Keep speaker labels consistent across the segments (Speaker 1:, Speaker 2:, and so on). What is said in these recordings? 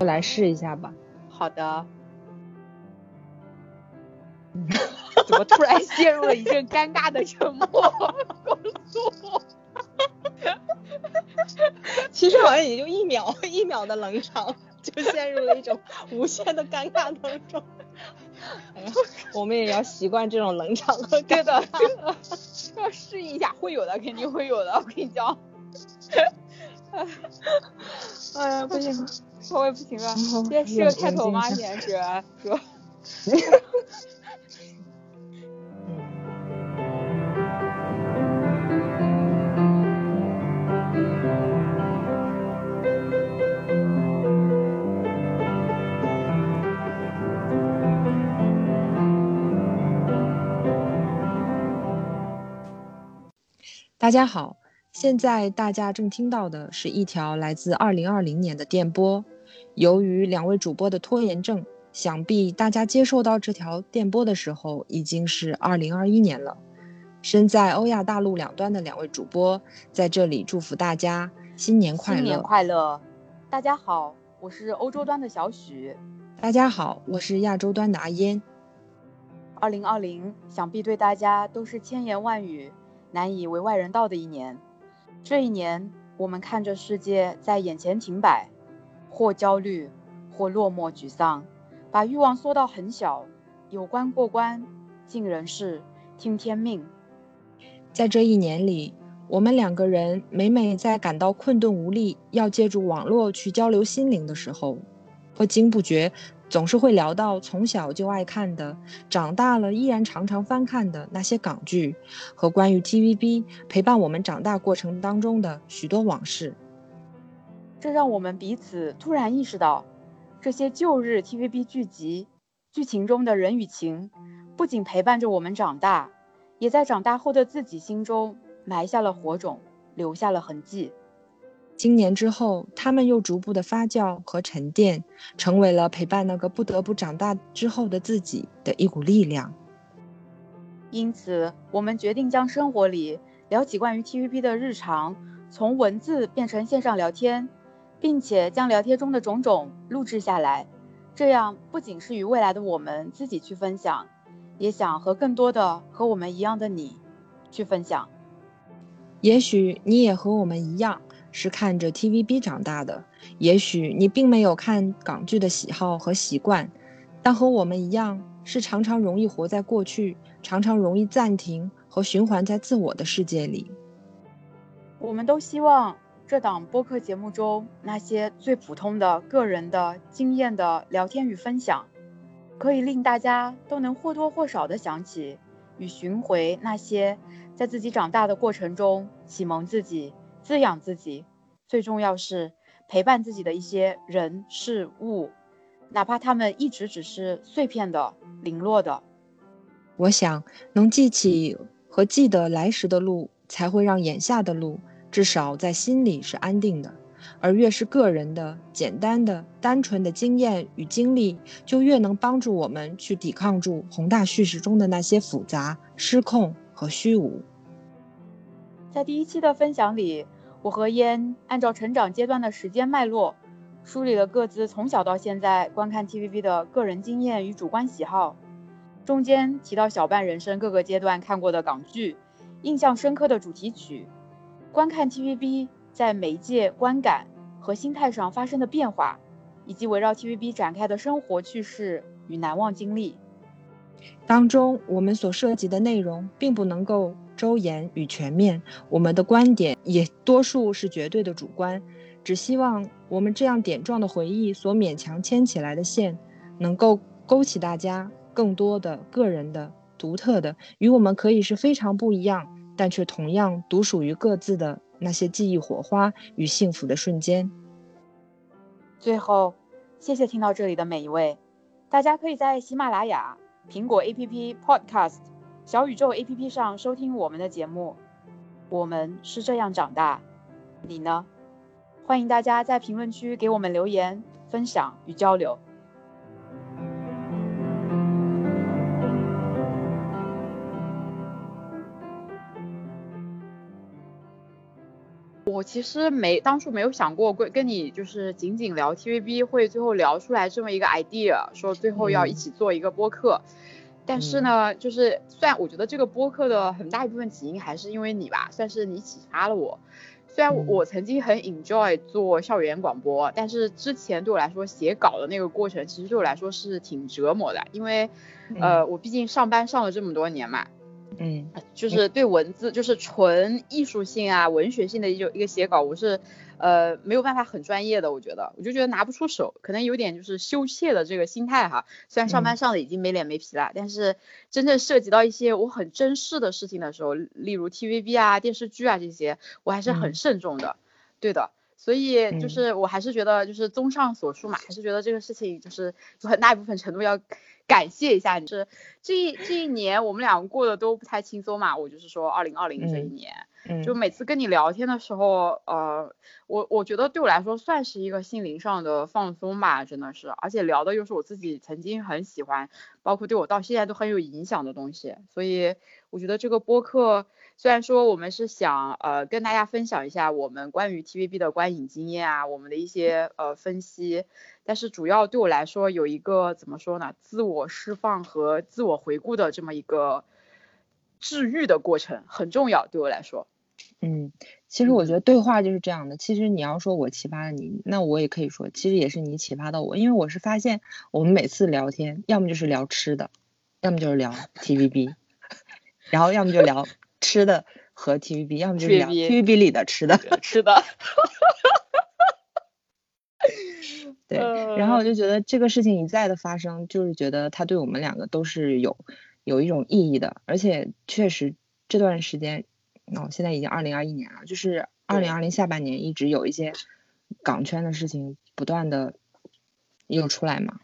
Speaker 1: 来试一下吧。
Speaker 2: 好的。怎么突然陷入了一阵尴尬的沉默？工作。
Speaker 1: 其实好像也就一秒，一秒的冷场，就陷入了一种无限的尴尬当中。哎呀，我们也要习惯这种冷场和
Speaker 2: 对的，要适应一下，会有的，肯定会有的，我跟你讲。
Speaker 1: 哎呀，不行，
Speaker 2: 我也不行了。现在是个开头吗？现在是说。
Speaker 1: 大家好，现在大家正听到的是一条来自2020年的电波。由于两位主播的拖延症，想必大家接受到这条电波的时候已经是2021年了。身在欧亚大陆两端的两位主播在这里祝福大家新年快乐！
Speaker 2: 新年快乐！大家好，我是欧洲端的小许。
Speaker 1: 大家好，我是亚洲端的阿烟。
Speaker 2: 2020，想必对大家都是千言万语。难以为外人道的一年，这一年，我们看着世界在眼前停摆，或焦虑，或落寞沮丧，把欲望缩到很小，有关过关，尽人事，听天命。
Speaker 1: 在这一年里，我们两个人每每在感到困顿无力，要借助网络去交流心灵的时候，不经不觉。总是会聊到从小就爱看的，长大了依然常常翻看的那些港剧，和关于 TVB 陪伴我们长大过程当中的许多往事。
Speaker 2: 这让我们彼此突然意识到，这些旧日 TVB 剧集剧情中的人与情，不仅陪伴着我们长大，也在长大后的自己心中埋下了火种，留下了痕迹。
Speaker 1: 今年之后，他们又逐步的发酵和沉淀，成为了陪伴那个不得不长大之后的自己的一股力量。
Speaker 2: 因此，我们决定将生活里聊起关于 TVB 的日常，从文字变成线上聊天，并且将聊天中的种种录制下来。这样不仅是与未来的我们自己去分享，也想和更多的和我们一样的你去分享。
Speaker 1: 也许你也和我们一样。是看着 TVB 长大的，也许你并没有看港剧的喜好和习惯，但和我们一样，是常常容易活在过去，常常容易暂停和循环在自我的世界里。
Speaker 2: 我们都希望这档播客节目中那些最普通的个人的经验的聊天与分享，可以令大家都能或多或少的想起与寻回那些在自己长大的过程中启蒙自己。滋养自己，最重要是陪伴自己的一些人事物，哪怕他们一直只是碎片的、零落的。
Speaker 1: 我想，能记起和记得来时的路，才会让眼下的路至少在心里是安定的。而越是个人的、简单的、单纯的经验与经历，就越能帮助我们去抵抗住宏大叙事中的那些复杂、失控和虚无。
Speaker 2: 在第一期的分享里。我和烟按照成长阶段的时间脉络，梳理了各自从小到现在观看 TVB 的个人经验与主观喜好。中间提到小半人生各个阶段看过的港剧，印象深刻的主题曲，观看 TVB 在媒介观感和心态上发生的变化，以及围绕 TVB 展开的生活趣事与难忘经历。
Speaker 1: 当中我们所涉及的内容并不能够。周延与全面，我们的观点也多数是绝对的主观，只希望我们这样点状的回忆所勉强牵起来的线，能够勾起大家更多的个人的、独特的，与我们可以是非常不一样，但却同样独属于各自的那些记忆火花与幸福的瞬间。
Speaker 2: 最后，谢谢听到这里的每一位，大家可以在喜马拉雅、苹果 APP Podcast。小宇宙 app 上收听我们的节目。我们是这样长大。你呢？欢迎大家在评论区给我们留言分享与交流。我其实没当初没有想过会跟你就是仅仅聊 tvb 会最后聊出来这么一个 idea 说最后要一起做一个播客。但是呢，就是虽然我觉得这个播客的很大一部分起因还是因为你吧，算是你启发了我。虽然我曾经很 enjoy 做校园广播，但是之前对我来说写稿的那个过程，其实对我来说是挺折磨的，因为呃，我毕竟上班上了这么多年嘛。
Speaker 1: 嗯，
Speaker 2: 就是对文字，就是纯艺术性啊、文学性的一种一个写稿，我是呃没有办法很专业的，我觉得，我就觉得拿不出手，可能有点就是羞怯的这个心态哈。虽然上班上的已经没脸没皮了，但是真正涉及到一些我很珍视的事情的时候，例如 TVB 啊、电视剧啊这些，我还是很慎重的。对的，所以就是我还是觉得，就是综上所述嘛，还是觉得这个事情就是有很大一部分程度要。感谢一下，就是这一这一年我们两个过得都不太轻松嘛。我就是说，二零二零这一年，就每次跟你聊天的时候，呃，我我觉得对我来说算是一个心灵上的放松吧，真的是，而且聊的又是我自己曾经很喜欢，包括对我到现在都很有影响的东西，所以我觉得这个播客。虽然说我们是想呃跟大家分享一下我们关于 TVB 的观影经验啊，我们的一些呃分析，但是主要对我来说有一个怎么说呢，自我释放和自我回顾的这么一个治愈的过程很重要，对我来说。
Speaker 1: 嗯，其实我觉得对话就是这样的。其实你要说我启发了你，那我也可以说，其实也是你启发到我，因为我是发现我们每次聊天，要么就是聊吃的，要么就是聊 TVB，然后要么就聊。吃的和 TVB，要么就是聊 TVB 里的吃的，
Speaker 2: 吃的。
Speaker 1: 对，然后我就觉得这个事情一再的发生，就是觉得它对我们两个都是有有一种意义的，而且确实这段时间，哦，现在已经二零二一年了，就是二零二零下半年一直有一些港圈的事情不断的又出来嘛，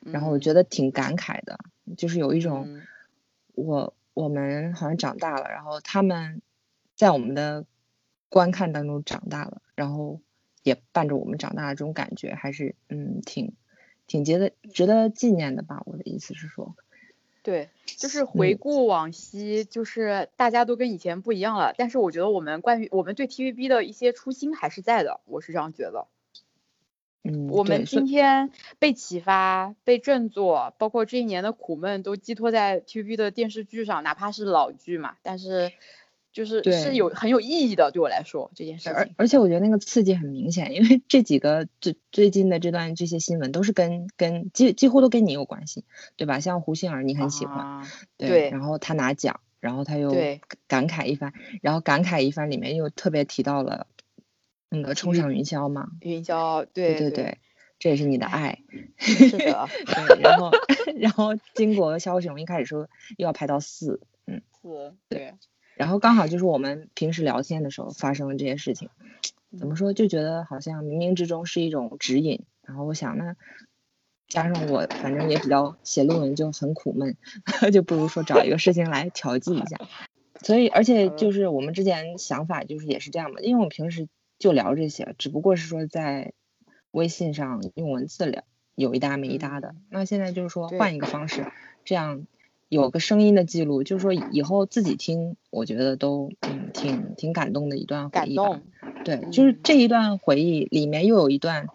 Speaker 1: 然后我觉得挺感慨的，就是有一种我。我们好像长大了，然后他们在我们的观看当中长大了，然后也伴着我们长大的这种感觉，还是嗯挺挺值得值得纪念的吧。我的意思是说，
Speaker 2: 对，就是回顾往昔，就是大家都跟以前不一样了，但是我觉得我们关于我们对 TVB 的一些初心还是在的，我是这样觉得。
Speaker 1: 嗯，
Speaker 2: 我们今天被启发、被振作，包括这一年的苦闷，都寄托在 TVB 的电视剧上，哪怕是老剧嘛，但是就是是有很有意义的，对我来说这件事情。
Speaker 1: 而而且我觉得那个刺激很明显，因为这几个最最近的这段这些新闻都是跟跟几几乎都跟你有关系，对吧？像胡杏儿你很喜欢，对，然后他拿奖，然后他又感慨一番，然后感慨一番里面又特别提到了。那个冲上云霄嘛，
Speaker 2: 云霄，
Speaker 1: 对
Speaker 2: 对
Speaker 1: 对，这也是你的爱，
Speaker 2: 是的，
Speaker 1: 对，然后 然后经过消息，我们一开始说又要排到四，
Speaker 2: 嗯，四，对，
Speaker 1: 然后刚好就是我们平时聊天的时候发生了这些事情，怎么说就觉得好像冥冥之中是一种指引，然后我想那加上我反正也比较写论文就很苦闷，就不如说找一个事情来调剂一下，所以而且就是我们之前想法就是也是这样嘛，因为我们平时。就聊这些，只不过是说在微信上用文字聊，有一搭没一搭的。那现在就是说换一个方式，这样有个声音的记录，就是说以后自己听，我觉得都嗯挺挺感动的一段回忆吧。对，就是这一段回忆里面又有一段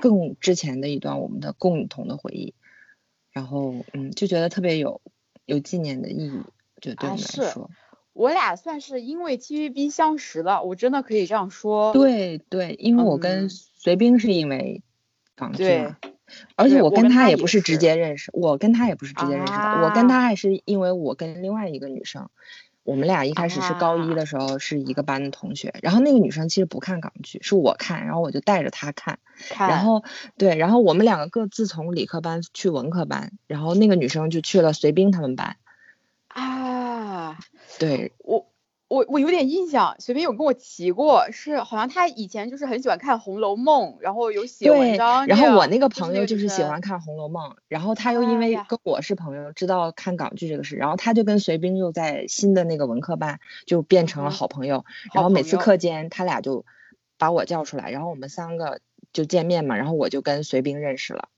Speaker 1: 更之前的一段我们的共同的回忆，然后嗯就觉得特别有有纪念的意义，就对我们来说。
Speaker 2: 我俩算是因为 TVB 相识的，我真的可以这样说。
Speaker 1: 对对，因为我跟隋冰是因为港剧
Speaker 2: 嘛，
Speaker 1: 而且我
Speaker 2: 跟
Speaker 1: 他也不是直接认识，我跟他也不是直接认识的，我跟他还是因为我跟另外一个女生，我们俩一开始是高一的时候是一个班的同学，然后那个女生其实不看港剧，是我看，然后我就带着她看，然后对，然后我们两个各自从理科班去文科班，然后那个女生就去了隋冰他们班。
Speaker 2: 啊，
Speaker 1: 对
Speaker 2: 我我我有点印象，随便有跟我提过，是好像他以前就是很喜欢看《红楼梦》，然后有写文章。
Speaker 1: 然后我那
Speaker 2: 个
Speaker 1: 朋友就是喜欢看《红楼梦》，然后他又因为跟我是朋友，知道看港剧这个事，然后他就跟隋冰又在新的那个文科班就变成了好朋友，然后每次课间他俩就把我叫出来，然后我们三个就见面嘛，然后我就跟隋冰认识了。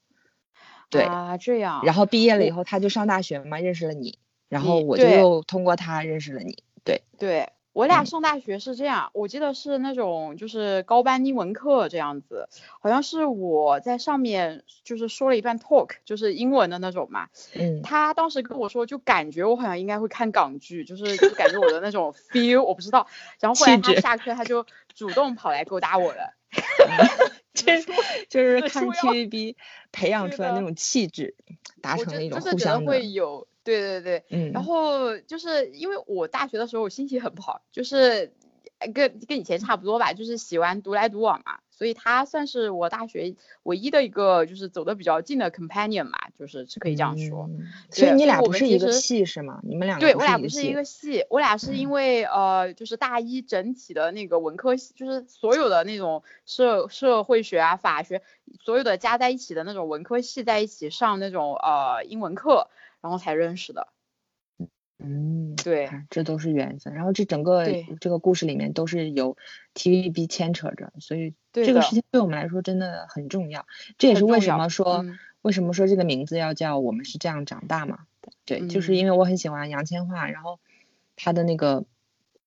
Speaker 1: 对
Speaker 2: 啊，这样。
Speaker 1: 然后毕业了以后，他就上大学嘛，认识了你。然后我就又通过他认识了你，对
Speaker 2: 对，我俩上大学是这样，我记得是那种就是高班英文课这样子，好像是我在上面就是说了一段 talk，就是英文的那种嘛。
Speaker 1: 嗯，
Speaker 2: 他当时跟我说，就感觉我好像应该会看港剧，就是就感觉我的那种 feel 我不知道。然后后来他下课他就主动跑来勾搭我了。
Speaker 1: 这就是看 TVB 培养出来那种气质，达成了一种互相
Speaker 2: 的。会有。对对对，
Speaker 1: 嗯，
Speaker 2: 然后就是因为我大学的时候我心情很不好，就是跟跟以前差不多吧，就是喜欢独来独往嘛，所以他算是我大学唯一的一个就是走的比较近的 companion 嘛，就是是可以这样说。
Speaker 1: 所以你俩不是一个系是吗？你们俩
Speaker 2: 对我俩不是一个系，我俩是因为呃就是大一整体的那个文科系，就是所有的那种社社会学啊法学，所有的加在一起的那种文科系在一起上那种呃英文课。然后才认识的，
Speaker 1: 嗯，
Speaker 2: 对，
Speaker 1: 这都是缘分。然后这整个这个故事里面都是有 TVB 牵扯着，所以这个事情对我们来说真的很重要。这也是为什么说为什么说这个名字要叫我们是这样长大嘛？对，就是因为我很喜欢杨千嬅，然后他的那个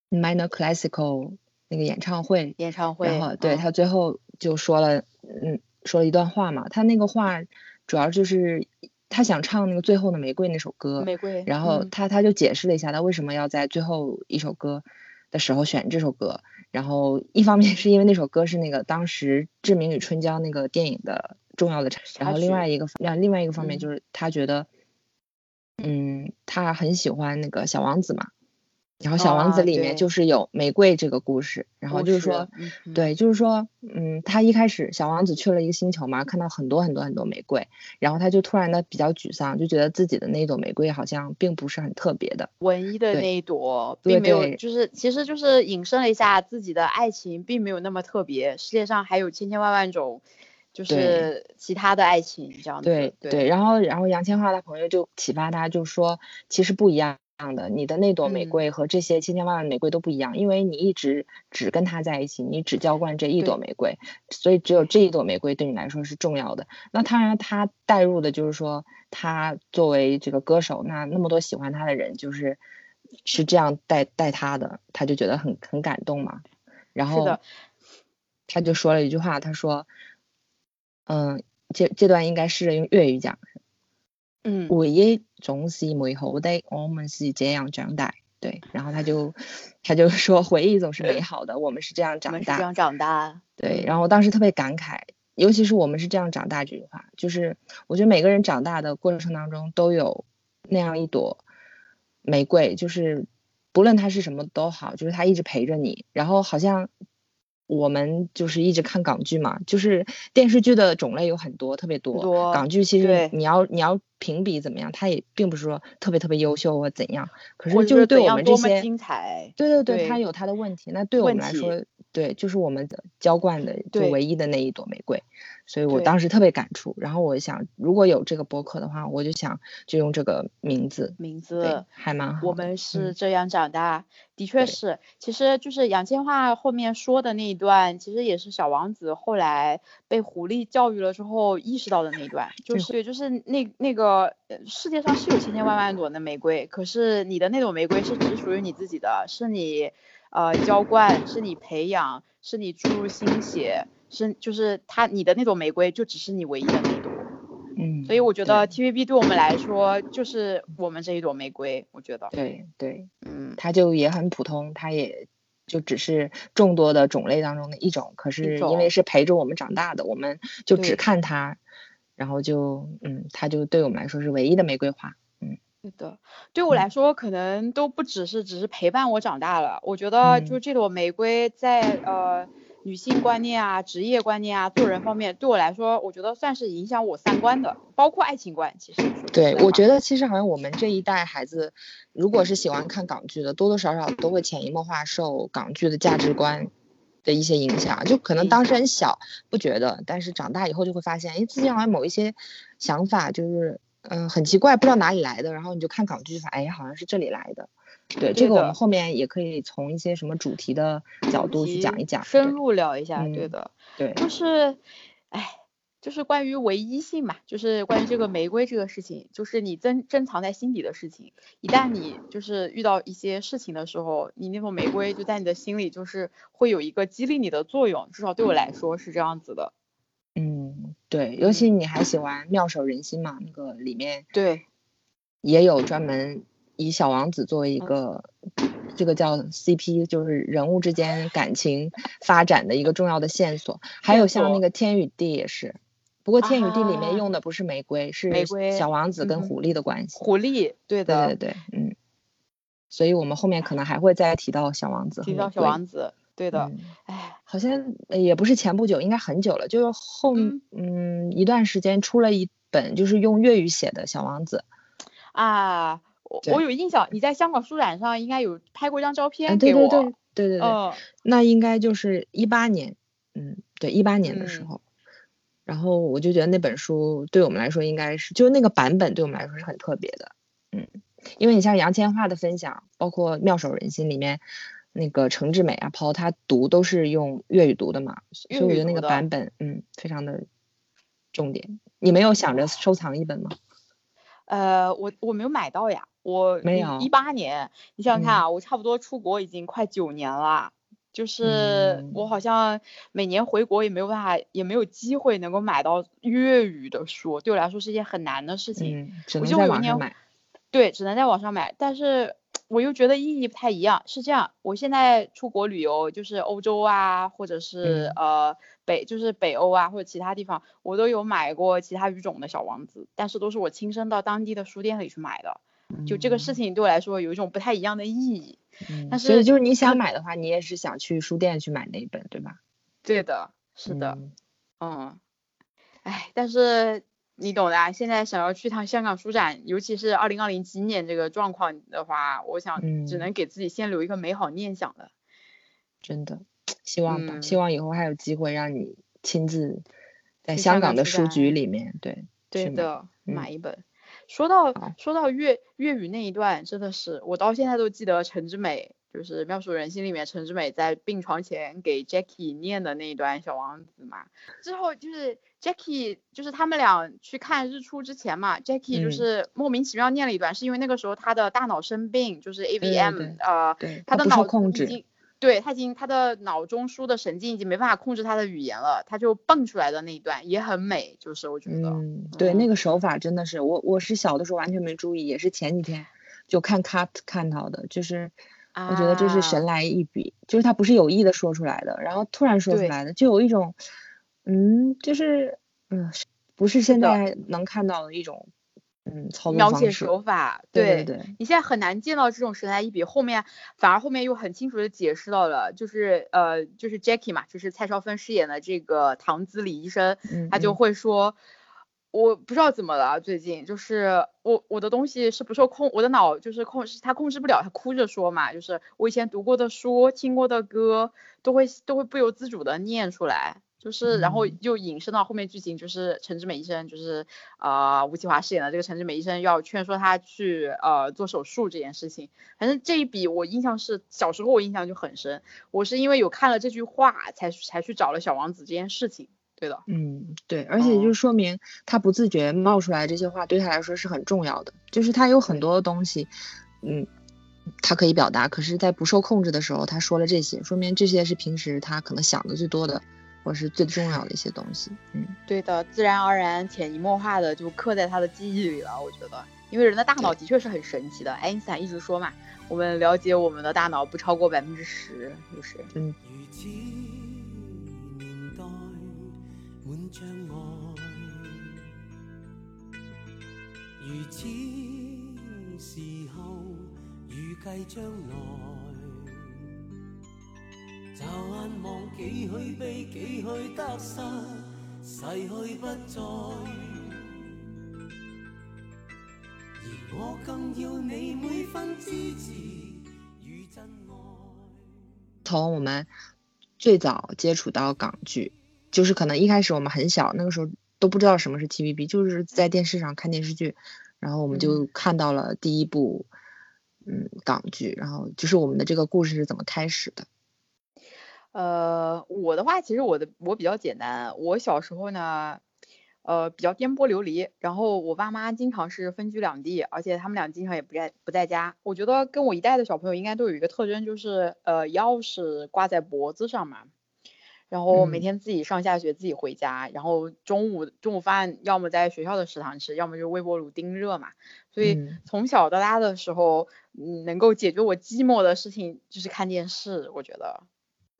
Speaker 1: Minor Classical 那个演唱会，
Speaker 2: 演唱会，
Speaker 1: 然后对他最后就说了，嗯，说了一段话嘛。他那个话主要就是。他想唱那个最后的玫瑰那首歌，
Speaker 2: 玫瑰。
Speaker 1: 然后他他就解释了一下，他为什么要在最后一首歌的时候选这首歌。然后一方面是因为那首歌是那个当时《志明与春娇》那个电影的重要的插曲。然后另外一个另另外一个方面就是他觉得，嗯，他很喜欢那个小王子嘛。然后小王子里面就是有玫瑰这个故事，然后就是说，对，就是说，嗯，他一开始小王子去了一个星球嘛，看到很多很多很多玫瑰，然后他就突然的比较沮丧，就觉得自己的那一朵玫瑰好像并不是很特别的，
Speaker 2: 唯一的那一朵，并没有，就是其实就是引申了一下自己的爱情并没有那么特别，世界上还有千千万万种，就是其他的爱情这样子。
Speaker 1: 对对，然后然后杨千嬅的朋友就启发他，就说其实不一样。样的，你的那朵玫瑰和这些千千万万玫瑰都不一样，因为你一直只跟他在一起，你只浇灌这一朵玫瑰，所以只有这一朵玫瑰对你来说是重要的。那当然，他带入的就是说，他作为这个歌手，那那么多喜欢他的人，就是是这样带带他的，他就觉得很很感动嘛。然后他就说了一句话，他说：“嗯，这这段应该是用粤语讲。”
Speaker 2: 嗯，
Speaker 1: 回忆总是美好的，我们是这样长大。对，然后他就他就说 回忆总是美好的，我们是这样长大。
Speaker 2: 这样长大。
Speaker 1: 对，然后我当时特别感慨，尤其是我们是这样长大这句话，就是我觉得每个人长大的过程当中都有那样一朵玫瑰，就是不论它是什么都好，就是它一直陪着你，然后好像。我们就是一直看港剧嘛，就是电视剧的种类有很多，特别多。港剧其实你要你要评比怎么样，它也并不是说特别特别优秀或怎样。可是就是对我们这些，
Speaker 2: 精彩。
Speaker 1: 对对对，它有它的问题。那对我们来说，对，就是我们的浇灌的就唯一的那一朵玫瑰。所以我当时特别感触，然后我想，如果有这个博客的话，我就想就用这个名字，
Speaker 2: 名字
Speaker 1: 还蛮好。
Speaker 2: 我们是这样长大，的确是，其实就是杨千嬅后面说的那一段，其实也是小王子后来被狐狸教育了之后意识到的那一段，就是对，就是那那个世界上是有千千万万朵的玫瑰，可是你的那朵玫瑰是只属于你自己的，是你呃浇灌，是你培养，是你注入心血。是，就是他，你的那朵玫瑰就只是你唯一的那朵，
Speaker 1: 嗯，
Speaker 2: 所以我觉得 TVB 对我们来说就是我们这一朵玫瑰，我觉得，
Speaker 1: 对对，
Speaker 2: 嗯，
Speaker 1: 它就也很普通，它也就只是众多的种类当中的一种，可是因为是陪着我们长大的，我们就只看它，然后就，嗯，它就对我们来说是唯一的玫瑰花，嗯，
Speaker 2: 是的，对我来说可能都不只是只是陪伴我长大了，我觉得就这朵玫瑰在呃。女性观念啊，职业观念啊，做人方面，对我来说，我觉得算是影响我三观的，包括爱情观。其实，
Speaker 1: 对，我觉得其实好像我们这一代孩子，如果是喜欢看港剧的，多多少少都会潜移默化受港剧的价值观的一些影响。就可能当时很小不觉得，但是长大以后就会发现，哎，自己好像某一些想法就是，嗯，很奇怪，不知道哪里来的，然后你就看港剧，发现，哎，好像是这里来的。对这个，我们后面也可以从一些什么主题的角度去讲一讲，
Speaker 2: 深入聊一下。对的，
Speaker 1: 对，
Speaker 2: 就是，哎，就是关于唯一性嘛，就是关于这个玫瑰这个事情，就是你珍珍藏在心底的事情，一旦你就是遇到一些事情的时候，你那朵玫瑰就在你的心里，就是会有一个激励你的作用，至少对我来说是这样子的。
Speaker 1: 嗯，对，尤其你还喜欢妙手仁心嘛，那个里面
Speaker 2: 对
Speaker 1: 也有专门以小王子作为一个。这个叫 CP，就是人物之间感情发展的一个重要的线索。还有像那个《天与地》也是，不过《天与地》里面用的不是玫瑰，是小王子跟狐狸的关系。
Speaker 2: 狐狸，
Speaker 1: 对
Speaker 2: 的，
Speaker 1: 对对，嗯。所以我们后面可能还会再提到小王子。
Speaker 2: 提到小王子，对的。哎，
Speaker 1: 好像也不是前不久，应该很久了，就是后嗯一段时间出了一本，就是用粤语写的小王子。
Speaker 2: 啊。我我有印象，你在香港书展上应该有拍过一张照片
Speaker 1: 给我。对对对对对对，那应该就是一八年，嗯，对，一八年的时候。然后我就觉得那本书对我们来说应该是，就是那个版本对我们来说是很特别的，嗯，因为你像杨千嬅的分享，包括《妙手仁心》里面那个程志美啊、抛他读都是用粤语读的嘛，所以我觉得那个版本，嗯，非常的重点。你没有想着收藏一本吗？
Speaker 2: 呃，我我没有买到呀。我
Speaker 1: 没有
Speaker 2: 一八年，你想想看啊，我差不多出国已经快九年了，就是我好像每年回国也没有办法，也没有机会能够买到粤语的书，对我来说是一件很难的事情。
Speaker 1: 只能在网上买。
Speaker 2: 对，只能在网上买，但是我又觉得意义不太一样。是这样，我现在出国旅游，就是欧洲啊，或者是呃北，就是北欧啊，或者其他地方，我都有买过其他语种的小王子，但是都是我亲身到当地的书店里去买的。就这个事情对我来说有一种不太一样的意义，但是
Speaker 1: 所以就是你想买的话，你也是想去书店去买那一本，对吧？
Speaker 2: 对的，是的，嗯，哎，但是你懂的，现在想要去趟香港书展，尤其是二零二零今年这个状况的话，我想只能给自己先留一个美好念想了。
Speaker 1: 真的，希望吧，希望以后还有机会让你亲自在香港的书局里面，对，
Speaker 2: 对的，买一本。说到说到粤粤语那一段，真的是我到现在都记得陈之美，就是《妙手仁心》里面陈之美在病床前给 Jackie 念的那一段《小王子》嘛。之后就是 Jackie，就是他们俩去看日出之前嘛，Jackie 就是莫名其妙念了一段，是因为那个时候他的大脑生病，就是 AVM，呃，他的脑已经。对他已经他的脑中枢的神经已经没办法控制他的语言了，他就蹦出来的那一段也很美，就是我觉得，
Speaker 1: 嗯，对，那个手法真的是我我是小的时候完全没注意，也是前几天就看 cut 看到的，就是我觉得这是神来一笔，就是他不是有意的说出来的，然后突然说出来的，就有一种，嗯，就是嗯，不是现在能看到的一种。嗯，
Speaker 2: 描写手法，对
Speaker 1: 对，
Speaker 2: 你现在很难见到这种神来一笔，后面反而后面又很清楚的解释到了，就是呃，就是 Jackie 嘛，就是蔡少芬饰演的这个唐子李医生，他就会说，我不知道怎么了，最近就是我我的东西是不受控，我的脑就是控，他控制不了，他哭着说嘛，就是我以前读过的书、听过的歌，都会都会不由自主的念出来。就是，然后又引申到后面剧情，就是陈志美医生，就是呃吴启华饰演的这个陈志美医生要劝说他去呃做手术这件事情。反正这一笔我印象是小时候我印象就很深，我是因为有看了这句话才才去找了小王子这件事情。对的，
Speaker 1: 嗯对，而且就说明他不自觉冒出来这些话对他来说是很重要的，就是他有很多东西，嗯，他可以表达，可是在不受控制的时候他说了这些，说明这些是平时他可能想的最多的。或是最重要的一些东西，嗯，
Speaker 2: 对的，自然而然、潜移默化的就刻在他的记忆里了。我觉得，因为人的大脑的确是很神奇的。爱因斯坦一直说嘛，我们了解我们的大脑不超过百分之十，就是。嗯。
Speaker 1: 从我们最早接触到港剧，就是可能一开始我们很小，那个时候都不知道什么是 TVB，就是在电视上看电视剧，然后我们就看到了第一部嗯港剧，然后就是我们的这个故事是怎么开始的。
Speaker 2: 呃，我的话，其实我的我比较简单。我小时候呢，呃比较颠簸流离，然后我爸妈经常是分居两地，而且他们俩经常也不在不在家。我觉得跟我一代的小朋友应该都有一个特征，就是呃钥匙挂在脖子上嘛。然后每天自己上下学，自己回家，然后中午中午饭要么在学校的食堂吃，要么就微波炉叮热嘛。所以从小到大的时候，嗯，能够解决我寂寞的事情就是看电视。我觉得，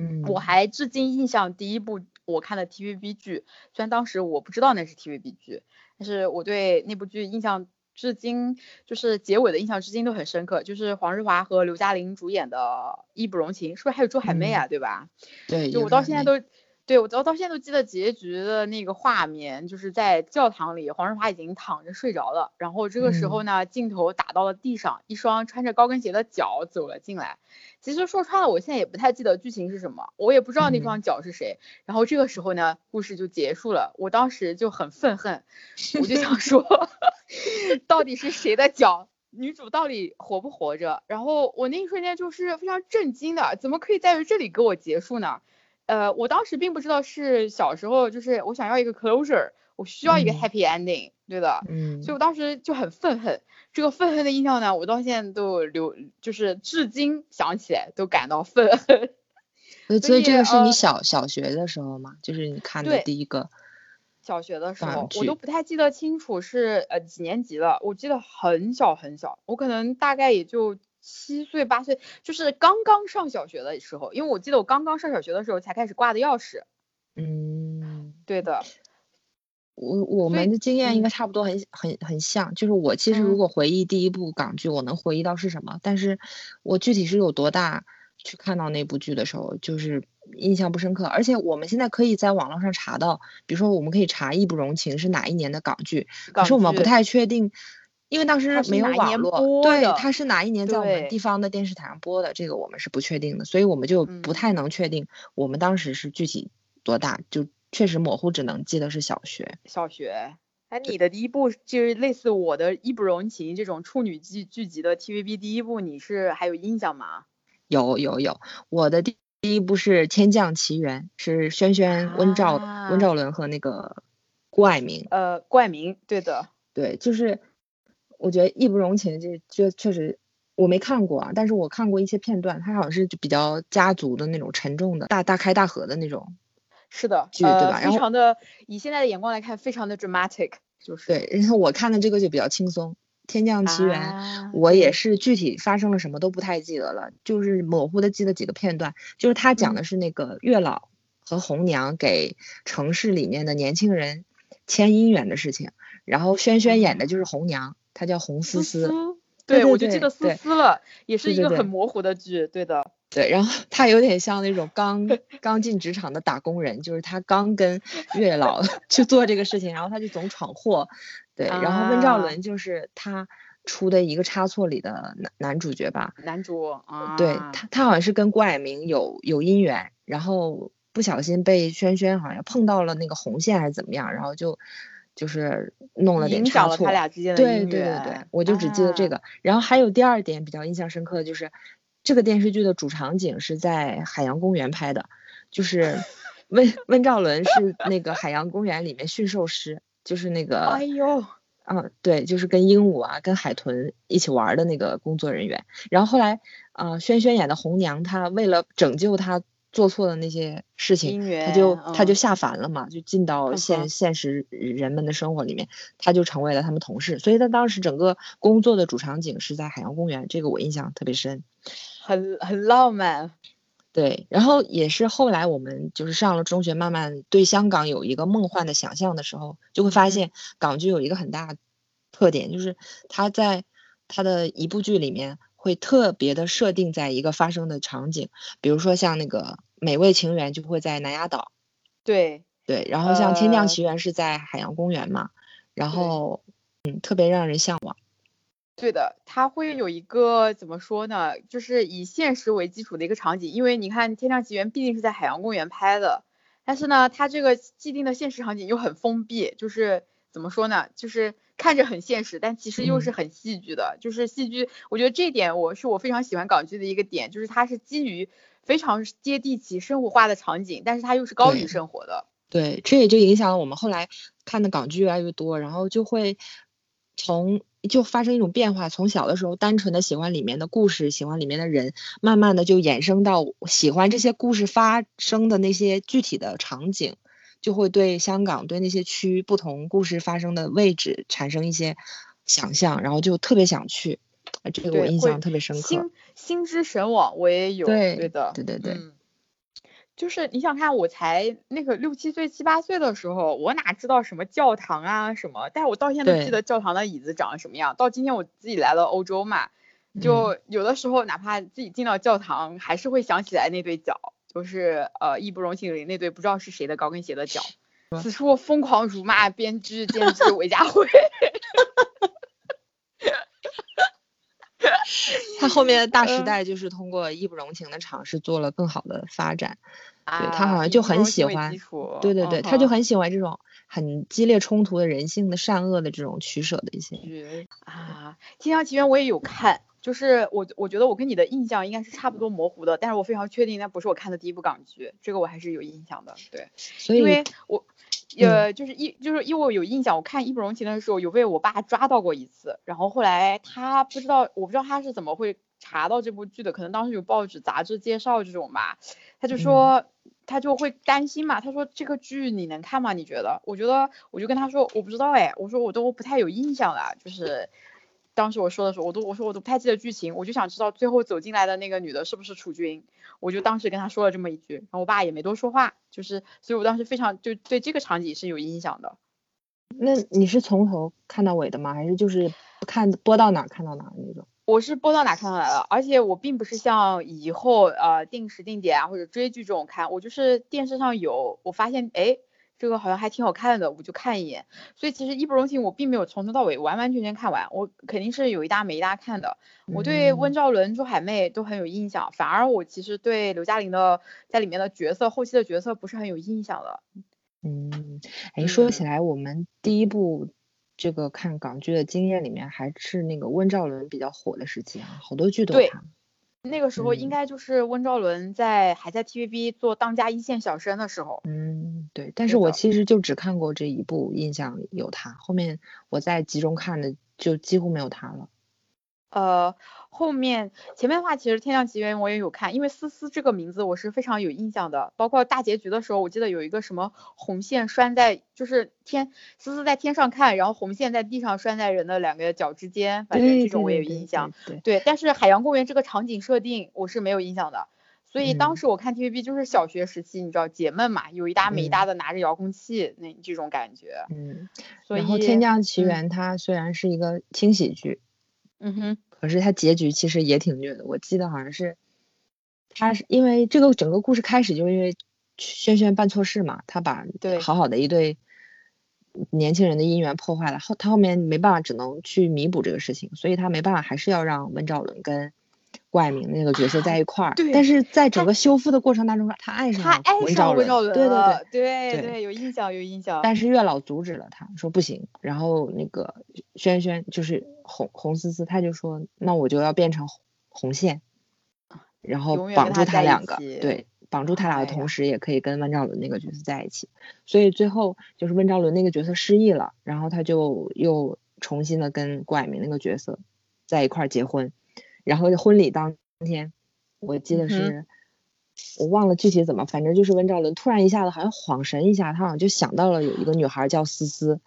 Speaker 1: 嗯，
Speaker 2: 我还至今印象第一部我看的 TVB 剧，虽然当时我不知道那是 TVB 剧，但是我对那部剧印象。至今就是结尾的印象，至今都很深刻。就是黄日华和刘嘉玲主演的《义不容情》，是不是还有周海媚啊？对吧？
Speaker 1: 对，
Speaker 2: 就我到现在都。对我到到现在都记得结局的那个画面，就是在教堂里，黄日华已经躺着睡着了。然后这个时候呢，镜头打到了地上，一双穿着高跟鞋的脚走了进来。其实说穿了，我现在也不太记得剧情是什么，我也不知道那双脚是谁。然后这个时候呢，故事就结束了。我当时就很愤恨，我就想说，到底是谁的脚？女主到底活不活着？然后我那一瞬间就是非常震惊的，怎么可以在于这里给我结束呢？呃，我当时并不知道是小时候，就是我想要一个 closure，我需要一个 happy ending，对的，
Speaker 1: 嗯，
Speaker 2: 所以我当时就很愤恨，这个愤恨的印象呢，我到现在都留，就是至今想起来都感到愤恨。
Speaker 1: 所以这个是你小小学的时候吗？就是你看的第一个。
Speaker 2: 小学的时候，我都不太记得清楚是呃几年级了，我记得很小很小，我可能大概也就。七岁八岁，就是刚刚上小学的时候，因为我记得我刚刚上小学的时候才开始挂的钥匙。
Speaker 1: 嗯，
Speaker 2: 对的。
Speaker 1: 我我们的经验应该差不多，很很很像。就是我其实如果回忆第一部港剧，我能回忆到是什么，但是我具体是有多大去看到那部剧的时候，就是印象不深刻。而且我们现在可以在网络上查到，比如说我们可以查《义不容情》是哪一年的港剧，可是我们不太确定。因为当时没有网络，对，它是哪一年在我们地方的电视台上播的，这个我们是不确定的，所以我们就不太能确定我们当时是具体多大，就确实模糊，只能记得是小学。
Speaker 2: 小学，哎，你的第一部就是类似我的《义不容情》这种处女剧剧集的 TVB 第一部，你是还有印象吗？
Speaker 1: 有有有，我的第第一部是《天降奇缘》，是轩轩、温兆温兆伦和那个郭蔼明。
Speaker 2: 呃，郭蔼明，对的，
Speaker 1: 对，就是。我觉得义不容情这这确实我没看过啊，但是我看过一些片段，它好像是就比较家族的那种沉重的大大开大合的那种，
Speaker 2: 是的
Speaker 1: 剧对吧？
Speaker 2: 非常的以现在的眼光来看，非常的 dramatic，就是
Speaker 1: 对。然后我看的这个就比较轻松，《天降奇缘》，我也是具体发生了什么都不太记得了，就是模糊的记得几个片段，就是他讲的是那个月老和红娘给城市里面的年轻人签姻缘的事情，然后轩轩演的就是红娘。她叫红思思，对
Speaker 2: 我就记得思思了，也是一
Speaker 1: 个
Speaker 2: 很模糊的剧，对的。
Speaker 1: 对，然后他有点像那种刚 刚进职场的打工人，就是他刚跟月老 去做这个事情，然后他就总闯祸。对，然后温兆伦就是他出的一个差错里的男男主角吧？
Speaker 2: 男主啊，
Speaker 1: 对他，他好像是跟郭蔼明有有姻缘，然后不小心被轩轩好像碰到了那个红线还是怎么样，然后就。就是弄了点差错，对对对对，我就只记得这个。然后还有第二点比较印象深刻的就是，这个电视剧的主场景是在海洋公园拍的，就是温温兆伦是那个海洋公园里面驯兽师，就是那个，
Speaker 2: 哎呦，
Speaker 1: 嗯，对，就是跟鹦鹉啊、跟海豚一起玩的那个工作人员。然后后来，啊，轩轩演的红娘，她为了拯救她。做错的那些事情，她就他就下凡了嘛，就进到现现实人们的生活里面，她就成为了他们同事。所以她当时整个工作的主场景是在海洋公园，这个我印象特别深，
Speaker 2: 很很浪漫。
Speaker 1: 对，然后也是后来我们就是上了中学，慢慢对香港有一个梦幻的想象的时候，就会发现港剧有一个很大特点，就是它在它的一部剧里面。会特别的设定在一个发生的场景，比如说像那个《美味情缘》就会在南丫岛，
Speaker 2: 对
Speaker 1: 对，然后像《天降奇缘》是在海洋公园嘛，然后嗯，特别让人向往。
Speaker 2: 对的，它会有一个怎么说呢，就是以现实为基础的一个场景，因为你看《天降奇缘》毕竟是在海洋公园拍的，但是呢，它这个既定的现实场景又很封闭，就是怎么说呢，就是。看着很现实，但其实又是很戏剧的，就是戏剧。我觉得这点我是我非常喜欢港剧的一个点，就是它是基于非常接地气、生活化的场景，但是它又是高于生活的。
Speaker 1: 对，这也就影响了我们后来看的港剧越来越多，然后就会从就发生一种变化，从小的时候单纯的喜欢里面的故事，喜欢里面的人，慢慢的就衍生到喜欢这些故事发生的那些具体的场景，就会对香港对那些区不同故事发生的位置产生一些想象，然后就特别想去，这个我印象特别深刻。
Speaker 2: 心心之神往我也有，
Speaker 1: 对
Speaker 2: 的，
Speaker 1: 对对对。
Speaker 2: 就是你想看，我才那个六七岁、七八岁的时候，我哪知道什么教堂啊什么？但是我到现在都记得教堂的椅子长什么样。到今天我自己来了欧洲嘛，就有的时候哪怕自己进到教堂，还是会想起来那对脚，就是呃义不容情里那对不知道是谁的高跟鞋的脚。此处疯狂辱骂编剧监制韦家辉。
Speaker 1: 他后面的大时代就是通过义不容情的尝试做了更好的发展。对他好像就很喜欢，对对对，他就很喜欢这种很激烈冲突的人性的善恶的这种取舍的一些。
Speaker 2: 啊，《天降奇缘》我也有看，就是我我觉得我跟你的印象应该是差不多模糊的，但是我非常确定那不是我看的第一部港剧，这个我还是有印象的。对，
Speaker 1: 所以
Speaker 2: 因为我呃就是一就是因为我有印象，我看《义不容情》的时候有被我爸抓到过一次，然后后来他不知道我不知道他是怎么会查到这部剧的，可能当时有报纸杂志介绍这种吧，他就说。他就会担心嘛，他说这个剧你能看吗？你觉得？我觉得我就跟他说我不知道哎，我说我都不太有印象了，就是当时我说的时候，我都我说我都不太记得剧情，我就想知道最后走进来的那个女的是不是楚军，我就当时跟他说了这么一句，然后我爸也没多说话，就是所以我当时非常就对这个场景是有印象的。
Speaker 1: 那你是从头看到尾的吗？还是就是看播到哪看到哪那种？
Speaker 2: 我是播到哪看到哪的，而且我并不是像以后呃定时定点啊或者追剧这种看，我就是电视上有，我发现哎这个好像还挺好看的，我就看一眼。所以其实义不容情我并没有从头到尾完完全全看完，我肯定是有一搭没一搭看的。我对温兆伦、朱海媚都很有印象，反而我其实对刘嘉玲的在里面的角色后期的角色不是很有印象了。
Speaker 1: 嗯，哎，说起来我们第一部。这个看港剧的经验里面，还是那个温兆伦比较火的时期啊，好多剧都看。
Speaker 2: 那个时候应该就是温兆伦在还在 TVB 做当家一线小生的时候。
Speaker 1: 嗯，对。但是我其实就只看过这一部，印象里有他。后面我在集中看的就几乎没有他了。
Speaker 2: 呃。后面前面的话，其实《天降奇缘》我也有看，因为思思这个名字我是非常有印象的。包括大结局的时候，我记得有一个什么红线拴在，就是天思思在天上看，然后红线在地上拴在人的两个脚之间，反正这种我也有印象。
Speaker 1: 对，
Speaker 2: 但是海洋公园这个场景设定我是没有印象的，所以当时我看 TVB 就是小学时期，你知道解闷嘛，有一搭没一搭的拿着遥控器那这种感觉。
Speaker 1: 嗯，然后《天降奇缘》它虽然是一个轻喜剧，
Speaker 2: 嗯哼。
Speaker 1: 可是他结局其实也挺虐的，我记得好像是，他是因为这个整个故事开始就是因为轩轩办错事嘛，他把对好好的一对年轻人的姻缘破坏了，后他后面没办法，只能去弥补这个事情，所以他没办法，还是要让温兆伦跟。顾爱明那个角色在一块儿，但是在整个修复的过程当中，他爱上了温兆伦，对对
Speaker 2: 对对对，有印象有印象。
Speaker 1: 但是月老阻止了他，说不行。然后那个轩轩就是红红思思，他就说那我就要变成红线，然后绑住他两个，对，绑住他俩的同时，也可以跟温兆伦那个角色在一起。所以最后就是温兆伦那个角色失忆了，然后他就又重新的跟顾爱明那个角色在一块儿结婚。然后婚礼当天，我记得是，我忘了具体怎么，反正就是温兆伦突然一下子好像恍神一下，他好像就想到了有一个女孩叫思思，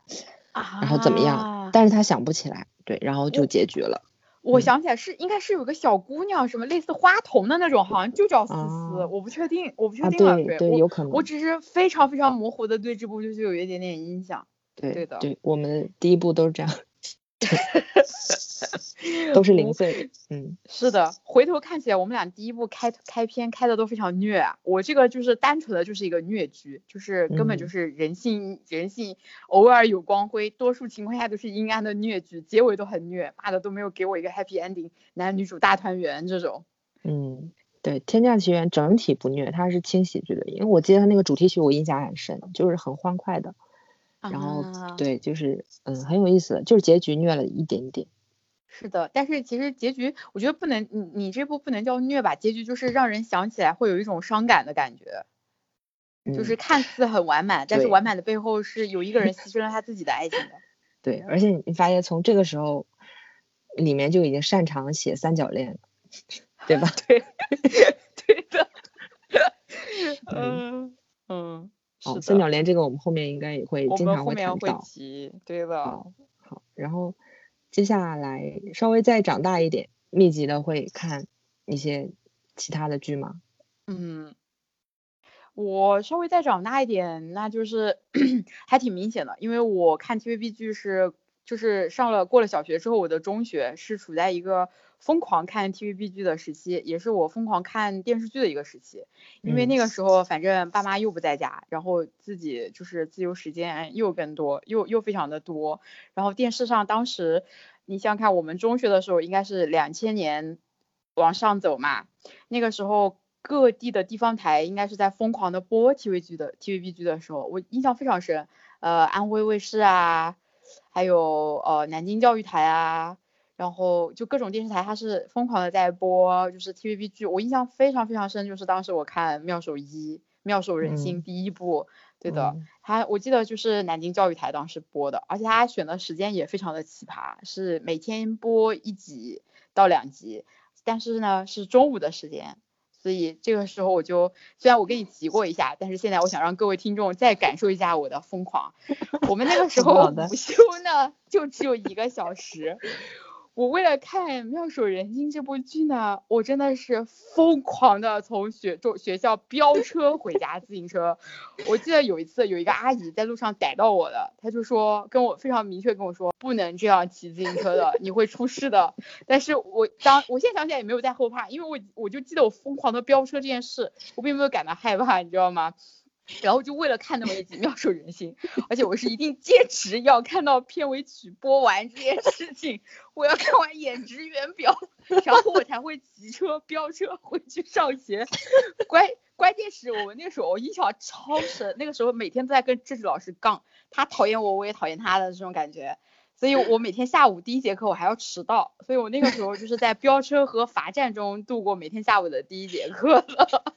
Speaker 1: 然后怎么样，但是他想不起来，对，然后就结局了。
Speaker 2: 我想起来是应该是有个小姑娘，什么类似花童的那种，好像就叫思思，我不确定，我不确定了，
Speaker 1: 对，有可能，
Speaker 2: 我只是非常非常模糊的对这部剧就有一点点印象，
Speaker 1: 对
Speaker 2: 的，
Speaker 1: 对，我们第一部都是这样。都是零碎，嗯，
Speaker 2: 是的，回头看起来我们俩第一部开开篇开的都非常虐，我这个就是单纯的就是一个虐剧，就是根本就是人性人性偶尔有光辉，多数情况下都是阴暗的虐剧，结尾都很虐，妈的都没有给我一个 happy ending，男女主大团圆这种。
Speaker 1: 嗯，对，《天降奇缘》整体不虐，它是轻喜剧的，因为我记得它那个主题曲我印象很深，就是很欢快的。然后对，就是嗯很有意思，就是结局虐了一点点。
Speaker 2: 是的，但是其实结局我觉得不能，你你这部不能叫虐吧，结局就是让人想起来会有一种伤感的感觉。就是看似很完满，但是完满的背后是有一个人牺牲了他自己的爱情的。
Speaker 1: 对，而且你发现从这个时候，里面就已经擅长写三角恋了，对吧？
Speaker 2: 对，对的。嗯嗯。
Speaker 1: 哦，三角恋这个我们后面应该也会经常
Speaker 2: 会
Speaker 1: 谈到。
Speaker 2: 对的。
Speaker 1: 好，然后接下来稍微再长大一点，密集的会看一些其他的剧吗？
Speaker 2: 嗯。我稍微再长大一点，那就是 还挺明显的，因为我看 TVB 剧是就是上了过了小学之后，我的中学是处在一个疯狂看 TVB 剧的时期，也是我疯狂看电视剧的一个时期。因为那个时候反正爸妈又不在家，然后自己就是自由时间又更多，又又非常的多。然后电视上当时你想想看，我们中学的时候应该是两千年往上走嘛，那个时候。各地的地方台应该是在疯狂的播 TV 剧的 TVB 剧的时候，我印象非常深。呃，安徽卫视啊，还有呃南京教育台啊，然后就各种电视台，它是疯狂的在播，就是 TVB 剧。我印象非常非常深，就是当时我看《妙手一》《妙手仁心》第一部，对的，它我记得就是南京教育台当时播的，而且它选的时间也非常的奇葩，是每天播一集到两集，但是呢是中午的时间。所以这个时候我就，虽然我跟你提过一下，但是现在我想让各位听众再感受一下我的疯狂。我们那个时候午休呢，就只有一个小时。我为了看《妙手仁心》这部剧呢，我真的是疯狂的从学中学校飙车回家自行车。我记得有一次有一个阿姨在路上逮到我了，她就说跟我非常明确跟我说不能这样骑自行车的，你会出事的。但是我当我现在想起来也没有在后怕，因为我我就记得我疯狂的飙车这件事，我并没有感到害怕，你知道吗？然后就为了看那么一集妙手仁心，而且我是一定坚持要看到片尾曲播完这件事情，我要看完演职员表，然后我才会骑车飙车回去上学。关关键是我们那时候我印象超深，那个时候每天都在跟政治老师杠，他讨厌我，我也讨厌他的这种感觉，所以我每天下午第一节课我还要迟到，所以我那个时候就是在飙车和罚站中度过每天下午的第一节课了。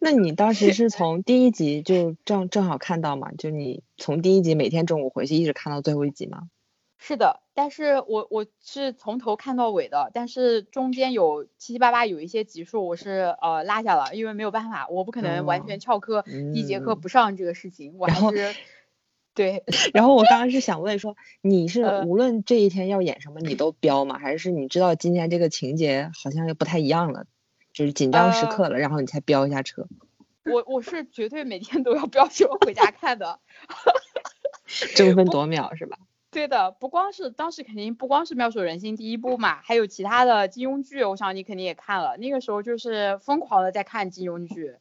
Speaker 1: 那你当时是从第一集就正正好看到嘛？就你从第一集每天中午回去一直看到最后一集吗？
Speaker 2: 是的，但是我我是从头看到尾的，但是中间有七七八八有一些集数我是呃落下了，因为没有办法，我不可能完全翘课第一节课不上这个事情，我还是 对。
Speaker 1: 然后我刚刚是想问说，你是无论这一天要演什么你都标吗？还是你知道今天这个情节好像又不太一样了？就是紧张时刻了，然后你才飙一下车。
Speaker 2: 我我是绝对每天都要飙车回家看的，
Speaker 1: 争分夺秒是吧？
Speaker 2: 对的，不光是当时肯定不光是妙手仁心第一部嘛，还有其他的金庸剧，我想你肯定也看了。那个时候就是疯狂的在看金庸剧，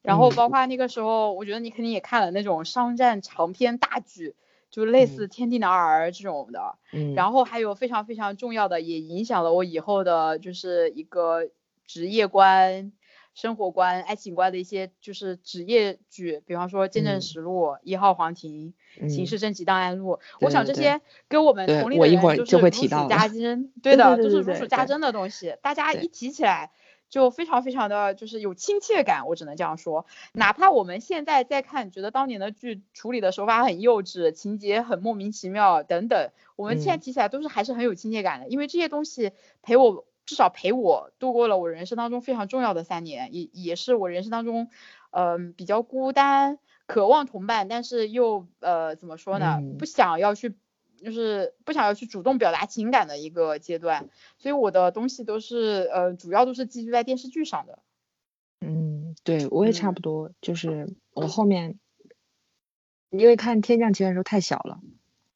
Speaker 2: 然后包括那个时候，我觉得你肯定也看了那种商战长篇大剧，就类似《天地男儿》这种的。嗯。然后还有非常非常重要的，也影响了我以后的，就是一个。职业观、生活观、爱情观的一些就是职业剧，比方说《见证实录》《一号皇庭》《刑事侦缉档案录》，我想这些跟我们同龄的人就是如数家珍，对的，就是如数家珍的东西。大家一提起来就非常非常的就是有亲切感，我只能这样说。哪怕我们现在在看，觉得当年的剧处理的手法很幼稚，情节很莫名其妙等等，我们现在提起来都是还是很有亲切感的，因为这些东西陪我。至少陪我度过了我人生当中非常重要的三年，也也是我人生当中，嗯，比较孤单，渴望同伴，但是又呃怎么说呢，不想要去，就是不想要去主动表达情感的一个阶段，所以我的东西都是呃主要都是寄居在电视剧上的。
Speaker 1: 嗯，对我也差不多，就是我后面，因为看《天降奇缘》的时候太小了，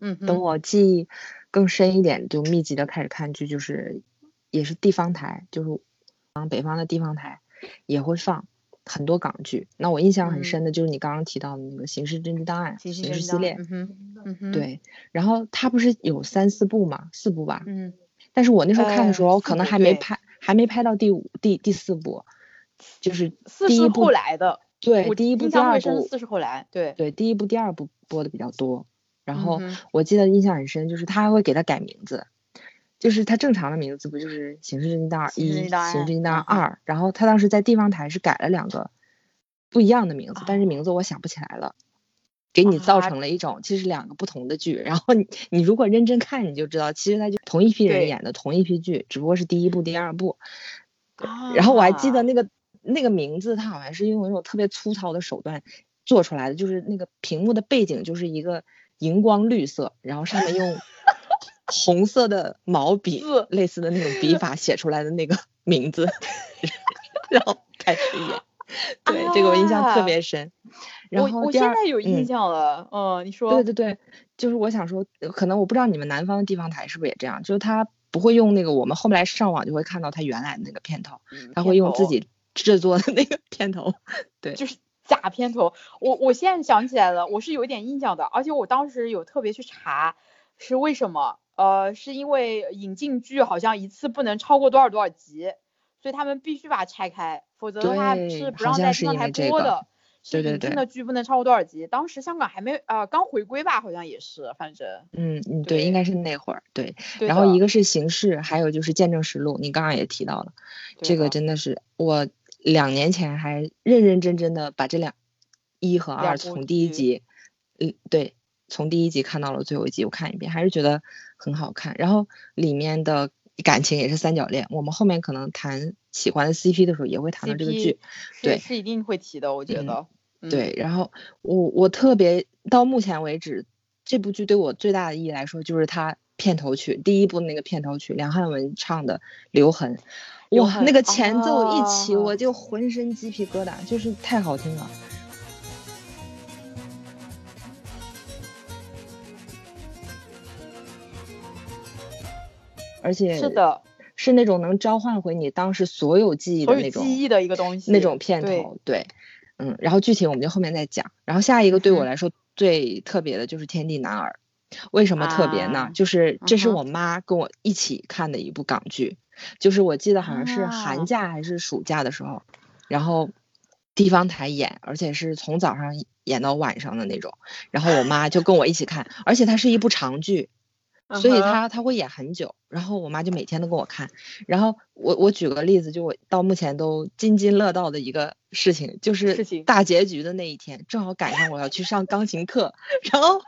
Speaker 2: 嗯，
Speaker 1: 等我记忆更深一点，就密集的开始看剧，就是。也是地方台，就是嗯，北方的地方台也会放很多港剧。那我印象很深的就是你刚刚提到的那个《刑事侦缉档案》刑事系列，对。然后它不是有三四部嘛，四部吧？
Speaker 2: 嗯。
Speaker 1: 但是我那时候看的时候，可能还没拍，还没拍到第五、第第四部，就是第一部
Speaker 2: 后来的。
Speaker 1: 对，第一部、第二部。
Speaker 2: 四是后来。对。
Speaker 1: 对，第一部、第二部播的比较多。然后我记得印象很深，就是他还会给他改名字。就是他正常的名字不就是《刑事侦缉档案一》《刑事侦缉档案二》，然后他当时在地方台是改了两个不一样的名字，但是名字我想不起来了，给你造成了一种其实两个不同的剧。然后你你如果认真看，你就知道其实他就同一批人演的同一批剧，只不过是第一部、第二部。然后我还记得那个那个名字，他好像是用那种特别粗糙的手段做出来的，就是那个屏幕的背景就是一个荧光绿色，然后上面用红色的毛笔类似的那种笔法写出来的那个名字，然后开始演。对，这个我印象特别深。然后
Speaker 2: 我现在有印象了，嗯，你说。
Speaker 1: 对对对，就是我想说，可能我不知道你们南方的地方台是不是也这样，就是他。不会用那个，我们后来上网就会看到他原来的那个片头，他会用自己制作的那个片头，对，
Speaker 2: 就是假片头。我我现在想起来了，我是有一点印象的，而且我当时有特别去查是为什么，呃，是因为引进剧好像一次不能超过多少多少集，所以他们必须把它拆开，否则的话是不让在电视台播的。
Speaker 1: 对对
Speaker 2: 对，的剧不能超过多少集？当时香港还没呃刚回归吧，好像也是，反正
Speaker 1: 嗯嗯对，应该是那会儿对。然后一个是形式，还有就是见证实录，你刚刚也提到了，这个真的是我两年前还认认真真的把这两一和二从第一集，嗯对，从第一集看到了最后一集，我看一遍还是觉得很好看。然后里面的感情也是三角恋，我们后面可能谈。喜欢的 CP 的时候也会谈到这个剧，对，
Speaker 2: 是一定会提的，我觉得。
Speaker 1: 对，然后我我特别到目前为止，这部剧对我最大的意义来说，就是它片头曲，第一部那个片头曲，梁汉文唱的《留痕》，哇，那个前奏一起，我就浑身鸡皮疙瘩，就是太好听了。而且
Speaker 2: 是的。
Speaker 1: 是那种能召唤回你当时所有记忆的那种
Speaker 2: 记忆的一个东西，
Speaker 1: 那种片头，对，嗯，然后具体我们就后面再讲。然后下一个对我来说最特别的就是《天地男儿》，为什么特别呢？就是这是我妈跟我一起看的一部港剧，就是我记得好像是寒假还是暑假的时候，然后地方台演，而且是从早上演到晚上的那种，然后我妈就跟我一起看，而且它是一部长剧。所以他他会演很久，然后我妈就每天都给我看，然后我我举个例子，就我到目前都津津乐道的一个事情，就是大结局的那一天，正好赶上我要去上钢琴课，然后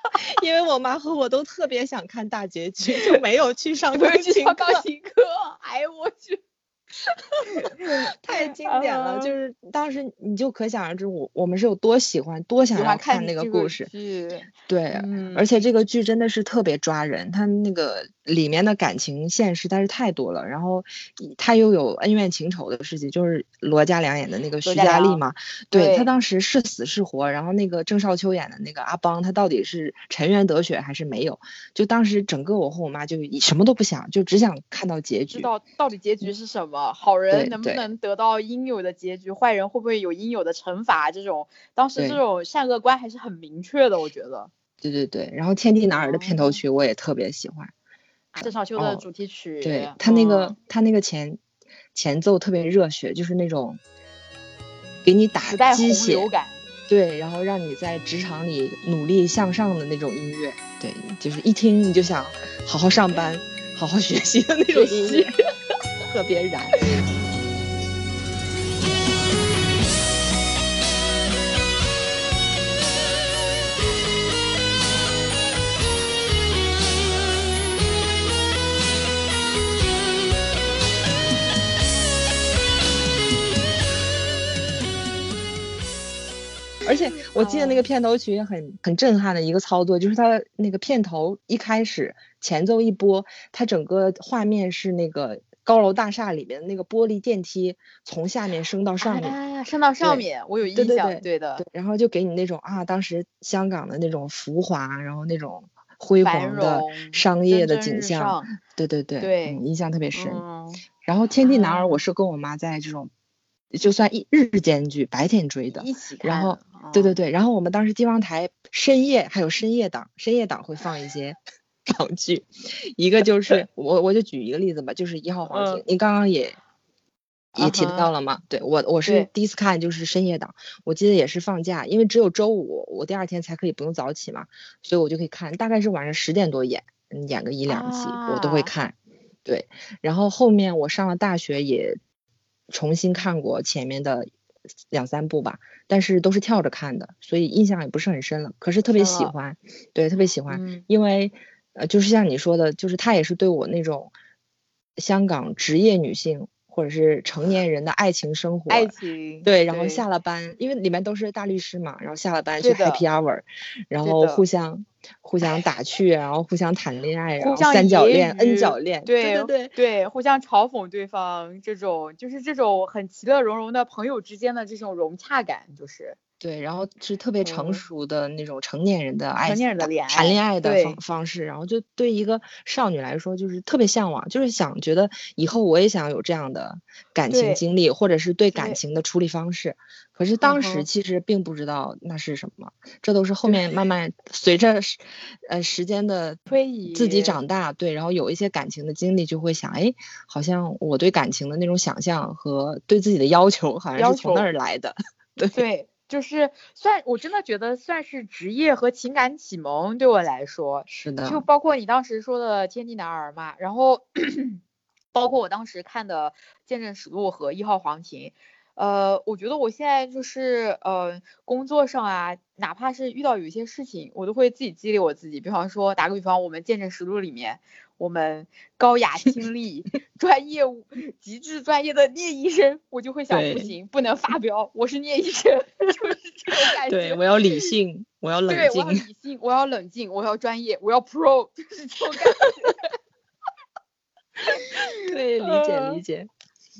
Speaker 1: 因为我妈和我都特别想看大结局，就没有去上钢琴
Speaker 2: 课。钢琴课，哎呦我去！
Speaker 1: 太经典了，就是当时你就可想而知，我我们是有多喜欢，多想要看那个故事。对，而且这个剧真的是特别抓人，它那个。里面的感情线实在是太多了，然后他又有恩怨情仇的事情，就是罗嘉良演的那个徐佳丽嘛，对他当时是死是活，然后那个郑少秋演的那个阿邦，他到底是沉冤得雪还是没有？就当时整个我和我妈就什么都不想，就只想看到结局，
Speaker 2: 知道到底结局是什么，好人能不能得到应有的结局，坏人会不会有应有的惩罚？这种当时这种善恶观还是很明确的，我觉得。
Speaker 1: 对对对，然后《天地男儿》的片头曲我也特别喜欢。
Speaker 2: 郑少秋的主题曲，
Speaker 1: 对他那个他那个前前奏特别热血，就是那种给你打鸡血
Speaker 2: 感，
Speaker 1: 对，然后让你在职场里努力向上的那种音乐，对，就是一听你就想好好上班、好好学习的那种音乐，特别燃。而且我记得那个片头曲也很很震撼的一个操作，就是它那个片头一开始前奏一播，它整个画面是那个高楼大厦里面那个玻璃电梯从下面升到上面，
Speaker 2: 升到上面，我有印
Speaker 1: 象，
Speaker 2: 对的，
Speaker 1: 然后就给你那种啊，当时香港的那种浮华，然后那种辉煌的商业的景象，对对对，
Speaker 2: 对，
Speaker 1: 印象特别深。然后《天地男儿》，我是跟我妈在这种。就算一日间剧，白天追的，然后对对对，然后我们当时地方台深夜还有深夜档，深夜档会放一些港剧，一个就是 我我就举一个例子吧，就是一号皇庭，你刚刚也也提到了嘛，对我我是第一次看就是深夜档，我记得也是放假，因为只有周五我第二天才可以不用早起嘛，所以我就可以看，大概是晚上十点多演，演个一两集我都会看，对，然后后面我上了大学也。重新看过前面的两三部吧，但是都是跳着看的，所以印象也不是很深了。可是特别喜欢，对，特别喜欢，因为呃，就是像你说的，就是他也是对我那种香港职业女性。或者是成年人的爱情生活，
Speaker 2: 爱情
Speaker 1: 对，然后下了班，因为里面都是大律师嘛，然后下了班去 happy hour，然后互相互相打趣，然后互相谈恋爱，然后三角恋、N 角恋，
Speaker 2: 对
Speaker 1: 对对
Speaker 2: 对，互相嘲讽对方，这种就是这种很其乐融融的朋友之间的这种融洽感，就是。
Speaker 1: 对，然后是特别成熟的那种成年人的爱，
Speaker 2: 成年人的恋爱，
Speaker 1: 谈恋爱的方方式，然后就对一个少女来说就是特别向往，就是想觉得以后我也想有这样的感情经历，或者是对感情的处理方式。可是当时其实并不知道那是什么，这都是后面慢慢随着呃时间的
Speaker 2: 推移，
Speaker 1: 自己长大，对，然后有一些感情的经历，就会想，哎，好像我对感情的那种想象和对自己的要求，好像是从那儿来的，
Speaker 2: 对。就是算我真的觉得算是职业和情感启蒙，对我来说
Speaker 1: 是的。
Speaker 2: 就包括你当时说的《天地男儿》嘛，然后 包括我当时看的《见证实录》和《一号黄庭》。呃，我觉得我现在就是呃，工作上啊，哪怕是遇到有一些事情，我都会自己激励我自己。比方说，打个比方，我们见证实录里面，我们高雅清丽、专业、极致专业的聂医生，我就会想，不行，不能发飙，我是聂医生，就是这种感
Speaker 1: 觉。对，我要理性，我要冷静。
Speaker 2: 对，我要理性，我要冷静，我要专业，我要 pro，就是这种感觉。
Speaker 1: 对，理解理解。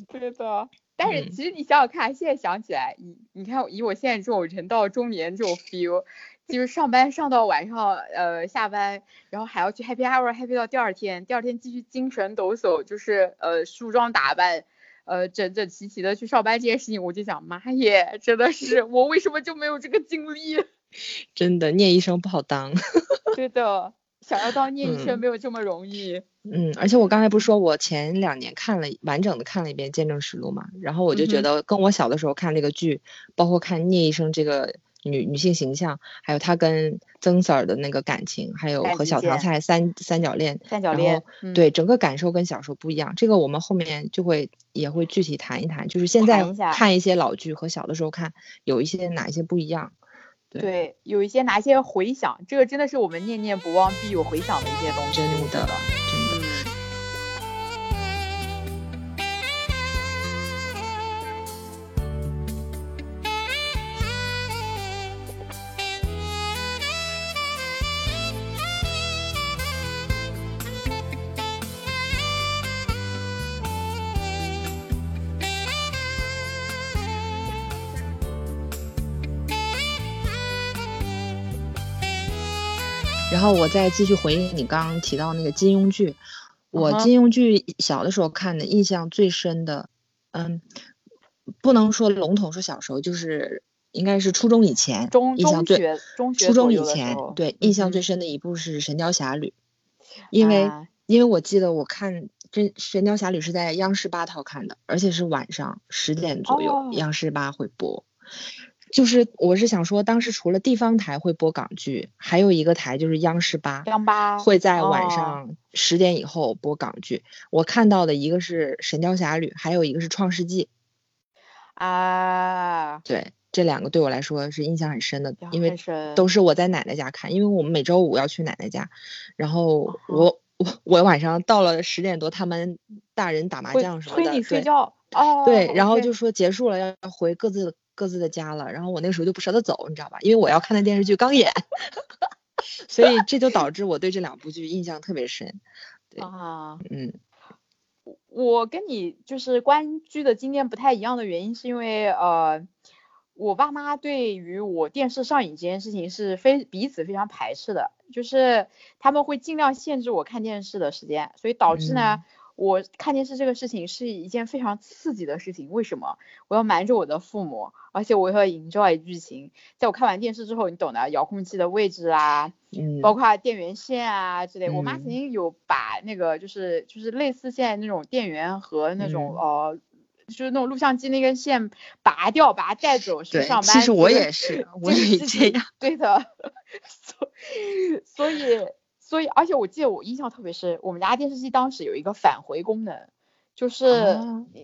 Speaker 2: 对的。但是其实你想想看，现在想起来，你你看以我现在这种人到中年这种 feel，就是上班上到晚上，呃下班，然后还要去 happy hour happy 到第二天，第二天继续精神抖擞，就是呃梳妆打扮，呃整整齐齐的去上班这件事情，我就想妈耶，真的是我为什么就没有这个精力？
Speaker 1: 真的，念医生不好当。
Speaker 2: 对的。想要当念医生没有这么容易。
Speaker 1: 嗯，而且我刚才不是说我前两年看了完整的看了一遍《见证实录》嘛，然后我就觉得跟我小的时候看那个剧，包括看聂医生这个女女性形象，还有她跟曾 Sir 的那个感情，还有和小唐菜三三角恋，
Speaker 2: 三角恋，
Speaker 1: 对整个感受跟小时候不一样。这个我们后面就会也会具体谈一谈，就是现在看一些老剧和小的时候看有一些哪一些不一样。
Speaker 2: 对，有一些哪一些回想，这个真的是我们念念不忘必有回想的一些东西，
Speaker 1: 真的，后我再继续回应你刚刚提到那个金庸剧，我金庸剧小的时候看的印象最深的，嗯，不能说笼统说小时候，就是应该是初中以前，印象最初中以前对印象最深的一部是《神雕侠侣》，因为因为我记得我看这《神雕侠侣》是在央视八套看的，而且是晚上十点左右，央视八会播。就是我是想说，当时除了地方台会播港剧，还有一个台就是央视八，
Speaker 2: 央八
Speaker 1: 会在晚上十点以后播港剧。我看到的一个是《神雕侠侣》，还有一个是《创世纪》。
Speaker 2: 啊，
Speaker 1: 对，这两个对我来说是印象很深的，因为都是我在奶奶家看，因为我们每周五要去奶奶家，然后我我我晚上到了十点多，他们大人打麻将什么的，
Speaker 2: 催你睡觉。哦，
Speaker 1: 对，然后就说结束了要回各自。各自的家了，然后我那个时候就不舍得走，你知道吧？因为我要看的电视剧刚演，所以这就导致我对这两部剧印象特别深。
Speaker 2: 啊，
Speaker 1: 嗯，
Speaker 2: 我跟你就是观剧的经验不太一样的原因，是因为呃，我爸妈对于我电视上瘾这件事情是非彼此非常排斥的，就是他们会尽量限制我看电视的时间，所以导致呢。我看电视这个事情是一件非常刺激的事情，为什么？我要瞒着我的父母，而且我要 enjoy 剧情。在我看完电视之后，你懂的，遥控器的位置啊，嗯，包括电源线啊之类。我妈曾经有把那个就是就是类似现在那种电源和那种呃，就是那种录像机那根线拔掉，把它带走去上班。
Speaker 1: 其实我也是，我也这样。
Speaker 2: 对的，所所以。所以，而且我记得我印象特别深，我们家电视机当时有一个返回功能，就是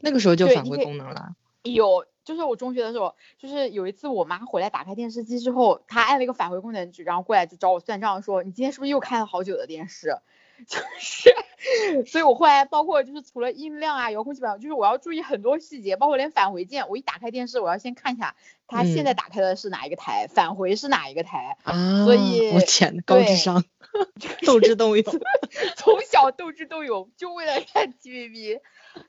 Speaker 1: 那个时候就返回功能了。
Speaker 2: 有，就是我中学的时候，就是有一次我妈回来打开电视机之后，她按了一个返回功能，然后过来就找我算账，说你今天是不是又看了好久的电视？就是，所以我后来包括就是除了音量啊、遥控器板，就是我要注意很多细节，包括连返回键，我一打开电视，我要先看一下它现在打开的是哪一个台，返回是哪一个台。
Speaker 1: 啊，
Speaker 2: 所以
Speaker 1: 我天，高智商，斗智斗勇，
Speaker 2: 从小斗智斗勇，就为了看 TVB。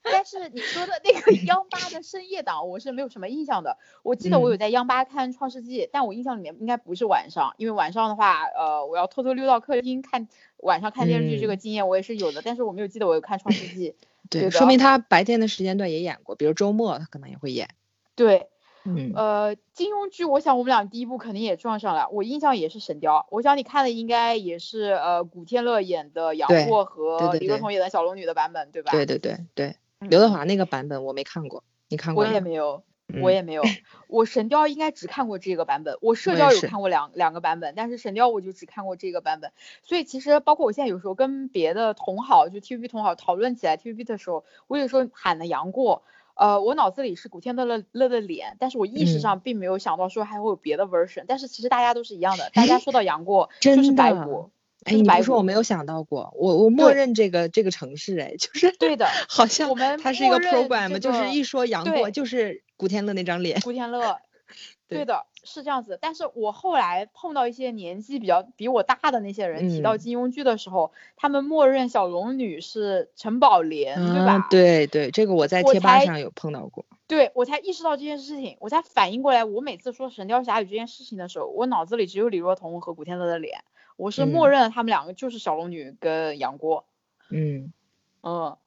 Speaker 2: 但是你说的那个央八的深夜档，我是没有什么印象的。我记得我有在央八看《创世纪》，但我印象里面应该不是晚上，因为晚上的话，呃，我要偷偷溜到客厅看晚上看电视剧这个经验我也是有的，但是我没有记得我有看《创世纪》。
Speaker 1: 对，说明他白天的时间段也演过，比如周末他可能也会演。
Speaker 2: 对。嗯，呃，金庸剧，我想我们俩第一部肯定也撞上了。我印象也是《神雕》，我想你看的应该也是呃古天乐演的杨过和李若彤演的小龙女的版本，
Speaker 1: 对
Speaker 2: 吧？
Speaker 1: 对对对对，刘德华那个版本我没看过，你看过
Speaker 2: 我也没有，我也没有。我《神雕》应该只看过这个版本，我《射雕》有看过两两个版本，但是《神雕》我就只看过这个版本。所以其实包括我现在有时候跟别的同好，就 TVB 同好讨论起来 TVB 的时候，我有时候喊的杨过。呃，我脑子里是古天乐乐的脸，但是我意识上并没有想到说还会有别的 version，但是其实大家都是一样的，大家说到杨过就是白骨，
Speaker 1: 哎，你别说我没有想到过，我我默认这个这个城市，哎，就是
Speaker 2: 对的，
Speaker 1: 好像
Speaker 2: 我们
Speaker 1: 它是一个 program，就是一说杨过就是古天乐那张脸，
Speaker 2: 古天乐。对的，是这样子。但是我后来碰到一些年纪比较比我大的那些人，提到金庸剧的时候，他们默认小龙女是陈宝莲，对吧？
Speaker 1: 对对，这个我在贴吧上有碰到过。
Speaker 2: 对，我才意识到这件事情，我才反应过来，我每次说《神雕侠侣》这件事情的时候，我脑子里只有李若彤和古天乐的脸，我是默认了他们两个就是小龙女跟杨过。
Speaker 1: 嗯
Speaker 2: 嗯，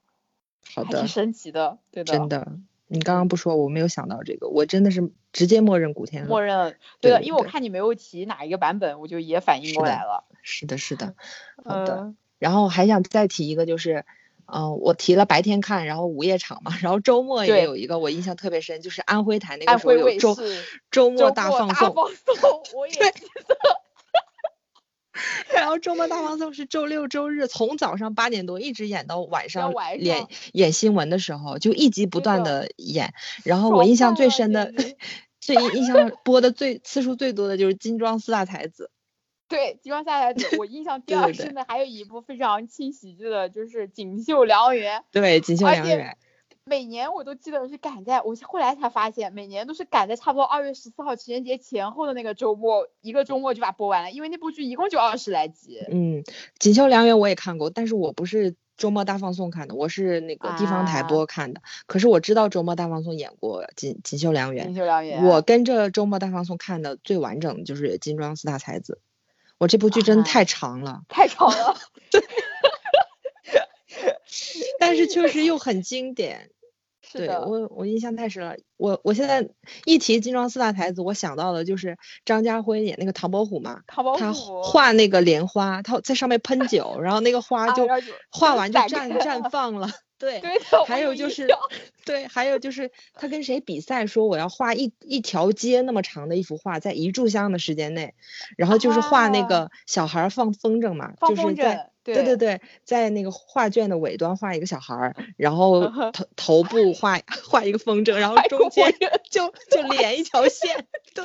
Speaker 1: 好的，
Speaker 2: 挺神奇的，对的，
Speaker 1: 真的。你刚刚不说，我没有想到这个，我真的是直接默认古天乐。
Speaker 2: 默认，对的，因为我看你没有提哪一个版本，我就也反应过来了。
Speaker 1: 是的，是的，好的。然后还想再提一个，就是，嗯，我提了白天看，然后午夜场嘛，然后周末也有一个我印象特别深，就是安徽台那个时候有周
Speaker 2: 周
Speaker 1: 末大放送，
Speaker 2: 我也记得。
Speaker 1: 然后周末大放送是周六周日，从早上八点多一直演到晚上演演新闻的时候，就一集不断的演。然后我印象最深的，最印象播的最次数最多的就是金装四大才子。
Speaker 2: 对，金装四大才子，我印象第二深的还有一部非常轻喜剧的，就是《锦绣良缘》。
Speaker 1: 对，《锦绣良缘》。
Speaker 2: 每年我都记得是赶在，我后来才发现，每年都是赶在差不多二月十四号情人节前后的那个周末，一个周末就把播完了，因为那部剧一共就二十来集。
Speaker 1: 嗯，《锦绣良缘》我也看过，但是我不是周末大放送看的，我是那个地方台播看的。可是我知道周末大放送演过《锦锦绣良缘》。
Speaker 2: 锦绣良缘。
Speaker 1: 我跟着周末大放送看的最完整的就是《金装四大才子》，我这部剧真的太长了，
Speaker 2: 太长了。
Speaker 1: 但是确实又很经典。对我我印象太深了，我我现在一提金装四大才子，我想到的就是张家辉演那个唐伯虎嘛，他画那个莲花，他在上面喷酒，然后那个花就画完就绽绽放了。对，还有就是，对，还有就是他跟谁比赛说我要画一一条街那么长的一幅画，在一炷香的时间内，然后就是画那个小孩放风筝嘛，就是在对对对，在那个画卷的尾端画一个小孩，然后头头部画 画一个风筝，然后中间就就连一条线，
Speaker 2: 对。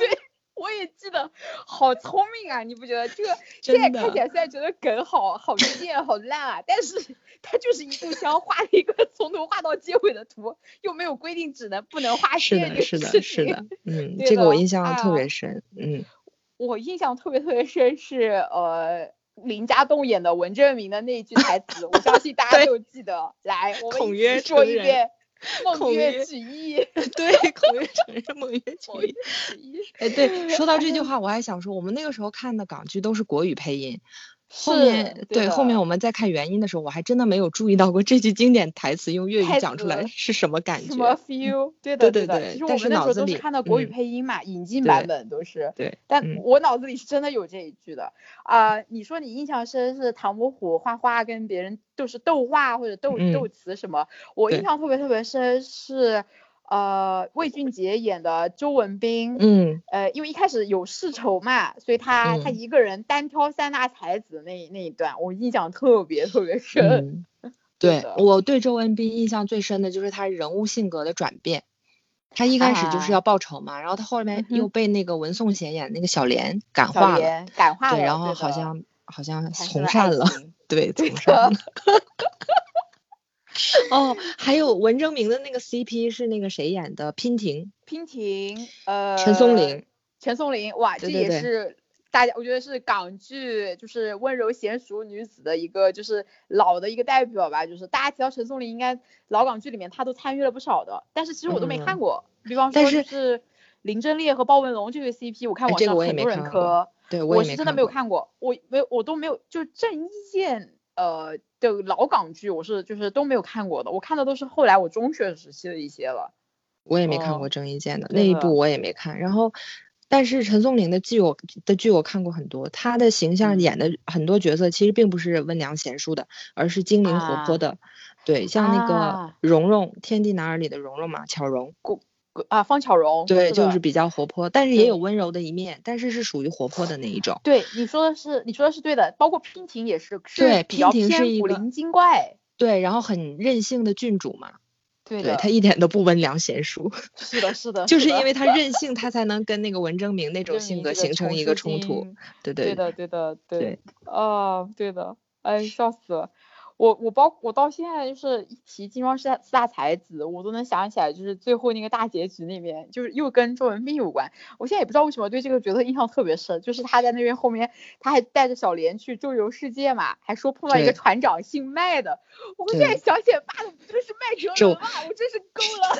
Speaker 2: 我也记得，好聪明啊！你不觉得这个 现在看起来虽然觉得梗好好贱好烂啊，但是它就是一炷香画了一个从头画到结尾的图，又没有规定只能不能画线
Speaker 1: 的，是的，是的，是的，嗯，这个我印象特别深，嗯，
Speaker 2: 我印象特别特别深是呃林家栋演的文正明的那一句台词，我相信大家都记得，来我们一起说一遍。梦月起义，
Speaker 1: 对，孔曰承认孟曰举义。哎，对，说到这句 话，我还想说，我们那个时候看的港剧都是国语配音。后面对后面我们在看原因的时候，我还真的没有注意到过这句经典台词用粤语讲出来是什么感觉。
Speaker 2: 什么 feel？对
Speaker 1: 的对的。
Speaker 2: 其实我们那时候都是看到国语配音嘛，引进版本都是。
Speaker 1: 对。
Speaker 2: 但我脑子里是真的有这一句的啊！你说你印象深是唐伯虎画画跟别人就是斗画或者斗斗词什么？我印象特别特别深是。呃，魏俊杰演的周文斌，
Speaker 1: 嗯，
Speaker 2: 呃，因为一开始有世仇嘛，所以他他一个人单挑三大才子那那一段，我印象特别特别深。
Speaker 1: 对，我对周文斌印象最深的就是他人物性格的转变。他一开始就是
Speaker 2: 啊
Speaker 1: 要报仇嘛，然后他后面又被那个文颂贤演那个小莲感化了，
Speaker 2: 感化了，
Speaker 1: 对，然后好像好像从善了，对，从 善了。哦，还有文征明的那个 CP 是那个谁演的？娉婷，
Speaker 2: 娉婷，呃，
Speaker 1: 陈松伶，
Speaker 2: 陈松伶，哇，这也是大家，我觉得是港剧就是温柔娴熟女子的一个就是老的一个代表吧，就是大家提到陈松伶，应该老港剧里面她都参与了不少的，但是其实我都没看
Speaker 1: 嗯。
Speaker 2: 过，比方说就是是林真烈和鲍文龙这对 CP，我看网上很多人磕，
Speaker 1: 对
Speaker 2: 我是真的没有
Speaker 1: 看过
Speaker 2: 看过，我没有我都没有，就郑伊健呃的老港剧，我是就是都没有看过的，我看的都是后来我中学时期的一些了。
Speaker 1: 我也没看
Speaker 2: 哦
Speaker 1: 过郑伊健的那一部，我也没看。然后，但是陈松伶的剧我的剧我看过很多，她的形象
Speaker 2: 嗯
Speaker 1: 演的很多角色其实并不是温良贤淑的，而是精灵活泼
Speaker 2: 啊
Speaker 1: 的。对，像那个
Speaker 2: 啊
Speaker 1: 蓉蓉，《天地男儿》里的蓉蓉嘛，巧蓉，
Speaker 2: 啊，方巧蓉，
Speaker 1: 对，就是比较活泼，但是也有温柔的一面，但是是属于活泼的那一种。
Speaker 2: 对，你说的是，你说的是对的，包括娉婷也是，
Speaker 1: 对娉婷是一个
Speaker 2: 古灵精怪，
Speaker 1: 对，然后很任性的郡主嘛，
Speaker 2: 对
Speaker 1: 她一点都不温良贤淑，
Speaker 2: 是的，是的，
Speaker 1: 就是因为她任性，她才能跟那个文征明那种性格形成一个冲突。
Speaker 2: 心
Speaker 1: 对对
Speaker 2: 对的，对的，对，
Speaker 1: 对
Speaker 2: 哦，对的，哎，笑死了。我我包我到现在就是一提金装四大四大才子，我都能想起来，就是最后那个大结局那边，就是又跟周文斌有关。我现在也不知道为什么对这个角色印象特别深，就是他在那边后面，他还带着小莲去周游世界嘛，还说碰到一个船长姓麦的。我现在
Speaker 1: 对
Speaker 2: 想起来，妈的，不就是麦哲伦啊，我真是够了。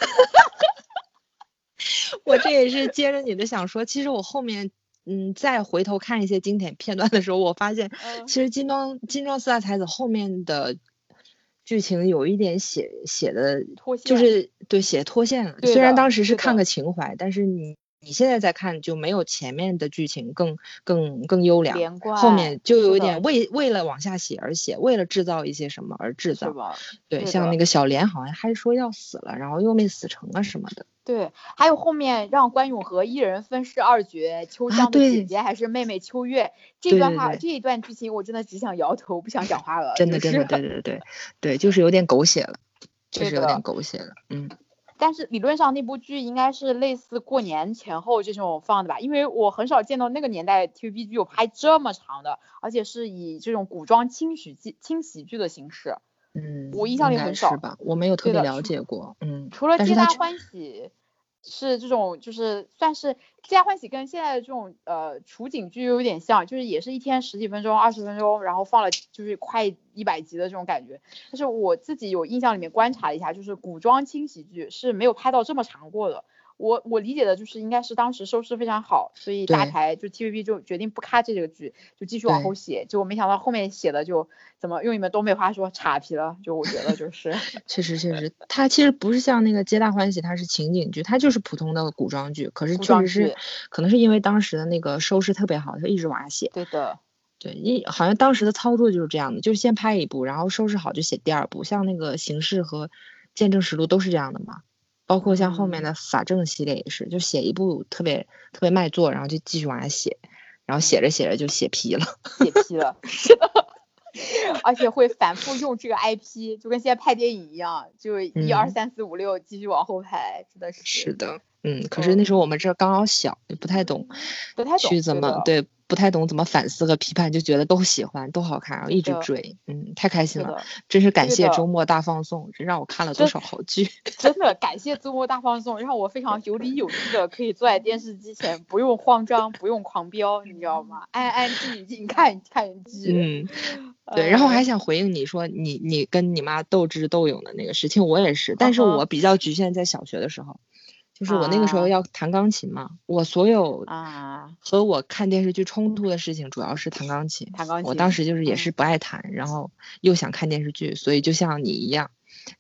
Speaker 1: 我这也是接着你的想说，其实我后面嗯再回头看一些经典片段的时候，我发现
Speaker 2: 嗯
Speaker 1: 其实金装金装四大才子后面的剧情有一点写写的
Speaker 2: 脱
Speaker 1: 就是对写脱线了。虽然当时是看个情怀，但是你你现在再看就没有前面的剧情更更更优良。
Speaker 2: 连贯
Speaker 1: 后面就有一点为为了往下写而写，为了制造一些什么而制造。对，
Speaker 2: 对
Speaker 1: 像那个小莲好像还说要死了，然后又没死成啊什么的。
Speaker 2: 对，还有后面让关咏荷一人分饰二角，秋
Speaker 1: 啊
Speaker 2: 香的姐姐还是妹妹秋月，这段话
Speaker 1: 对
Speaker 2: 这一段剧情我真的只想摇头，不想讲话了。
Speaker 1: 真的，真的，
Speaker 2: 是
Speaker 1: 对对对对，就是有点狗血了，确
Speaker 2: 对
Speaker 1: 实有点狗血了。嗯，
Speaker 2: 但是理论上那部剧应该是类似过年前后这种放的吧，因为我很少见到那个年代 TVB 剧有拍这么长的，而且是以这种古装轻喜剧轻喜剧的形式。
Speaker 1: 嗯，
Speaker 2: 我印象里很少
Speaker 1: 是吧？我没有特别了解过。嗯，
Speaker 2: 除了皆大欢喜是这种，就是算是皆大欢喜跟现在的这种呃处景剧有点像，就是也是一天十几分钟、二十分钟，然后放了就是快一百集的这种感觉。但是我自己有印象里面观察了一下，就是古装轻喜剧是没有拍到这么长过的。我我理解的就是应该是当时收视非常好，所以大
Speaker 1: 对
Speaker 2: 台就 TVB 就决定不咔这个剧，就继续往后写。结果没想到后面写的就怎么用你们东北话说岔皮了，就我觉得就是
Speaker 1: 确实确实，它其实不是像那个《皆大欢喜》，它是情景剧，它就是普通的古装剧。可是确实是，可能是因为当时的那个收视特别好，它一直往下写。
Speaker 2: 对的，
Speaker 1: 对，一好像当时的操作就是这样的，就是先拍一部，然后收拾好就写第二部，像那个《形式》和《见证实录》都是这样的嘛。包括像后面
Speaker 2: 嗯。
Speaker 1: 的法政系列也是，就写一部特别特别卖座，然后就继续往下写，然后写着写着就写批了。
Speaker 2: 写批了，是的，而且会反复用这个 IP，就跟现在拍电影一样，就一二
Speaker 1: 嗯。
Speaker 2: 三四五六继续往后拍，真的是
Speaker 1: 是的，嗯，可是那时候我们这刚好小，也不太懂
Speaker 2: 不太懂
Speaker 1: 去怎么对，不太懂怎么反思和批判，就觉得都喜欢，都好看，然后一直
Speaker 2: 的
Speaker 1: 追，嗯，太开心了，真是感谢周末大放送，这让我看了多
Speaker 2: 真
Speaker 1: 少好剧。
Speaker 2: 真的感谢周末大放送，让我非常有理有据的可以坐在电视机前，不用慌张，不用狂飙，你知道吗？安安静静看看剧。
Speaker 1: 嗯，对，然后我还
Speaker 2: 呃
Speaker 1: 想回应你说你你跟你妈斗智斗勇的那个事情，我也是，但是我比较局限在小学的时候，就是我那个时候
Speaker 2: 啊
Speaker 1: 要弹钢琴嘛，我所有
Speaker 2: 啊，
Speaker 1: 和我看电视剧冲突的事情主要是弹钢琴。
Speaker 2: 弹钢琴
Speaker 1: 我当时就是也
Speaker 2: 嗯
Speaker 1: 是不爱弹，然后又想看电视剧，所以就像你一样，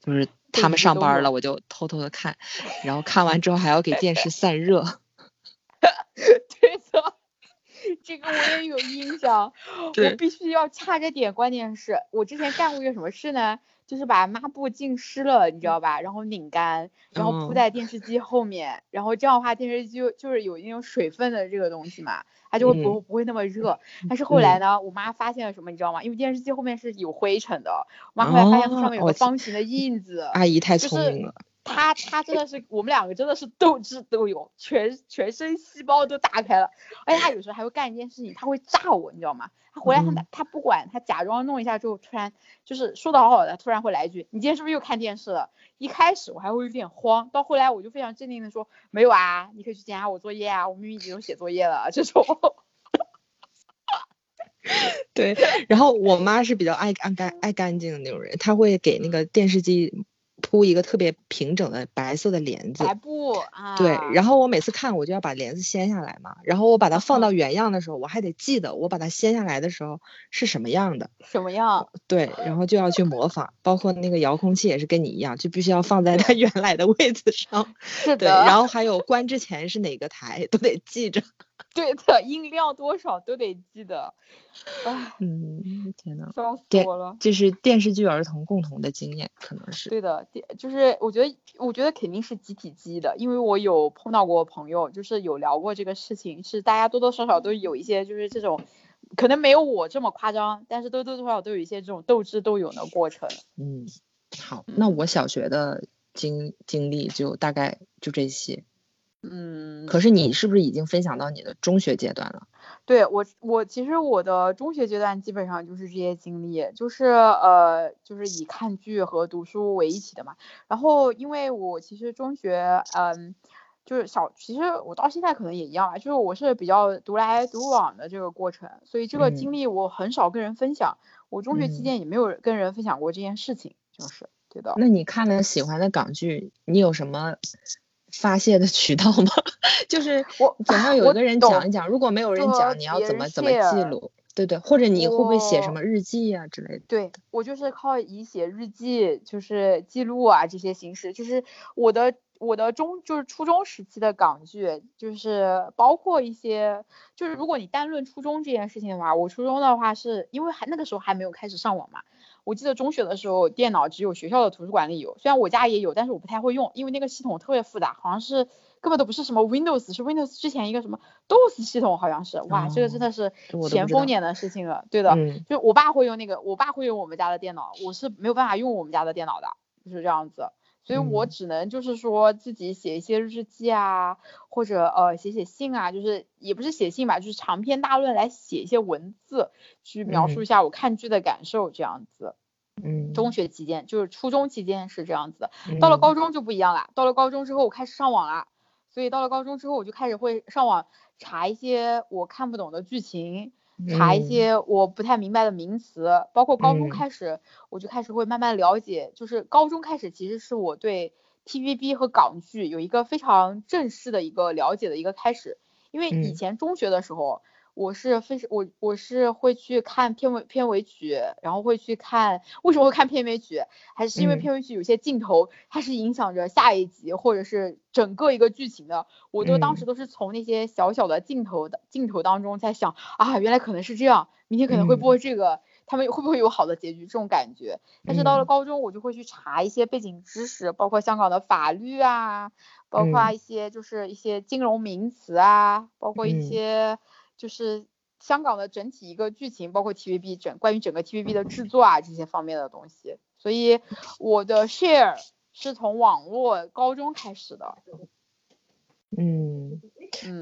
Speaker 1: 就是他们上班了，我就偷偷的看，然后看完之后还要给电视散热。
Speaker 2: 对的，这个我也有印象。我
Speaker 1: 对
Speaker 2: 必须要掐着点，关电视我之前干过一个什么事呢？就是把抹布浸湿了，你知道吧？然后拧干，然后铺
Speaker 1: 哦
Speaker 2: 在电视机后面，然后这样的话电视机就就是有那种水分的这个东西嘛，它就会不、
Speaker 1: 嗯
Speaker 2: 不会那么热。但是后来
Speaker 1: 嗯
Speaker 2: 呢，我妈发现了什么，你知道吗？因为电视机后面是有灰尘的，我妈后来发现上面有个方形的印子。
Speaker 1: 阿姨太
Speaker 2: 就是
Speaker 1: 聪明了，
Speaker 2: 他他真的是我们两个真的是斗智斗勇，全全身细胞都打开了。而且他有时候还会干一件事情，他会炸我，你知道吗？他回来他他不管，他假装弄一下之后，突然就是说的好好的，突然会来一句：“你今天是不是又看电视了？”一开始我还会有点慌，到后来我就非常镇定的说：“没有啊，你可以去检查我作业啊，我明明已经有写作业了。”这种。
Speaker 1: 对，然后我妈是比较爱爱干爱干净的那种人，她会给那个电视机铺一个特别平整的白色的帘子，
Speaker 2: 白布啊。
Speaker 1: 对，然后我每次看我就要把帘子掀下来嘛，然后我把它放到原样的时候，我还得记得我把它掀下来的时候是什么样的，
Speaker 2: 什么样？
Speaker 1: 对，然后就要去模仿，包括那个遥控器也是跟你一样，就必须要放在它原来的位置上。
Speaker 2: 是的。
Speaker 1: 对，然后还有关之前是哪个台都得记着。
Speaker 2: 对的，音量多少都得记得。
Speaker 1: 唉，嗯，天呐，
Speaker 2: 笑死我了。
Speaker 1: 这是电视剧儿童共同的经验，可能是。
Speaker 2: 对的，电就是我觉得，我觉得肯定是集体记忆的，因为我有碰到过朋友，就是有聊过这个事情，是大家多多少少都有一些，就是这种，可能没有我这么夸张，但是多多少少都有一些这种斗智斗勇的过程。
Speaker 1: 嗯，好，那我小学的经经历就大概就这些。
Speaker 2: 嗯，
Speaker 1: 可是你是不是已经分享到你的中学阶段了？
Speaker 2: 对我，我其实我的中学阶段基本上就是这些经历，就是呃，就是以看剧和读书为一起的嘛。然后因为我其实中学，嗯，就是小，其实我到现在可能也一样吧，就是我是比较独来独往的这个过程，所以这个经历我很少跟人分享。我中学期间也没有跟人分享过这件事情，就是对的。
Speaker 1: 那你看了喜欢的港剧，你有什么？发泄的渠道吗？就是
Speaker 2: 我
Speaker 1: 总要 有一个人讲一讲，如果没有人讲，你要怎么怎么记录？对对，或者你会不会写什么日记啊之类的？
Speaker 2: 对我就是靠以写日记，就是记录啊这些形式。就是我的我的中就是初中时期的港剧，就是包括一些，就是如果你单论初中这件事情的话，我初中的话是因为还那个时候还没有开始上网嘛。我记得中学的时候，电脑只有学校的图书馆里有，虽然我家也有，但是我不太会用，因为那个系统特别复杂，好像是根本都不是什么 Windows，是 Windows 之前一个什么 DOS 系统，好像是，哇，这个真的是前丰年的事情了，对的，就我爸会用那个，我爸会用我们家的电脑，我是没有办法用我们家的电脑的，就是这样子。所以我只能就是说自己写一些日记啊，或者呃写写信啊，就是也不是写信吧，就是长篇大论来写一些文字，去描述一下我看剧的感受这样子。
Speaker 1: 嗯，
Speaker 2: 中学期间就是初中期间是这样子，到了高中就不一样了。到了高中之后我开始上网了，所以到了高中之后我就开始会上网查一些我看不懂的剧情。查一些我不太明白的名词，包括高中开始，我就开始会慢慢了解，就是高中开始其实是我对 TVB 和港剧有一个非常正式的一个了解的一个开始，因为以前中学的时候。我是非我我是会去看片尾片尾曲，然后会去看为什么会看片尾曲，还是因为片尾曲有些镜头它是影响着下一集或者是整个一个剧情的，我都当时都是从那些小小的镜头的镜头当中在想啊，原来可能是这样，明天可能会播这个，他们会不会有好的结局？这种感觉。但是到了高中，我就会去查一些背景知识，包括香港的法律啊，包括一些就是一些金融名词啊，包括一些。就是香港的整体一个剧情，包括 TVB 整关于整个 TVB 的制作啊这些方面的东西，所以我的 share 是从网络高中开始的。
Speaker 1: 嗯，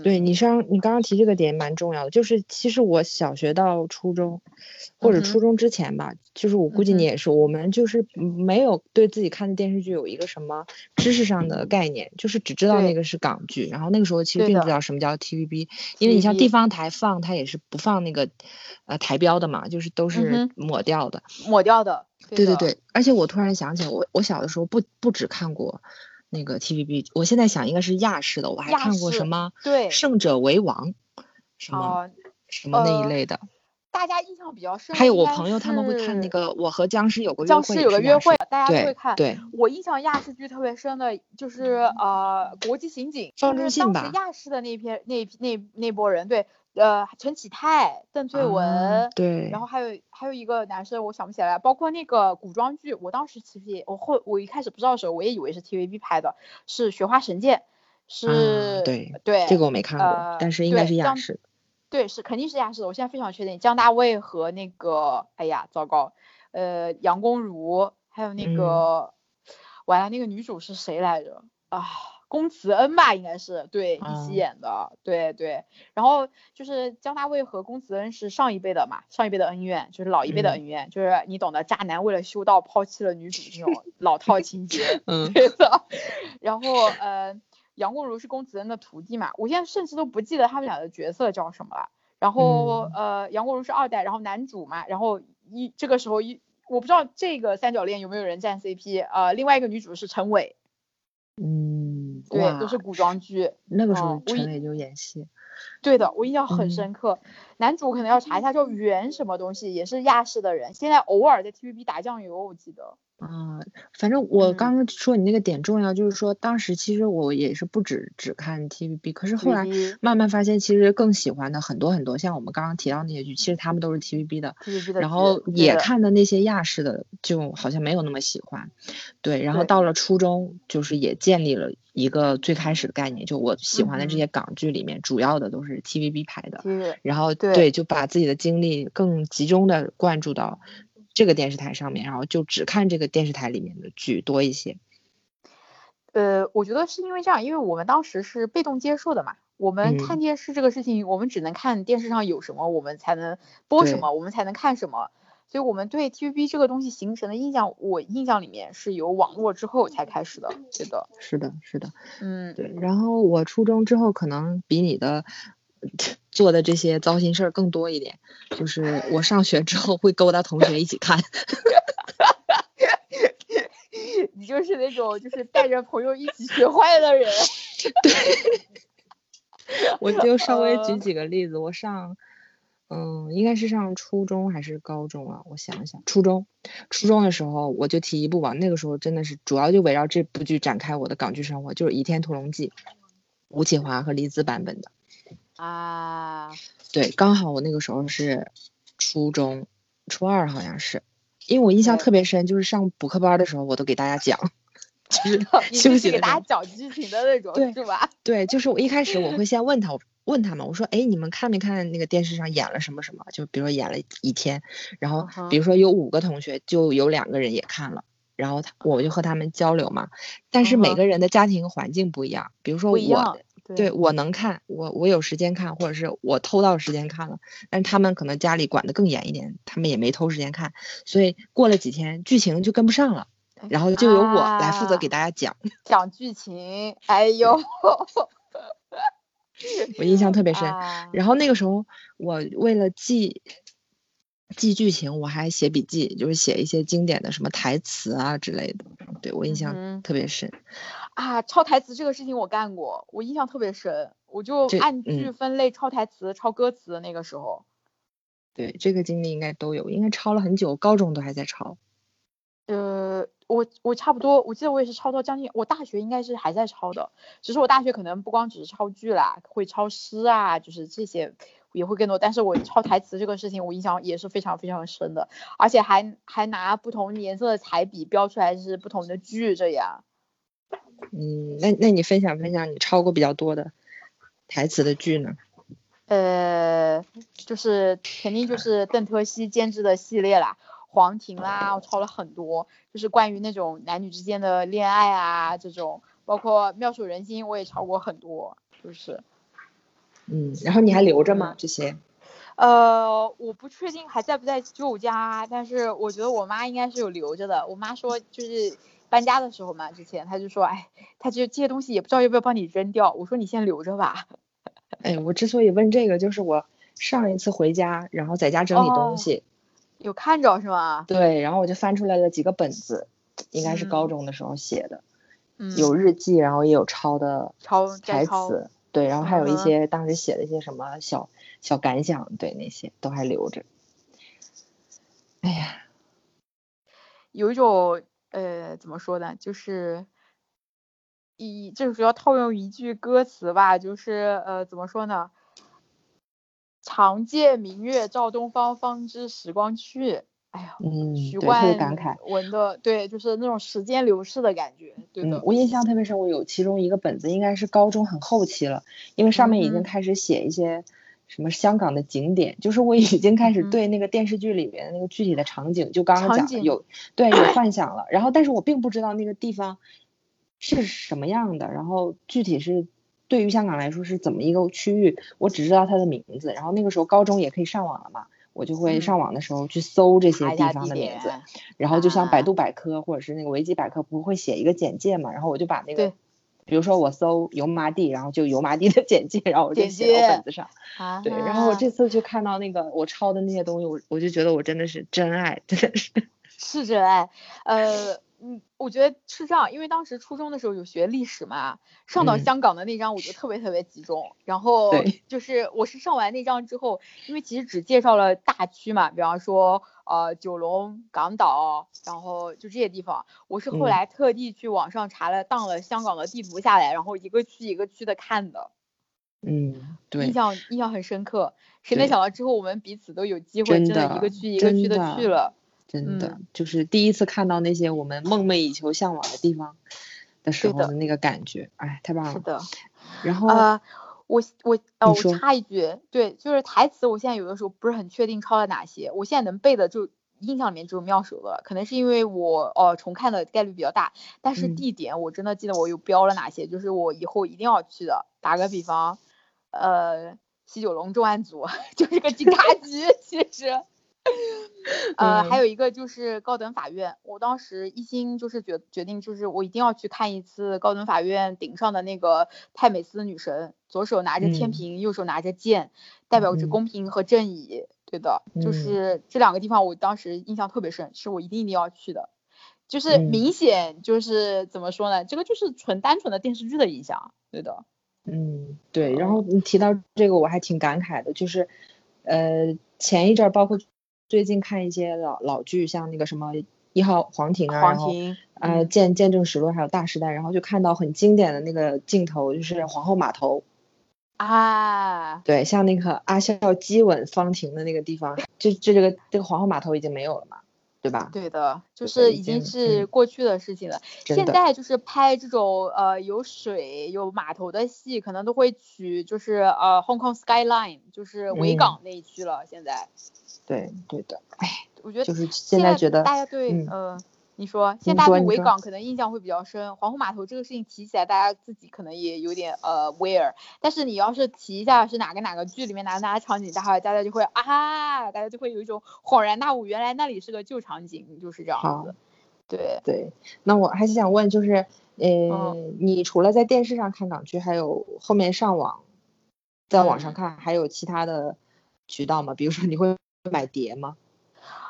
Speaker 1: 对你上你刚刚提这个点蛮重要的，就是其实我小学到初中，或者初中之前吧，就是我估计你也是，我们就是没有对自己看的电视剧有一个什么知识上的概念，就是只知道那个是港剧，然后那个时候其实并不知道什么叫 TVB，因为你像地方台放它也是不放那个呃台标的嘛，就是都是抹掉的，
Speaker 2: 抹掉的。
Speaker 1: 对对对，而且我突然想起来，我我小的时候不不只看过。那个 TVB，我现在想应该是亚视的，我还看过什么
Speaker 2: 对
Speaker 1: 胜者为王，什么什么那一类的。
Speaker 2: 大家印象比较深。
Speaker 1: 还有我朋友他们会看那个我和僵尸有个约会
Speaker 2: 僵尸有个约会，大家都会看。
Speaker 1: 对，
Speaker 2: 我印象亚视剧特别深的就是呃国际刑警，
Speaker 1: 方中信
Speaker 2: 吧。当时亚视的那篇那那那波人对。呃，陈启泰、邓萃雯，
Speaker 1: 对，
Speaker 2: 然后还有还有一个男生，我想不起来，包括那个古装剧，我当时其实也，我后我一开始不知道的时候，我也以为是 TVB 拍的，是《雪花神剑》，是，
Speaker 1: 对
Speaker 2: 对，
Speaker 1: 这个我没看过，但是应该是亚视，
Speaker 2: 对，是肯定是亚视的，我现在非常确定，姜大卫和那个，哎呀，糟糕，呃，杨恭如，还有那个。完了，那个女主是谁来着？啊，宫慈恩吧，应该是对一起演的，对对。然后就是姜大卫和宫慈恩是上一辈的嘛，上一辈的恩怨，就是老一辈的恩怨，就是你懂得，渣男为了修道抛弃了女主这种 老套情节，
Speaker 1: 嗯，
Speaker 2: 对的。然后呃，杨过如是宫慈恩的徒弟嘛，我现在甚至都不记得他们俩的角色叫什么了。然后呃，杨过如是二代，然后男主嘛，然后一这个时候一我不知道这个三角恋有没有人站 CP，呃，另外一个女主是陈伟。
Speaker 1: 嗯，
Speaker 2: 对，都是古装剧。
Speaker 1: 那个时候陈伟就演戏。
Speaker 2: 对的，我印象很深刻。男主可能要查一下，叫袁什么东西，也是亚视的人，现在偶尔在 TVB 打酱油，我记得。
Speaker 1: 啊，反正我刚刚说你那个点重要，就是说当时其实我也是不只只看 TVB，可是后来慢慢发现，其实更喜欢的很多很多，像我们刚刚提到那些剧，其实他们都是 TVB 的，然后也看的那些亚视的，就好像没有那么喜欢。对，然后到了初中，就是也建立了一个最开始的概念，就我喜欢的这些港剧里面，主要的都是 TVB 拍的，然后对，就把自己的精力更集中的灌注到。这个电视台上面，然后就只看这个电视台里面的剧多一些。
Speaker 2: 呃，我觉得是因为这样，因为我们当时是被动接受的嘛。我们看电视这个事情，我们只能看电视上有什么，我们才能播什么，我们才能看什么。所以，我们对 TVB 这个东西形成的印象，我印象里面是有网络之后才开始的。对的，
Speaker 1: 是的，是的，
Speaker 2: 嗯，
Speaker 1: 对。然后我初中之后，可能比你的。做的这些糟心事儿更多一点，就是我上学之后会勾搭同学一起看，
Speaker 2: 你就是那种就是带着朋友一起学坏的人。
Speaker 1: 对，我就稍微举几个例子，我上，嗯，应该是上初中还是高中啊？我想想，初中，初中的时候我就提一部吧，那个时候真的是主要就围绕这部剧展开我的港剧生活，就是《倚天屠龙记》，吴启华和黎姿版本的。
Speaker 2: 啊，
Speaker 1: 对，刚好我那个时候是初中，初二好像是，因为我印象特别深，就是上补课班的时候，我都给大家讲，就是休息
Speaker 2: 给大家讲剧情的那种，是吧？
Speaker 1: 对，就是我一开始我会 先问他，问他们，我说，哎，你们看没看那个电视上演了什么什么？就比如说演了一天，然后比如说有五个同学，就有两个人也看了，然后他我就和他们交流嘛，但是每个人的家庭环境不一样，比如说我。对我能看，我我有时间看，或者是我偷到时间看了，但是他们可能家里管的更严一点，他们也没偷时间看，所以过了几天剧情就跟不上了，然后就由我来负责给大家讲
Speaker 2: 讲剧情。哎呦，
Speaker 1: 我印象特别深。然后那个时候我为了记记剧情，我还写笔记，就是写一些经典的什么台词啊之类的，对我印象特别深。
Speaker 2: 啊，抄台词这个事情我干过，我印象特别深，我就按句分类抄台词、抄歌词。那个时候，
Speaker 1: 对这个经历应该都有，应该抄了很久，高中都还在抄。
Speaker 2: 呃，我我差不多，我记得我也是抄到将近，我大学应该是还在抄的，只是我大学可能不光只是抄剧啦，会抄诗啊，就是这些也会更多。但是我抄台词这个事情，我印象也是非常非常深的，而且还还拿不同颜色的彩笔标出来是不同的剧这样。
Speaker 1: 嗯，那那你分享分享你抄过比较多的台词的剧呢？
Speaker 2: 呃，就是肯定就是邓特希监制的系列啦，黄庭啦，我抄了很多，就是关于那种男女之间的恋爱啊这种，包括妙手仁心我也抄过很多，就是。
Speaker 1: 嗯，然后你还留着吗？这些？
Speaker 2: 呃，我不确定还在不在旧家，但是我觉得我妈应该是有留着的。我妈说就是。搬家的时候嘛，之前他就说，哎，他就这些东西也不知道要不要帮你扔掉。我说你先留着吧。
Speaker 1: 哎，我之所以问这个，就是我上一次回家，然后在家整理东西，
Speaker 2: 有看着是吗？
Speaker 1: 对，然后我就翻出来了几个本子，应该是高中的时候写的，
Speaker 2: 嗯，
Speaker 1: 有日记，然后也有抄的
Speaker 2: 抄
Speaker 1: 台词，对，然后还有一些当时写的一些什么小小感想，对，那些都还留着。哎呀，
Speaker 2: 有一种。呃，怎么说呢？就是一就是主要套用一句歌词吧，就是呃，怎么说呢？长借明月照东方，方知时光去。哎呀，
Speaker 1: 嗯，
Speaker 2: 徐冠
Speaker 1: 感慨
Speaker 2: 文的，对，就是那种时间流逝的感觉。
Speaker 1: 嗯，我印象特别深，我有其中一个本子，应该是高中很后期了，因为上面已经开始写一些什么香港的景点，就是我已经开始
Speaker 2: 嗯
Speaker 1: 对那个电视剧里面那个具体的场景，就刚刚讲的有对有幻想了。然后，但是我并不知道那个地方是什么样的，然后具体是对于香港来说是怎么一个区域，我只知道它的名字。然后那个时候高中也可以上网了嘛，我就会
Speaker 2: 嗯
Speaker 1: 上网的时候去搜这些地方的名字。
Speaker 2: 点，
Speaker 1: 然后就像百
Speaker 2: 啊
Speaker 1: 度百科或者是那个维基百科不会写一个简介嘛，然后我就把那个，比如说我搜油麻地，然后就油麻地的简介，然后我就写到本子上。
Speaker 2: 啊，
Speaker 1: 对，然后我这次就看到那个我抄的那些东西，我我就觉得我真的是真爱，真的是。
Speaker 2: 是真爱，呃，嗯，我觉得是这样，因为当时初中的时候有学历史嘛，上到
Speaker 1: 嗯。
Speaker 2: 香港的那章我就特别特别集中，然后就 是我是上完那章之后，因为其实只介绍了大区嘛，比方说呃九龙、港岛，然后就这些地方，我是后
Speaker 1: 嗯。
Speaker 2: 来特地去网上查了当了香港的地图下来，然后一个区一个区的看的，
Speaker 1: 嗯，对。
Speaker 2: 印，象印象很深刻。谁能想到之后我们彼此都有机会
Speaker 1: 真
Speaker 2: 真的一个区一个区的去了。
Speaker 1: 真的、
Speaker 2: 嗯
Speaker 1: 就是第一次看到那些我们梦寐以求、向往的地方的时候的那个感觉，哎，太棒了。
Speaker 2: 是的。
Speaker 1: 然后，
Speaker 2: 呃，我我呃，我插一句，对，就是台词，我现在有的时候不是很确定抄了哪些，我现在能背的就印象里面只有妙手了，可能是因为我呃重看的概率比较大，但是
Speaker 1: 嗯
Speaker 2: 地点我真的记得我有标了哪些，就是我以后一定要去的。打个比方，呃，西九龙重案组 就是个警察局，其实。呃，还
Speaker 1: 嗯
Speaker 2: 有一个就是高等法院，我当时一心就是决决定，就是我一定要去看一次高等法院顶上的那个泰美斯女神，左手拿着天
Speaker 1: 嗯
Speaker 2: 平，右手拿着剑，代表着
Speaker 1: 嗯
Speaker 2: 公平和正义。对的，就
Speaker 1: 嗯
Speaker 2: 是这两个地方，我当时印象特别深，是我一定一定要去的。就是
Speaker 1: 嗯
Speaker 2: 明显就是怎么说呢，这个就是纯单纯的电视剧的影响。对的，
Speaker 1: 嗯，对，然后你提到这个，我还挺感慨的，就是，呃，前一阵儿，包括最近看一些老老剧，像那个什么一号皇庭啊，然后
Speaker 2: 皇庭，
Speaker 1: 呃
Speaker 2: 嗯
Speaker 1: 见见证实录还有大时代，然后就看到很经典的那个镜头，就是皇后码头，
Speaker 2: 啊，
Speaker 1: 对，像那个阿孝激吻方婷的那个地方，就就这个这个皇后码头已经没有了嘛，对吧？
Speaker 2: 对的，就是已经是过去的事情了。现在就是拍这种呃有水有码头的戏，可能都会取就是呃 Hong Kong Skyline，就是维
Speaker 1: 嗯
Speaker 2: 港那一区了。现在
Speaker 1: 对对的，哎，
Speaker 2: 我觉得
Speaker 1: 就是
Speaker 2: 现
Speaker 1: 现在觉得
Speaker 2: 大家对
Speaker 1: 嗯
Speaker 2: 呃，你说现在大家对维港可能印象会比较深，皇后码头这个事情提起来，大家自己可能也有点呃 aware，但是你要是提一下是哪个哪个剧里面哪个哪个场景，大家大家就会啊，大家就会有一种恍然大悟，原来那里是个旧场景，就是这样
Speaker 1: 好
Speaker 2: 子。对，
Speaker 1: 对，那我还是想问，就是呃，
Speaker 2: 嗯
Speaker 1: 你除了在电视上看港剧，还有后面上网，在网上
Speaker 2: 嗯
Speaker 1: 看，还有其他的渠道吗？比如说你会买碟吗？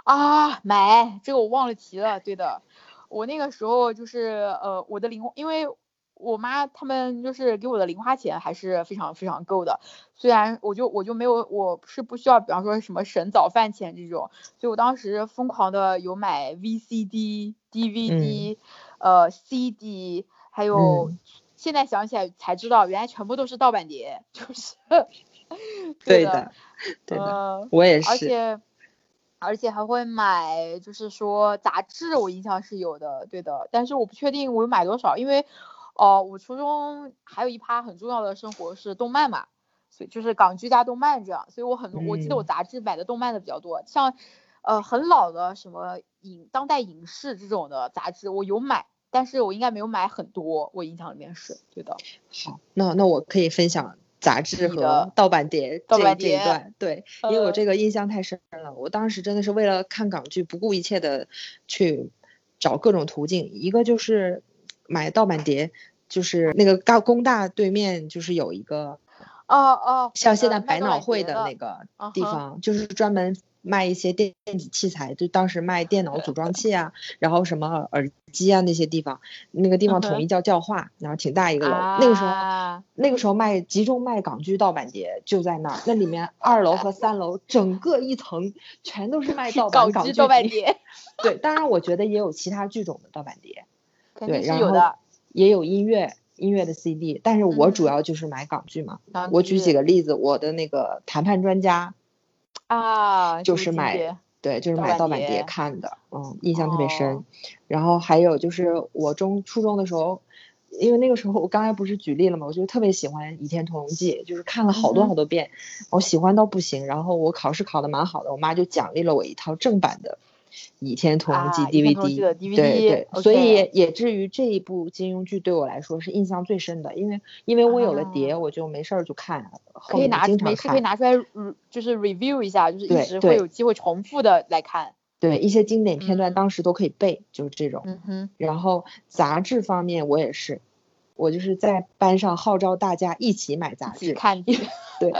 Speaker 2: 啊，买这个我忘了提了，对的，我那个时候就是呃，我的零，因为我妈他们就是给我的零花钱还是非常非常够的，虽然我就我就没有，我是不需要，比方说什么省早饭钱这种，所以我当时疯狂的有买 VCD、DVD，、呃 CD，还有、
Speaker 1: 嗯
Speaker 2: 现在想起来才知道，原来全部都是盗版碟，就是的，
Speaker 1: 对的，对的，
Speaker 2: 呃
Speaker 1: 我也是。
Speaker 2: 而且而且还会买，就是说杂志，我印象是有的，对的，但是我不确定我买多少，因为哦、我初中还有一趴很重要的生活是动漫嘛，所以就是港剧加动漫这样，所以我很多，我记得我
Speaker 1: 嗯
Speaker 2: 杂志买的动漫的比较多，像呃很老的什么影当代影视这种的杂志我有买，但是我应该没有买很多，我印象里面是对的。
Speaker 1: 好，那那我可以分享杂志和盗版碟这这一
Speaker 2: 盗版碟
Speaker 1: 段，对，因为我
Speaker 2: 呃
Speaker 1: 这个印象太深了。我当时真的是为了看港剧，不顾一切的去找各种途径，一个就是买盗版碟，就是那个大工大对面就是有一个
Speaker 2: 哦哦，
Speaker 1: 像现在百脑汇
Speaker 2: 的
Speaker 1: 的那个地方，就是专门卖一些电电子器材，就当时卖电脑组装器啊，然后什么耳机啊那些地方，那个地方统一叫教化，然后挺大一个楼，那个时候。
Speaker 2: 啊
Speaker 1: 那个时候卖集中卖港剧盗版碟就在那儿，那里面二楼和三楼整个一层全都是卖盗版港剧
Speaker 2: 盗版
Speaker 1: 碟。对，当然我觉得也有其他剧种的盗版碟，对然后。也有音乐音乐的 CD，但是我主
Speaker 2: 嗯
Speaker 1: 要就是买港剧嘛。
Speaker 2: 港
Speaker 1: 我举几个例子，我的那个谈判专家，
Speaker 2: 啊，
Speaker 1: 就是买对，就是买盗版碟
Speaker 2: 碟
Speaker 1: 看的，嗯，印象特别深。
Speaker 2: 哦
Speaker 1: 然后还有就是我中初中的时候，因为那个时候我刚才不是举例了嘛，我就特别喜欢《倚天屠龙记》，就是看了好多好多遍，我喜欢到不行。然后我考试考的蛮好的，我妈就奖励了我一套正版的《倚天屠龙记》DVD。对对，所以也也至于这一部金庸剧对我来说是印象最深的，因为因为我有了碟，我就没事儿就看，
Speaker 2: 可以拿没事可以拿出来，就是 review 一下，就是一直会有机会重复的来看。
Speaker 1: 对一些经典片段，当时都可以背，就是这种。
Speaker 2: 嗯哼。
Speaker 1: 然后杂志方面，我也是，我就是在班上号召大家一起买杂志
Speaker 2: 看剧。
Speaker 1: 对，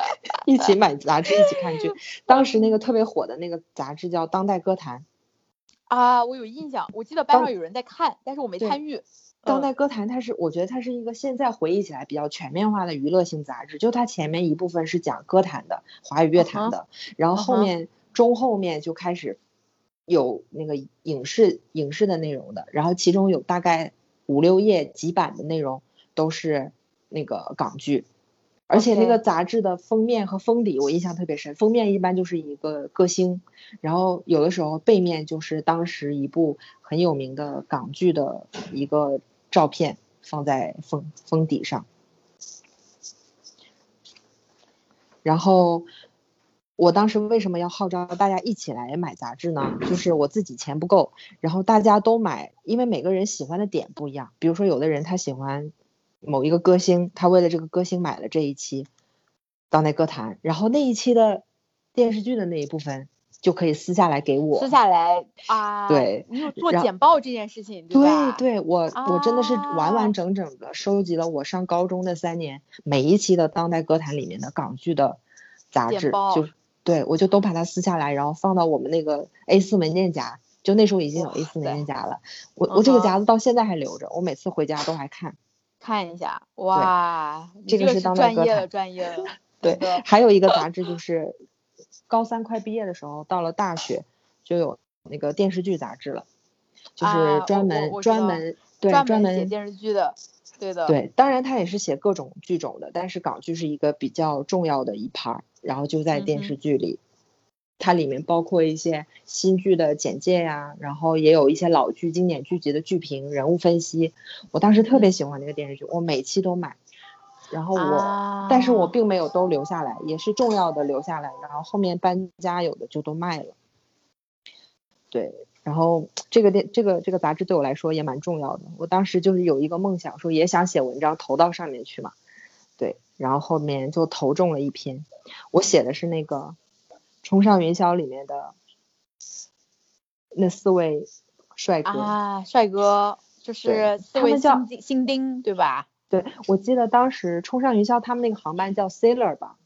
Speaker 1: 一起买杂志，一起看剧。当时那个特别火的那个杂志叫《当代歌坛》。
Speaker 2: 啊，我有印象，我记得班上有人在看，但是我没参与。
Speaker 1: 当代歌坛，它是我觉得它是一个现在回忆起来比较全面化的娱乐性杂志。就它前面一部分是讲歌坛的、华语乐坛的，然后后面中后面就开始。有那个影视影视的内容的，然后其中有大概五六页几版的内容都是那个港剧，而且那个杂志的封面和封底我印象特别深，封面一般就是一个歌星，然后有的时候背面就是当时一部很有名的港剧的一个照片放在封封底上，然后。我当时为什么要号召大家一起来买杂志呢？就是我自己钱不够，然后大家都买，因为每个人喜欢的点不一样。比如说，有的人他喜欢某一个歌星，他为了这个歌星买了这一期《当代歌坛》，然后那一期的电视剧的那一部分就可以撕下来给我。
Speaker 2: 撕下来啊？
Speaker 1: 对，
Speaker 2: 你有做简报这件事情，
Speaker 1: 对
Speaker 2: 对
Speaker 1: 对，我我真的是完完整整的收集了我上高中的三年每一期的《当代歌坛》里面的港剧的杂志，就。对，我就都把它撕下来，然后放到我们那个 A 四文件夹，就那时候已经有 A 四文件夹了。我我这个夹子到现在还留着，我每次回家都还看，
Speaker 2: 看一下。哇，
Speaker 1: 这个
Speaker 2: 是
Speaker 1: 专
Speaker 2: 业的专业的。
Speaker 1: 对，还有一个杂志就是高三快毕业的时候，到了大学就有那个电视剧杂志了，就是专门专门对专门
Speaker 2: 写电视剧的。对的。
Speaker 1: 对，当然他也是写各种剧种的，但是港剧是一个比较重要的一 part。然后就在电视剧里，它里面包括一些新剧的简介呀，然后也有一些老剧、经典剧集的剧评、人物分析。我当时特别喜欢那个电视剧，我每期都买。然后我，但是我并没有都留下来，也是重要的留下来。然后后面搬家，有的就都卖了。对，然后这个电这个这个杂志对我来说也蛮重要的。我当时就是有一个梦想，说也想写文章投到上面去嘛。对，然后后面就投中了一篇。我写的是那个《冲上云霄》里面的那四位帅哥
Speaker 2: 啊，帅哥就是四位新丁新丁对吧？
Speaker 1: 对，我记得当时《冲上云霄》他们那个航班叫 Sailor 吧？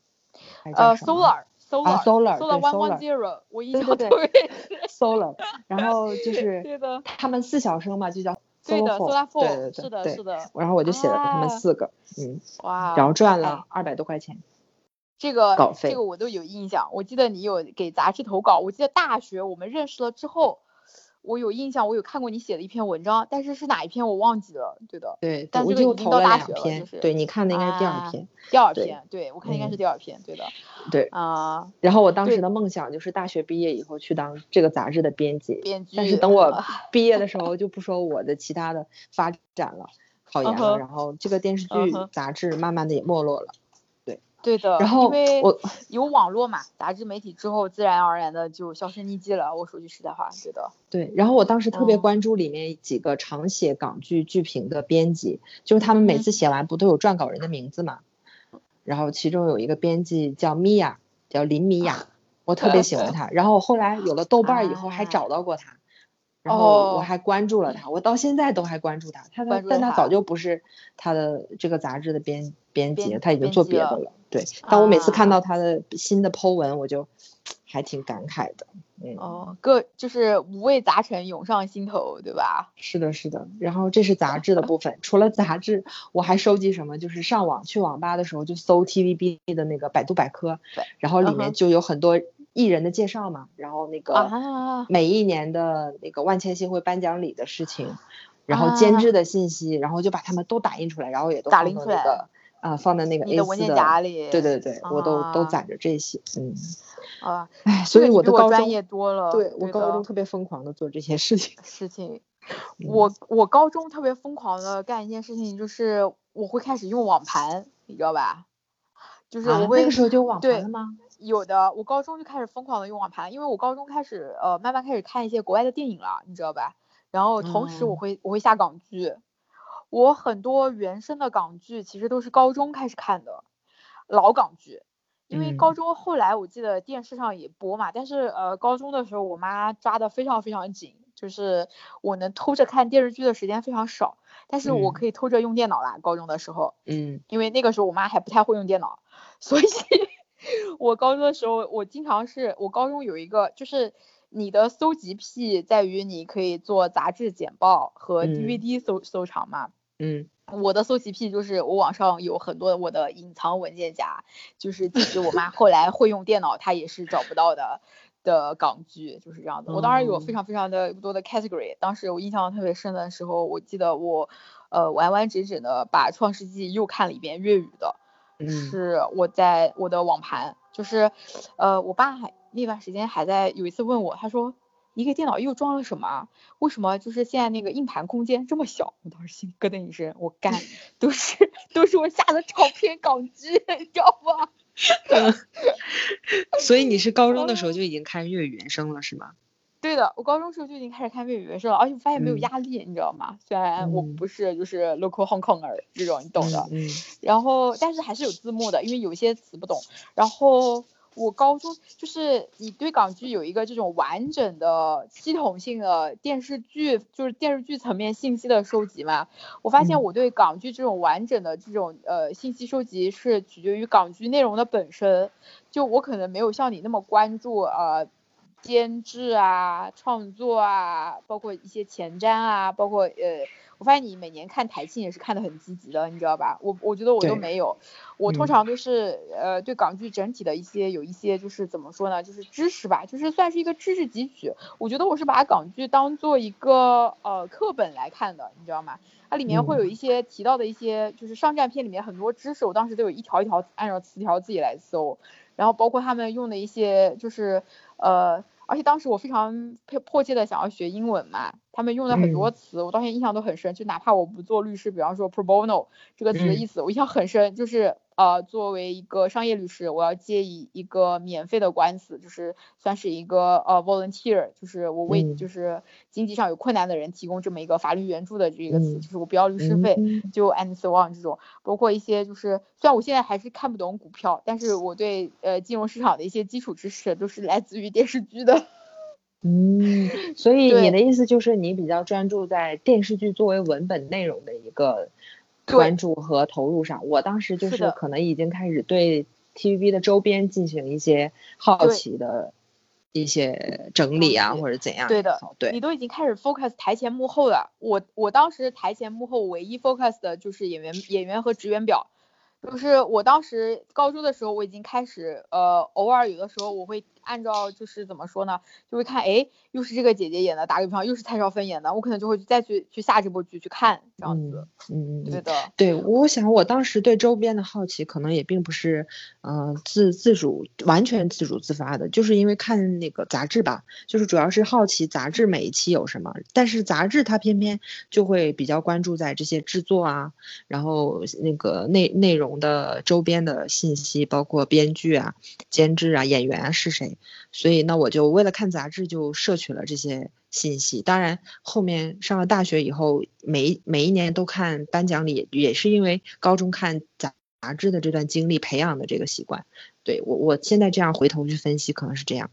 Speaker 2: 呃，Solar，Solar，Solar
Speaker 1: One
Speaker 2: One Zero，我印象
Speaker 1: 特别 Solar，然后 就是他们四小生嘛，就叫。，Solar
Speaker 2: Four，
Speaker 1: 对对对，
Speaker 2: 是的，是的。
Speaker 1: 然后我就写了他们四个，嗯，
Speaker 2: 哇，
Speaker 1: 然后赚了二百多块钱。
Speaker 2: 这个
Speaker 1: 稿费，
Speaker 2: 这个我都有印象。我记得你有给杂志投稿，我记得大学我们认识了之后。我有印象，我有看过你写的一篇文章，但是是哪一篇我忘记了。对的，
Speaker 1: 对，
Speaker 2: 但这个已经到大学了，就是
Speaker 1: 对你看的应该是第二篇，
Speaker 2: 第二篇，对我看应该是第二篇，对的，
Speaker 1: 对
Speaker 2: 啊。
Speaker 1: 然后我当时的梦想就是大学毕业以后去当这个杂志的编辑，
Speaker 2: 编辑。
Speaker 1: 但是等我毕业的时 候，就不说我的其他的发展了，考研了，然后这个电视剧杂志慢慢的也没落了。
Speaker 2: 对的，
Speaker 1: 然后我
Speaker 2: 有网络嘛，杂志媒体之后自然而然的就销声匿迹了。我说句实在话，对的。
Speaker 1: 对，然后我当时特别关注里面几个常写港剧剧评的编辑，就是他们每次写完不都有撰稿人的名字嘛？然后其中有一个编辑叫米娅，叫林米娅，我特别喜欢 她。然后我后来有了豆瓣以后还找到过她，然后我还关注了他，我到现在都还关注他。他但他早就不是他的这个杂志的编编辑，他已经做别的了。对，但我每次看到他的新的 Po 文，我就还挺感慨的。嗯，
Speaker 2: 哦，各就是五味杂陈涌上心头，对吧？
Speaker 1: 是的，是的。然后这是杂志的部分，除了杂志，我还收集什么？就是上网去网吧的时候就搜 TVB 的那个百度百科，然后里面就有很多艺人的介绍嘛，然后那个每一年的那个万千星辉颁奖礼的事情，然后监制的信息，然后就把他们都打印出来，然后也都
Speaker 2: 打印出
Speaker 1: 来。啊，放在那个 A
Speaker 2: 的文件夹
Speaker 1: 里。对对对，我都都攒着这些，嗯。
Speaker 2: 啊，
Speaker 1: 哎，所以我的高中
Speaker 2: 专业多了。
Speaker 1: 对我高中特别疯狂的做这些事情。
Speaker 2: 事情。我我高中特别疯狂的干一件事情，就是我会开始用网盘，你知道吧？就是我会
Speaker 1: 那个时候就网盘了吗？
Speaker 2: 有的，我高中就开始疯狂的用网盘，因为我高中开始呃慢慢开始看一些国外的电影了，你知道吧？然后同时我
Speaker 1: 哦
Speaker 2: 会、我会下港剧，我很多原声的港剧其实都是高中开始看的，老港剧。因为高
Speaker 1: 嗯
Speaker 2: 中后来我记得电视上也播嘛，但是呃高中的时候我妈抓的非常非常紧，就是我能偷着看电视剧的时间非常少，但是我
Speaker 1: 嗯
Speaker 2: 可以偷着用电脑啦，高中的时候。
Speaker 1: 嗯
Speaker 2: 因为那个时候我妈还不太会用电脑，所以我高中的时候，我经常是我高中有一个就是你的搜集癖在于你可以做杂志简报和
Speaker 1: 嗯
Speaker 2: DVD 收、收藏嘛。
Speaker 1: 嗯
Speaker 2: 我的搜集癖就是我网上有很多我的隐藏文件夹，就是即使我妈后来会用电脑，她也是找不到的的港剧，就是这样的。我当时有非
Speaker 1: 哦
Speaker 2: 常非常的多的 category，当时我印象特别深的时候，我记得我呃完完整整的把《创世纪》又看了一遍粤语的，
Speaker 1: 嗯
Speaker 2: 是我在我的网盘，就是呃我爸还那段时间还在有一次问我，他说。你给电脑又装了什么啊？为什么就是现在那个硬盘空间这么小？我当时心咯噔一声，我干，都是都是我下的照片港剧，你知道吗？
Speaker 1: 所以你是高中的时候就已经看粤语原声了是吗？
Speaker 2: 对的，我高中时候就已经开始看粤语原声了，而且我发现没有
Speaker 1: 嗯
Speaker 2: 压力，你知道吗？虽然我
Speaker 1: 嗯
Speaker 2: 不是就是 local Hong Konger 这种，你懂的。
Speaker 1: 嗯
Speaker 2: 然后但是还是有字幕的，因为有些词不懂。然后我高中就是你对港剧有一个这种完整的系统性的电视剧，就是电视剧层面信息的收集嘛。我发现
Speaker 1: 嗯
Speaker 2: 我对港剧这种完整的这种呃信息收集是取决于港剧内容的本身，就我可能没有像你那么关注呃。监制啊，创作啊，包括一些前瞻啊，包括呃，我发现你每年看台庆也是看得很积极的，你知道吧？我我觉得我都没有，我通
Speaker 1: 嗯
Speaker 2: 常都是呃对港剧整体的一些有一些就是怎么说呢，就是知识吧，就是算是一个知识汲取。我觉得我是把港剧当做一个呃课本来看的，你知道吗？它里面会有一些提到的一些就是上战片里面很多知识，我当时都有一条一条按照词条自己来搜，然后包括他们用的一些就是呃。而且当时我非常迫迫切的想要学英文嘛，他们用的很多
Speaker 1: 嗯
Speaker 2: 词，我到现在印象都很深。就哪怕我不做律师，比方说 pro bono 这个词的
Speaker 1: 嗯
Speaker 2: 意思，我印象很深。就是呃，作为一个商业律师，我要接一一个免费的官司，就是算是一个呃 volunteer，就是我为
Speaker 1: 嗯
Speaker 2: 就是经济上有困难的人提供这么一个法律援助的这个词，
Speaker 1: 嗯
Speaker 2: 就是我不要律师费。
Speaker 1: 嗯
Speaker 2: 就 and so on 这种，包括一些就是，虽然我现在还是看不懂股票，但是我对呃金融市场的一些基础知识都是来自于电视剧的。
Speaker 1: 嗯，所以你的意思就是你比较专注在电视剧作为文本内容的一个
Speaker 2: 对
Speaker 1: 关注和投入上。我当时就是可能已经开始对 TVB 的周边进行一些好奇的一些整理啊，或者怎样
Speaker 2: 对的，
Speaker 1: 对
Speaker 2: 你，都已经开始 focus 台前幕后了。我我当时台前幕后唯一 focus 的就是演员演员和职员表，就是我当时高中的时候我已经开始呃偶尔有的时候我会按照就是怎么说呢，就会看哎又是这个姐姐演的，打个比方又是蔡少芬演的，我可能就会再去去下这部剧去看这样子。
Speaker 1: 嗯嗯嗯。
Speaker 2: 对的，
Speaker 1: 对，我想我当时对周边的好奇，可能也并不是，呃，自自主完全自主自发的，就是因为看那个杂志吧，就是主要是好奇杂志每一期有什么，但是杂志它偏偏就会比较关注在这些制作啊，然后那个内内容的周边的信息，包括编剧啊、监制啊、演员啊是谁，所以那，我就为了看杂志就摄取了这些信息。当然，后面上了大学以后，每每一年都看颁奖礼，也是因为高中看杂杂志的这段经历培养的这个习惯。对我，我现在这样回头去分析，可能是这样。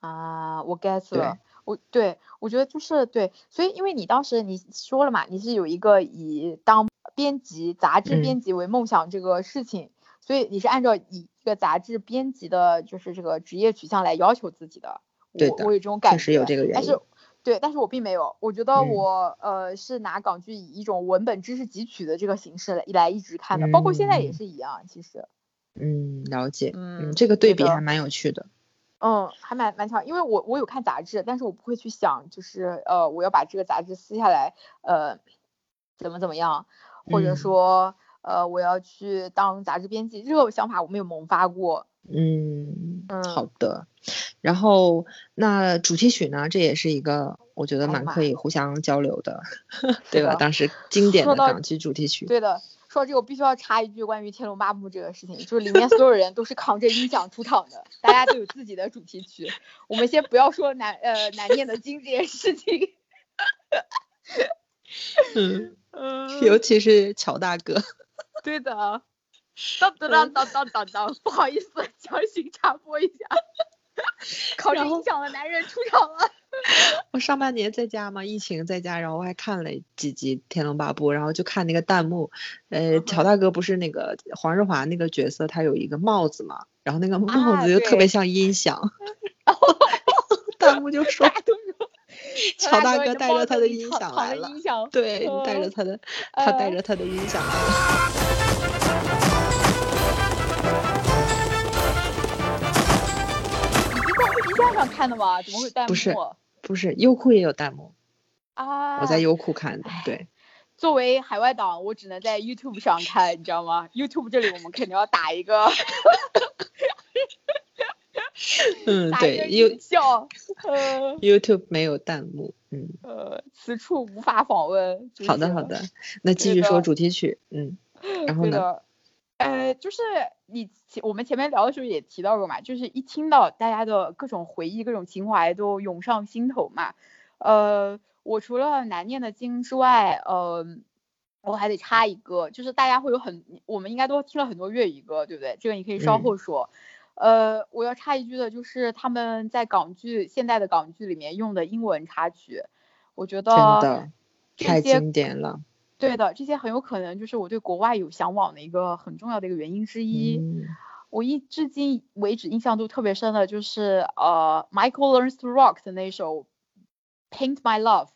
Speaker 2: 啊，我 get 了。我对我觉得就是对，所以因为你当时你说了嘛，你是有一个以当编辑杂志
Speaker 1: 嗯
Speaker 2: 编辑为梦想这个事情，所以你是按照以一个杂志编辑的就是这个职业取向来要求自己的。
Speaker 1: 对的
Speaker 2: 我我有这种感觉，
Speaker 1: 确实有这个原
Speaker 2: 但是
Speaker 1: 因
Speaker 2: 对，但是我并没有，我觉得
Speaker 1: 嗯
Speaker 2: 我、呃是拿港剧以一种文本知识汲取的这个形式来来一直看的，包括现在也
Speaker 1: 嗯
Speaker 2: 是一样，其实。
Speaker 1: 嗯，了解。
Speaker 2: 嗯
Speaker 1: 这个对比还蛮有趣的。
Speaker 2: 嗯，还蛮蛮巧，因为我我有看杂志，但是我不会去想，就是呃，我要把这个杂志撕下来，呃，怎么怎么样，或者
Speaker 1: 嗯
Speaker 2: 说呃，我要去当杂志编辑，这个想法我没有萌发过。
Speaker 1: 嗯，
Speaker 2: 嗯
Speaker 1: 好的。然后那主题曲呢？这也是一个我觉得蛮可以互相交流的，对吧？当时经典的港剧主题曲，
Speaker 2: 对的，说到这个我必须要插一句关于《天龙八部》这个事情，就是里面所有人都是扛着音响出场的，大家都有自己的主题曲。我们先不要说难呃难念的经这件事情，
Speaker 1: 嗯，
Speaker 2: 嗯，
Speaker 1: 尤其是乔大哥，
Speaker 2: 对的。当当当当当当当，不好意思，强行插播一下，扛着
Speaker 1: 然后
Speaker 2: 音响的男人出场了。
Speaker 1: 我上半年在家嘛，疫情在家，然后我还看了几集《天龙八部》，然后就看那个弹幕，呃，
Speaker 2: 嗯
Speaker 1: 乔大哥不是那个黄日华那个角色，他有一个帽子嘛，然后那个帽
Speaker 2: 啊
Speaker 1: 子就特别像音响，弹幕就说
Speaker 2: 大家都说
Speaker 1: 乔大哥
Speaker 2: 哥
Speaker 1: 带着他的音响来了，对，带着
Speaker 2: 嗯
Speaker 1: 他的，他带
Speaker 2: 呃
Speaker 1: 着他的音响来了。
Speaker 2: 看的吗？怎么会弹幕？
Speaker 1: 不是不是，优酷也有弹幕，
Speaker 2: 啊，
Speaker 1: 我在优酷看的，对，
Speaker 2: 作为海外党，我只能在 YouTube 上看，你知道吗？YouTube 这里我们肯定要打一个，
Speaker 1: 嗯，对
Speaker 2: 效，呃
Speaker 1: YouTube 没有弹幕，嗯，
Speaker 2: 呃，此处无法访问。就是
Speaker 1: 好的好的，那继续说主题曲，嗯，然后呢？
Speaker 2: 呃，就是你前我们前面聊的时候也提到过嘛，就是一听到大家的各种回忆、各种情怀都涌上心头嘛。呃，我除了难念的经之外，呃，我还得插一个，就是大家会有很，我们应该都听了很多粤语歌，对不对？这个你可以稍
Speaker 1: 嗯
Speaker 2: 后说。呃，我要插一句的就是他们在港剧现代的港剧里面用的英文插曲，我觉得
Speaker 1: 真的太经典了，
Speaker 2: 对的，这些很有可能就是我对国外有向往的一个很重要的一个原因之一。
Speaker 1: 嗯
Speaker 2: 我一至今为止印象都特别深的就是呃，Michael Learns to Rock 的那首《Paint My Love》，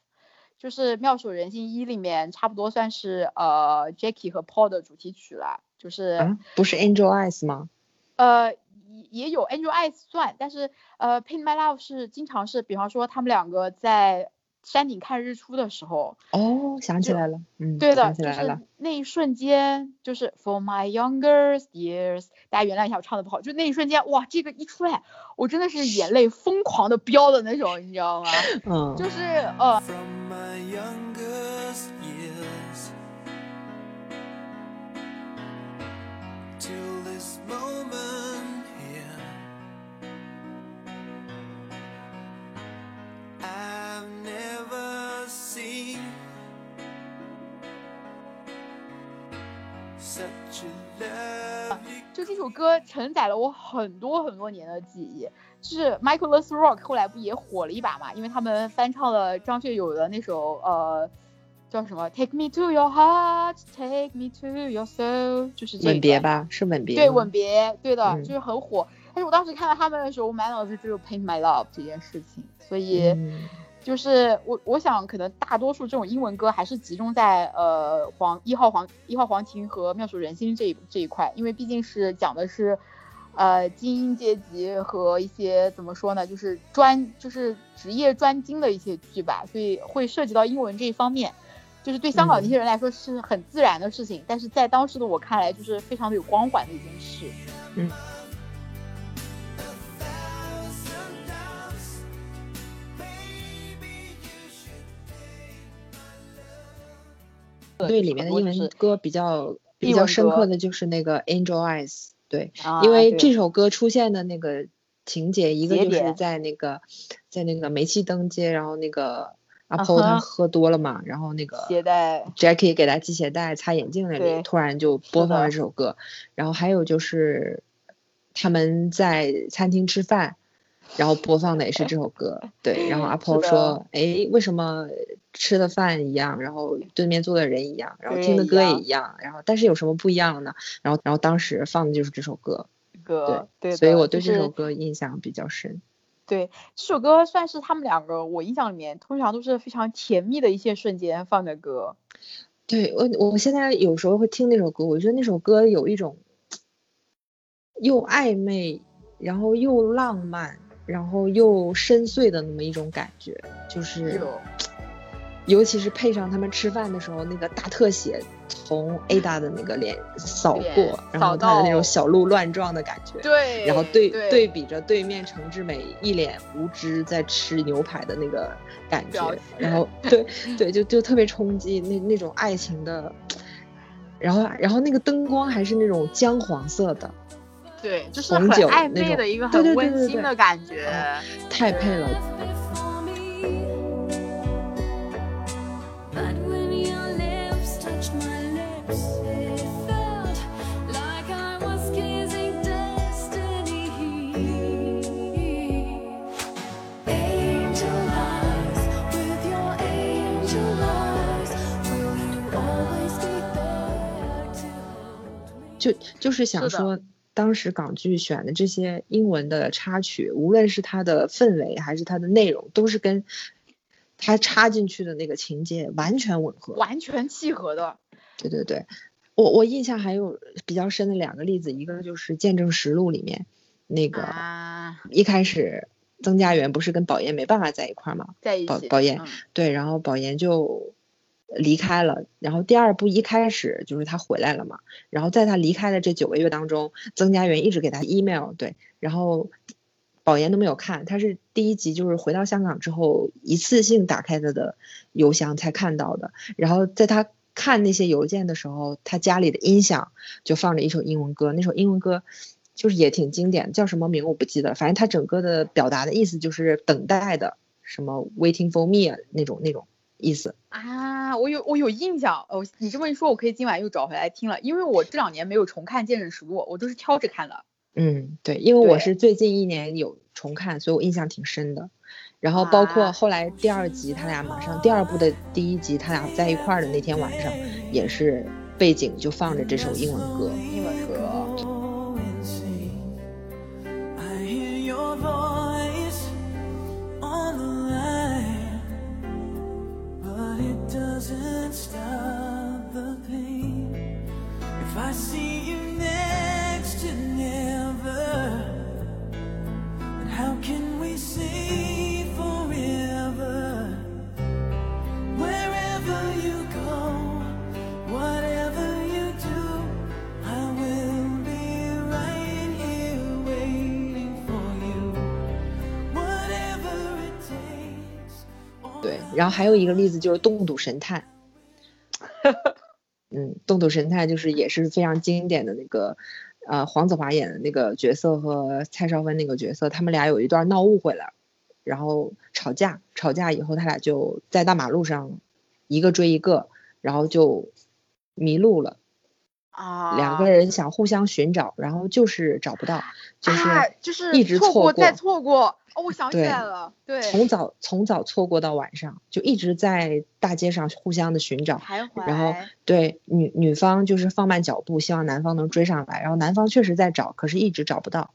Speaker 2: 就是《妙手仁心一》里面差不多算是呃 Jackie 和 Paul 的主题曲了，就是、
Speaker 1: 啊，不是 Angel Eyes 吗？
Speaker 2: 呃也也有 Angel Eyes 算，但是呃 Paint My Love 是经常是，比方说他们两个在山顶看日出的时候，
Speaker 1: 哦，想起来了，嗯，
Speaker 2: 对的，
Speaker 1: 想起
Speaker 2: 就是
Speaker 1: 来了，
Speaker 2: 那一瞬间，就是 For my younger years，大家原谅一下我唱的不好，就那一瞬间，哇，这个一出来，我真的是眼泪疯狂的飙的那种，你知道吗？
Speaker 1: 嗯，
Speaker 2: 就是呃
Speaker 3: ，From my youngest
Speaker 2: 就这首歌承载了我很多很多年的记忆。就是 Michael l e s Rock 后来不也火了一把嘛？因为他们翻唱了张学友的那首呃叫什么 Take Me to Your Heart, Take Me to Your Soul，就是这个
Speaker 1: 吻别吧，是吻别，
Speaker 2: 对，吻别，对的，
Speaker 1: 嗯
Speaker 2: 就是很火。但是我当时看到他们的时候，我满脑子只有 Paint My Love 这件事情，所以
Speaker 1: 嗯
Speaker 2: 就是我我想可能大多数这种英文歌还是集中在呃黄一号黄一号黄庭和妙手仁心这一这一块，因为毕竟是讲的是呃精英阶级和一些怎么说呢，就是专就是职业专精的一些剧吧，所以会涉及到英文这一方面。就是对香港那些人来说是很自然的事情，但是在当时的我看来，就是非常的有光环的一件事。
Speaker 1: 嗯对里面的英文歌比较比较深刻的就是那个 Angel Eyes，对，
Speaker 2: 啊
Speaker 1: 因为这首歌出现的那个情节，一个就是在那个在那个煤气灯街，然后那个阿
Speaker 2: 啊
Speaker 1: Paul 他
Speaker 2: 哈
Speaker 1: 喝多了嘛，然后那个
Speaker 2: 鞋带
Speaker 1: Jackie 给他系鞋带、擦眼镜那里，突然就播放了这首歌。然后还有就是他们在餐厅吃饭，然后播放的也是这首歌。对，然后阿
Speaker 2: 是
Speaker 1: Paul
Speaker 2: 的
Speaker 1: 说：“哎，为什么吃的饭一样，然后对面坐的人一样，然后听的歌也
Speaker 2: 一样，
Speaker 1: 然后但是有什么不一样的呢？”然后然后当时放的就是这首歌，
Speaker 2: 歌，对的，
Speaker 1: 所以我对这首歌印象比较深。
Speaker 2: 对这首歌算是他们两个我印象里面通常都是非常甜蜜的一些瞬间放的歌。
Speaker 1: 对我，我现在有时候会听那首歌，我觉得那首歌有一种又暧昧，然后又浪漫，然后又深邃的那么一种感觉，就是
Speaker 2: 有
Speaker 1: 尤其是配上他们吃饭的时候那个大特写，从 Ada 的那个脸扫过，然后
Speaker 2: 扫
Speaker 1: 他的那种小鹿乱撞的感觉。
Speaker 2: 对，
Speaker 1: 然后对
Speaker 2: 对
Speaker 1: 对比着对面程志美一脸无知在吃牛排的那个感觉，然后 对对就就特别冲击那那种爱情的，然后然后那个灯光还是那种姜黄色的，
Speaker 2: 对，就是很暧昧的一个很温馨的感觉，
Speaker 1: 太配了。就就是想说。当时港剧选的这些英文的插曲，无论是它的氛围还是它的内容，都是跟它插进去的那个情节完全吻合。
Speaker 2: 完全契合的，
Speaker 1: 对对对，我我印象还有比较深的两个例子，一个就是《见证实录》里面那个、
Speaker 2: 啊，
Speaker 1: 一开始曾家园不是跟宝岩没办法在一块儿吗？
Speaker 2: 在一起。
Speaker 1: 宝宝岩
Speaker 2: 嗯
Speaker 1: 对，然后宝岩就离开了。然后第二部一开始就是他回来了嘛，然后在他离开的这九个月当中，曾家园一直给他 email，对，然后宝岩都没有看，他是第一集就是回到香港之后一次性打开他的邮箱才看到的。然后在他看那些邮件的时候，他家里的音响就放着一首英文歌，那首英文歌。就是也挺经典，叫什么名我不记得，反正他整个的表达的意思就是等待的，什么 waiting for me 啊那种那种意思。
Speaker 2: 啊，我有我有印象哦，你这么一说，我可以今晚又找回来听了，因为我这两年没有重看《见证实录》，我都是挑着看的。
Speaker 1: 嗯，对，因为我是最近一年有重看，所以我印象挺深的。然后包括
Speaker 2: 啊
Speaker 1: 后来第二集，他俩马上第二部的第一集，他俩在一块儿的那天晚上，也是背景就放着这首英文歌。
Speaker 2: 英文
Speaker 3: doesn't stop the pain. If I see you
Speaker 1: 然后还有一个例子就是《动赌神探》。嗯，《动赌神探》就是也是非常经典的那个，呃，黄子华演的那个角色和蔡少芬那个角色，他们俩有一段闹误会了，然后吵架，吵架以后他俩就在大马路上一个追一个，然后就迷路了。
Speaker 2: 啊，
Speaker 1: 两个人想互相寻找，然后就是找不到，就是
Speaker 2: 啊，就是
Speaker 1: 一直错
Speaker 2: 错过再错过。哦，我想起来了，对，
Speaker 1: 从早从早错过到晚上，就一直在大街上互相的寻找。
Speaker 2: 徘徊，
Speaker 1: 然后对女女方就是放慢脚步，希望男方能追上来，然后男方确实在找，可是一直找不到。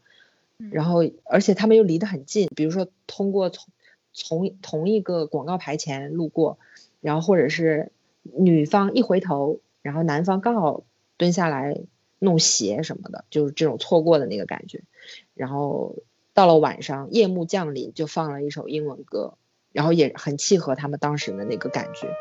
Speaker 2: 嗯
Speaker 1: 然后而且他们又离得很近，比如说通过从从同一个广告牌前路过，然后或者是女方一回头，然后男方刚好蹲下来弄鞋什么的，就是这种错过的那个感觉。然后到了晚上，夜幕降临，就放了一首英文歌，然后也很契合他们当时的那个感觉。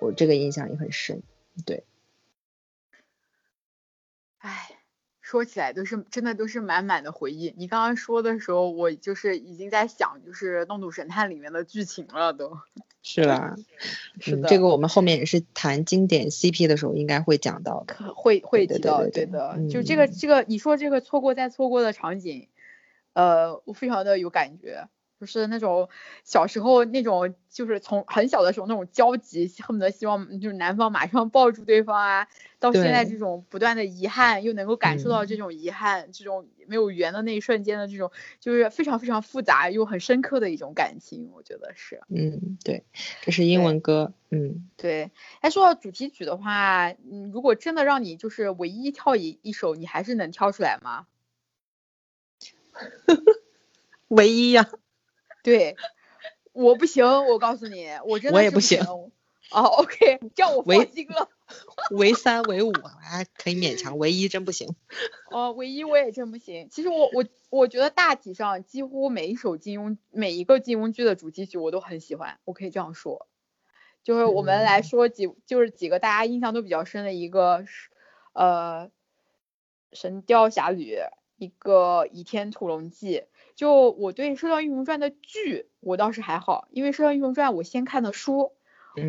Speaker 1: 我这个印象也很深。对，
Speaker 2: 哎，说起来都是真的都是满满的回忆。你刚刚说的时候，我就是已经在想，就是《弄土神探》里面的剧情了都。
Speaker 1: 是吧？嗯，
Speaker 2: 是的
Speaker 1: 这个我们后面也是谈经典 CP 的时候应该会讲到的。
Speaker 2: 会会提到，
Speaker 1: 对对对
Speaker 2: 的，
Speaker 1: 嗯
Speaker 2: 就这个这个，你说这个错过再错过的场景，呃，我非常的有感觉，就是那种小时候那种，就是从很小的时候那种焦急，恨不得希望就是男方马上抱住对方啊，到现在这种不断的遗憾，又能够感受到
Speaker 1: 嗯
Speaker 2: 这种遗憾，这种没有缘的那一瞬间的这种，就是非常非常复杂又很深刻的一种感情，我觉得是。
Speaker 1: 嗯，对，这是英文歌，嗯，
Speaker 2: 对，哎，说到主题曲的话，嗯，如果真的让你就是唯一跳一一首，你还是能跳出来吗？
Speaker 1: 唯一呀、
Speaker 2: 对，我不行，我告诉你，我真的不
Speaker 1: 我也不行
Speaker 2: 哦，OK，叫我
Speaker 1: 唯
Speaker 2: 放心了。
Speaker 1: 唯三唯五还可以勉强，唯一真不行。
Speaker 2: 哦，唯一我也真不行。其实我我我觉得大体上几乎每一首金庸每一个金庸剧的主题曲我都很喜欢，我可以这样说。就是我们来
Speaker 1: 嗯
Speaker 2: 说几就是几个大家印象都比较深的一个是呃《神雕侠侣》，一个《倚天屠龙记》。就我对《射雕英雄传》的剧我倒是还好，因为《射雕英雄传》我先看的书，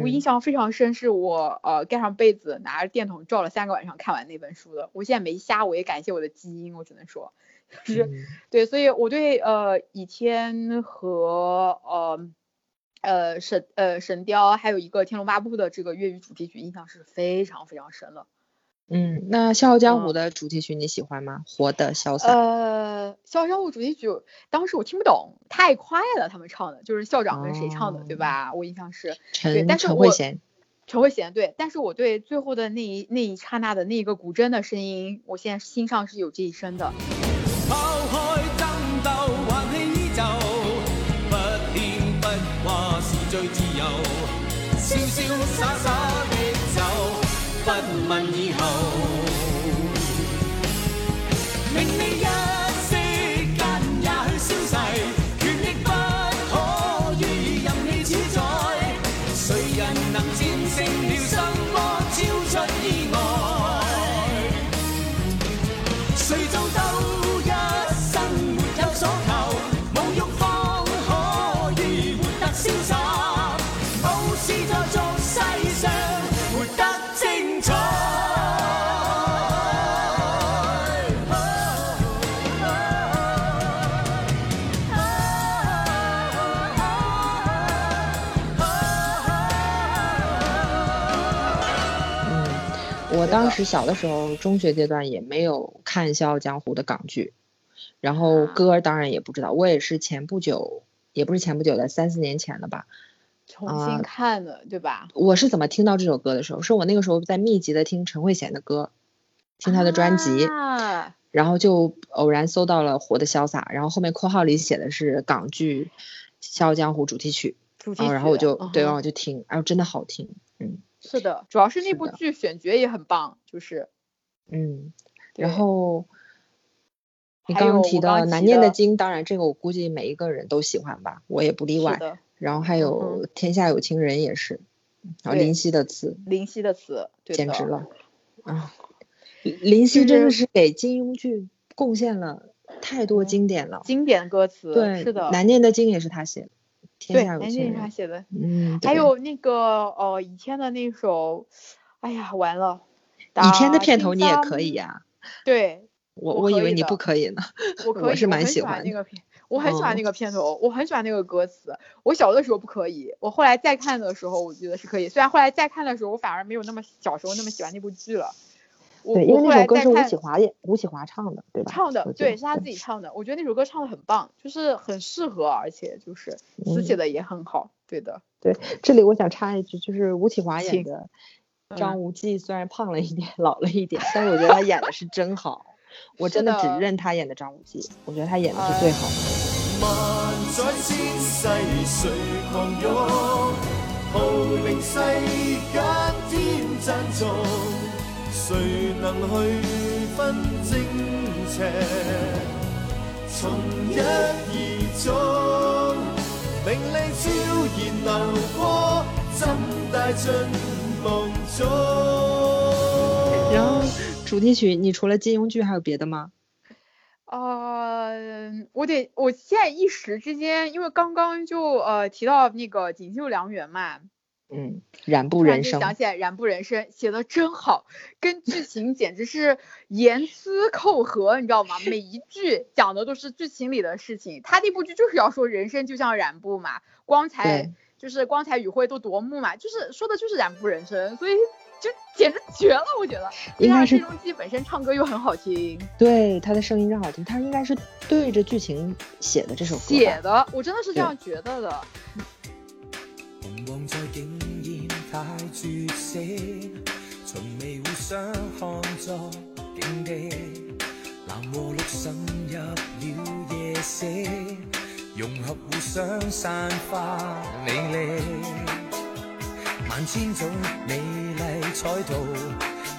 Speaker 2: 我印
Speaker 1: 嗯
Speaker 2: 象非常深，是我呃盖上被子拿着电筒照了三个晚上看完那本书的。我现在没瞎，我也感谢我的基因，我只能说，就是、
Speaker 1: 嗯
Speaker 2: 对，所以我对呃倚天和呃呃神呃神雕还有一个天龙八部的这个粤语主题曲印象是非常非常深了。
Speaker 1: 嗯，那《笑傲江湖》
Speaker 2: 嗯
Speaker 1: 的主题曲你喜欢吗？活的潇洒。
Speaker 2: 呃，《笑傲江湖》主题曲当时我听不懂，太快了，他们唱的就是校长跟谁唱的，对
Speaker 1: 哦
Speaker 2: 吧？我印象是。
Speaker 1: 陈
Speaker 2: 但是
Speaker 1: 陈慧娴。
Speaker 2: 陈慧娴对，但是我对最后的那一那一刹那的那个古筝的声音，我现在心上是有这一声的。
Speaker 3: 拋開爭鬥，還氣依舊，不偏不話是最自由，潇潇洒洒的走，不问以後。
Speaker 1: 当时小的时候，中学阶段也没有看《笑傲江湖》的港剧，然后
Speaker 2: 啊
Speaker 1: 歌当然也不知道。我也是前不久，也不是前不久的，三四年前了吧。
Speaker 2: 重
Speaker 1: 啊
Speaker 2: 新看的，对吧？
Speaker 1: 我是怎么听到这首歌的时候？是我那个时候在密集的听陈慧娴的歌，听她的专辑，
Speaker 2: 啊，
Speaker 1: 然后就偶然搜到了《活的潇洒》，然后后面括号里写的是港剧《笑傲江湖》主题曲，
Speaker 2: 主题曲，
Speaker 1: 然后我就对，然后我就听，然后真的好听，嗯
Speaker 2: 是的，主要是那部剧选角也很棒，就是
Speaker 1: 嗯，然后。你
Speaker 2: 还
Speaker 1: 刚刚提
Speaker 2: 有我刚
Speaker 1: 的难念的经，当然这个我估计每一个人都喜欢吧，我也不例外。然后还
Speaker 2: 嗯
Speaker 1: 有《天下有情人》也是，然后林夕的词
Speaker 2: 林夕的词，
Speaker 1: 简直了啊！林夕真的
Speaker 2: 是
Speaker 1: 是给金庸剧贡献了太多
Speaker 2: 嗯
Speaker 1: 经典了。
Speaker 2: 经典歌词，
Speaker 1: 对，
Speaker 2: 是的，
Speaker 1: 难念的经也是他写的，《
Speaker 2: 对，
Speaker 1: 天下有
Speaker 2: 南京是他
Speaker 1: 情人》。
Speaker 2: 写的，还有那个哦以前的那首，哎呀完了，
Speaker 1: 倚天的片头你也可以呀、
Speaker 2: 对，
Speaker 1: 我
Speaker 2: 我以
Speaker 1: 为你不可以呢。
Speaker 2: 我可以，
Speaker 1: 我是蛮
Speaker 2: 喜
Speaker 1: 喜欢
Speaker 2: 那个片，我很喜欢那
Speaker 1: 哦
Speaker 2: 个片头，我很喜欢那个歌词。我小的时候不可以，我后来再看的时候，我觉得是可以。虽然后来再看的时候，我反而没有那么小时候那么喜欢那部剧了。我
Speaker 1: 对，因为那首歌是吴启华演，吴启华唱的，对吧？
Speaker 2: 唱的，对，是他自己唱的。我觉得那首歌唱的很棒，就是很适合，而且就是词写
Speaker 1: 嗯
Speaker 2: 的也很好。对的，
Speaker 1: 对，这里我想插一句，就是吴启华演的
Speaker 2: 嗯
Speaker 1: 张无忌，虽然胖了一点，老了一点，但是我觉得他演的是真好。我真的只认他演的张无忌，我觉得他演的是最好的。
Speaker 3: 萬載千世誰狂勇，號令世間天讚頌，誰能去分正邪？從一而終，名利悄然流過，怎帶進夢中？
Speaker 1: 然後主題曲，你除了金庸劇還有別的嗎？
Speaker 2: 呃，我得，我现在一时之间，因为剛剛就呃提到那個《錦繡良緣》嘛，
Speaker 1: 嗯，染布人生。
Speaker 2: 想起来《染布人生》写的真好，跟剧情简直是严丝扣合，你知道吗？每一句讲的都是剧情里的事情。他那部剧就是要说人生就像染布嘛，光彩就是光彩与灰都夺目嘛，就是说的就是染布人生，所以就简直绝了，我觉得。
Speaker 1: 应该是
Speaker 2: 加上郑中基本身唱歌又很好听，
Speaker 1: 对他的声音真好听，他应该是对着剧情写的这首歌。
Speaker 2: 写的，我真的是这样觉得的。
Speaker 3: 紅黃在竟然太絕死，從未互相看作境地。蓝和綠滲入了夜色，融合互相散發魅力，萬千種美麗彩圖，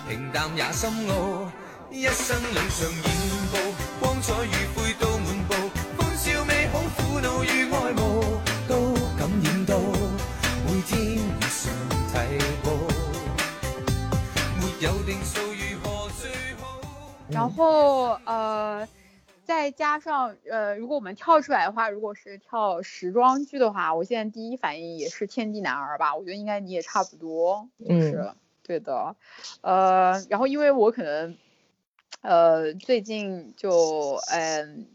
Speaker 3: 平淡也深奧，一生旅上演步，光彩與灰都有定數如何最好。
Speaker 2: 然后呃，再加上呃，如果我们跳出来的话，如果是跳时装剧的话，我现在第一反应也是《天地男儿》吧，我觉得应该你也差不多，就是、
Speaker 1: 嗯
Speaker 2: 对的，呃，然后因为我可能呃最近就嗯。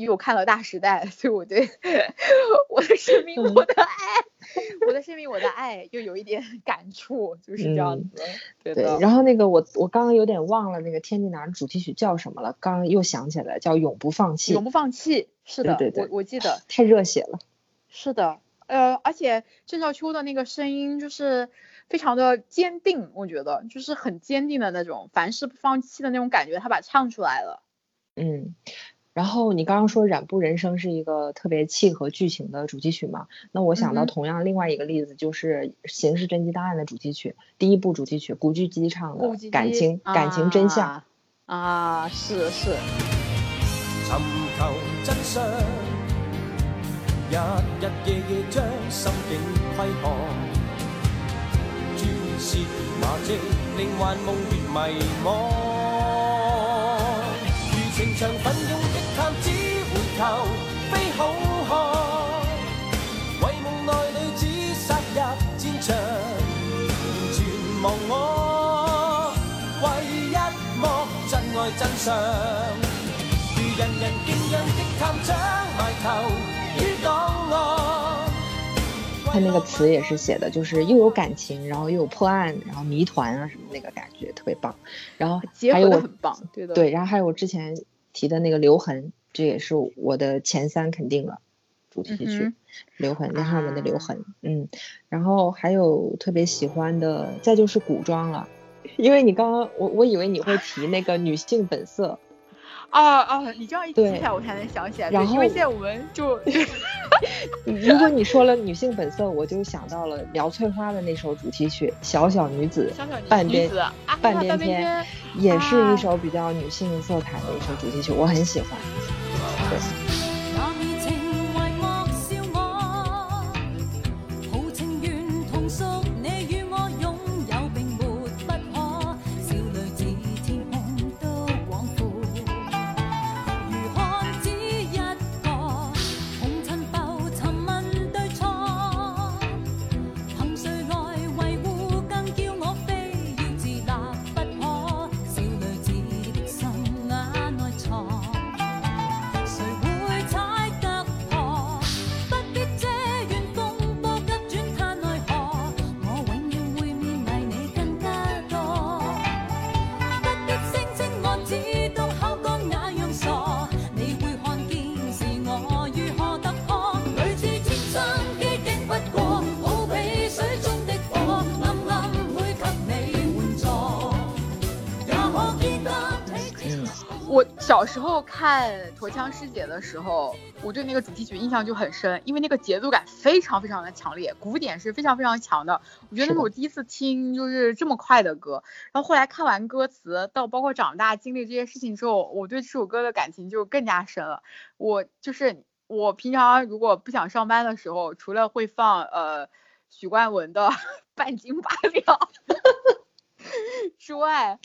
Speaker 2: 因为我看了《大时代》，所以我对 我的生命、
Speaker 1: 嗯
Speaker 2: 我的爱、我的生命、我的爱，又有一点 感触，就是这样
Speaker 1: 嗯
Speaker 2: 子。对
Speaker 1: 然后那个我我刚刚有点忘了那个《天地男儿》主题曲叫什么了，刚刚又想起来，叫《永不放弃
Speaker 2: 永》，不放弃，是的，
Speaker 1: 对对对
Speaker 2: 我我记得。
Speaker 1: 太热血了。
Speaker 2: 是的，呃，而且郑少秋的那个声音就是非常的坚定，我觉得就是很坚定的那种，凡事不放弃的那种感觉，他把唱出来了。
Speaker 1: 嗯，然后你刚刚说《染布人生》是一个特别契合剧情的主题曲嘛？那我想到同样另外一个例子就是《刑事侦缉档案》的主题曲，第一部主题曲古巨基唱的《感情感情真相》。
Speaker 2: 啊啊，是是，
Speaker 3: 尋求真相，日日夜夜將心境窺看，注視麻醉，令幻夢越迷茫。如情場奮勇的探子回頭，非好漢，為夢內女子殺入戰場，完全忘我，為一幕真愛真相。如人人敬仰的探長，埋頭於檔案。
Speaker 1: 他那个词也是写的，就是又有感情，然后又有破案，然后谜团啊什么那个感觉特别棒。然后还有我
Speaker 2: 的很棒，对的，
Speaker 1: 对，然后还有我之前提的那个留痕，这也是我的前三肯定了主题曲。留痕，梁汉文的留
Speaker 2: 啊
Speaker 1: 痕，嗯，然后还有特别喜欢的，再就是古装了，因为你刚刚我我以为你会提那个女性本色，
Speaker 2: 啊啊，你这样一提起来，我才能想起来，
Speaker 1: 然
Speaker 2: 后，因为
Speaker 1: 后
Speaker 2: 现在我们就
Speaker 1: 如果你说了女性本色，我就想到了苗翠花的那首主题曲《小小女子
Speaker 2: 小小女
Speaker 1: 半边半
Speaker 2: 边
Speaker 1: 边天》，也是一首比较女性色彩的一首主题曲，我很喜欢。对，
Speaker 4: 小
Speaker 2: 时候看《陀枪师姐》的时候，我对那个主题曲印象就很深，因为那个节奏感非常非常的强烈，鼓点是非常非常强的。我觉得那
Speaker 1: 是
Speaker 2: 我第一次听就是这么快的歌，然后后来看完歌词，到包括长大经历这些事情之后，我对这首歌的感情就更加深了。我就是我平常如果不想上班的时候，除了会放呃许冠文的《半斤八两》之外，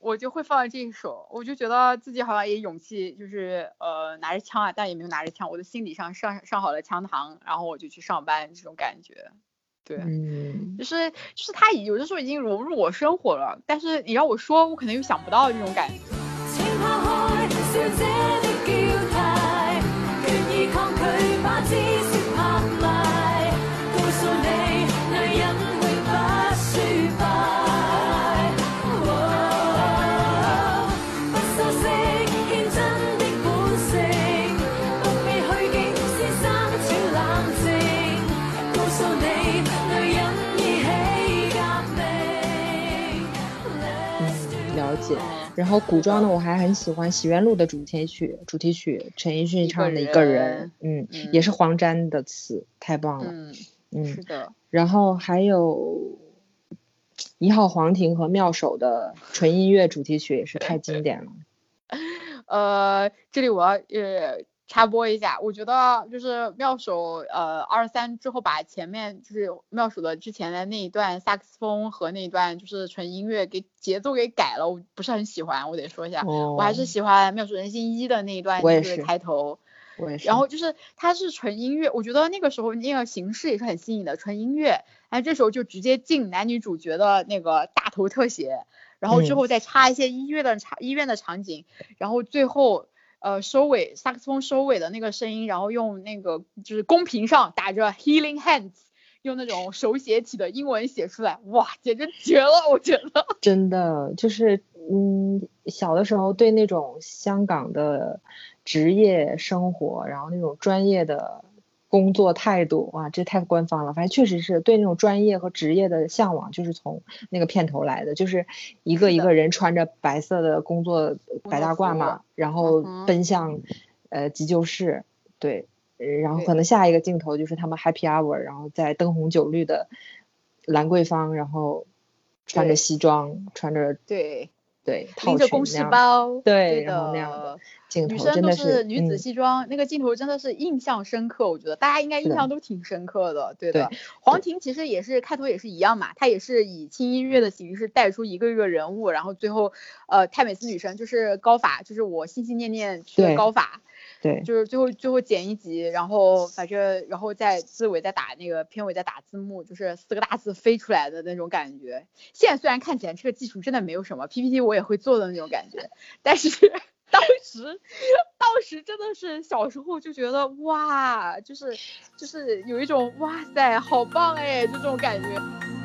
Speaker 2: 我就会放这一首，我就觉得自己好像也勇气，就是呃拿着枪啊，但也没有拿着枪，我的心理上上上好了枪膛，然后我就去上班这种感觉，对。
Speaker 1: 嗯，
Speaker 2: 就是就是他有的时候已经融入我生活了，但是你让我说，我可能又想不到这种感覺。
Speaker 1: 然后古装的我还很喜欢《洗冤录》的主题曲，主题曲陈奕迅唱的一个
Speaker 2: 人
Speaker 1: 人，嗯，
Speaker 2: 嗯
Speaker 1: 也是黄沾的词，太棒了，
Speaker 2: 嗯，
Speaker 1: 嗯
Speaker 2: 是。的，
Speaker 1: 然后还有一号皇庭和妙手的纯音乐主题曲也是太经 典了。
Speaker 2: 呃，这里我要呃插播一下，我觉得就是妙手呃二三之后把前面就是妙手的之前的那一段萨克斯风和那一段就是纯音乐给节奏给改了，我不是很喜欢，我得说一下，
Speaker 1: 哦
Speaker 2: 我还是喜欢妙手仁心一的那一段就是
Speaker 1: 是
Speaker 2: 开头。然后就是它是纯音乐，我觉得那个时候那个形式也是很新颖的纯音乐，哎，这时候就直接进男女主角的那个大头特写，然后之
Speaker 1: 嗯。
Speaker 2: 后再插一些医院的场医院的场景，然后最后呃收尾萨克斯风收尾的那个声音，然后用那个就是公屏上打着 healing hands，用那种手写体的英文写出来，哇，简直绝了，我觉得。
Speaker 1: 真的就是，嗯，小的时候对那种香港的职业生活，然后那种专业的工作态度，哇，这太官方了。反正确实是对那种专业和职业的向往，就是从那个片头来的，就是一个一个人穿着白色的工作白大褂嘛，然后奔向呃急救室，对，呃然后可能下一个镜头就是他们 happy hour，然后在灯红酒绿的兰桂坊，然后穿着西装，穿着
Speaker 2: 对，
Speaker 1: 对套
Speaker 2: 拎着公事包，
Speaker 1: 对
Speaker 2: 对
Speaker 1: 然后那样的
Speaker 2: 女生都
Speaker 1: 头真的
Speaker 2: 是女子
Speaker 1: 嗯
Speaker 2: 西装，那个镜头真的是印象深刻，我觉得大家应该印象都挺深刻的，对
Speaker 1: 对
Speaker 2: 的。黄婷其实也是开头也是一样嘛，她也是以轻音乐的形式带出一个一个人物，然后最后呃泰美斯女神就是高法，就是我心心念念去的高法，
Speaker 1: 对
Speaker 2: 就是最后最后剪一集，然后反正然后在字尾再打那个片尾再打字幕，就是四个大字飞出来的那种感觉。现在虽然看起来这个技术真的没有什么，PPT 我也会做的那种感觉，但是 当时当时真的是小时候就觉得哇，就是就是有一种哇塞好棒哎，就这种感觉。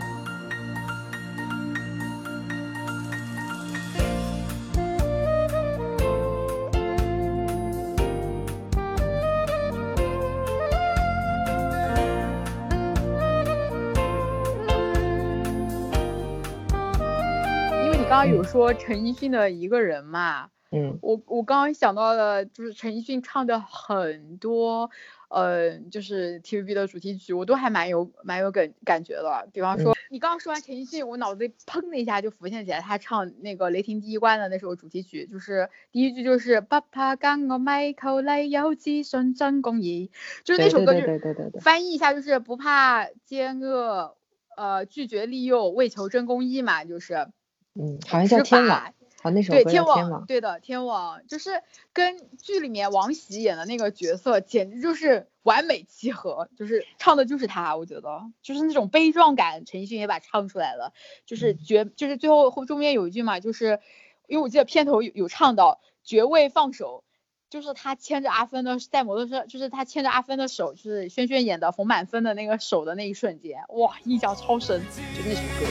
Speaker 2: 说陈奕迅的一个人嘛，
Speaker 1: 嗯
Speaker 2: 我我刚刚想到了就是陈奕迅唱的很多，呃，就是 TVB 的主题曲，我都还蛮有蛮有感感觉的。比方说，你刚刚说完陈奕迅，我脑子里砰的一下就浮现起来，他唱那个《雷霆第一关》的那首主题曲，就是第一句就是不怕跟我咪求你有自信真公義，就是那首歌就是翻译一下就是不怕奸恶，呃，拒绝利诱，为求真公义嘛，就是。
Speaker 1: 嗯，好像叫天网，好那首
Speaker 2: 对
Speaker 1: 歌叫，天网，
Speaker 2: 对的天网，就是跟剧里面王喜演的那个角色，简直就是完美契合，就是唱的就是他，我觉得就是那种悲壮感，陈奕迅也把唱出来了，就是
Speaker 1: 嗯
Speaker 2: 绝，就是最后后中间有一句嘛，就是因为我记得片头有有唱到绝未放手。就是他牵着阿芬的在摩托车，就是他牵着阿芬的手，就是轩轩演的冯满分的那个手的那一瞬间，哇，印象超深，就那首歌。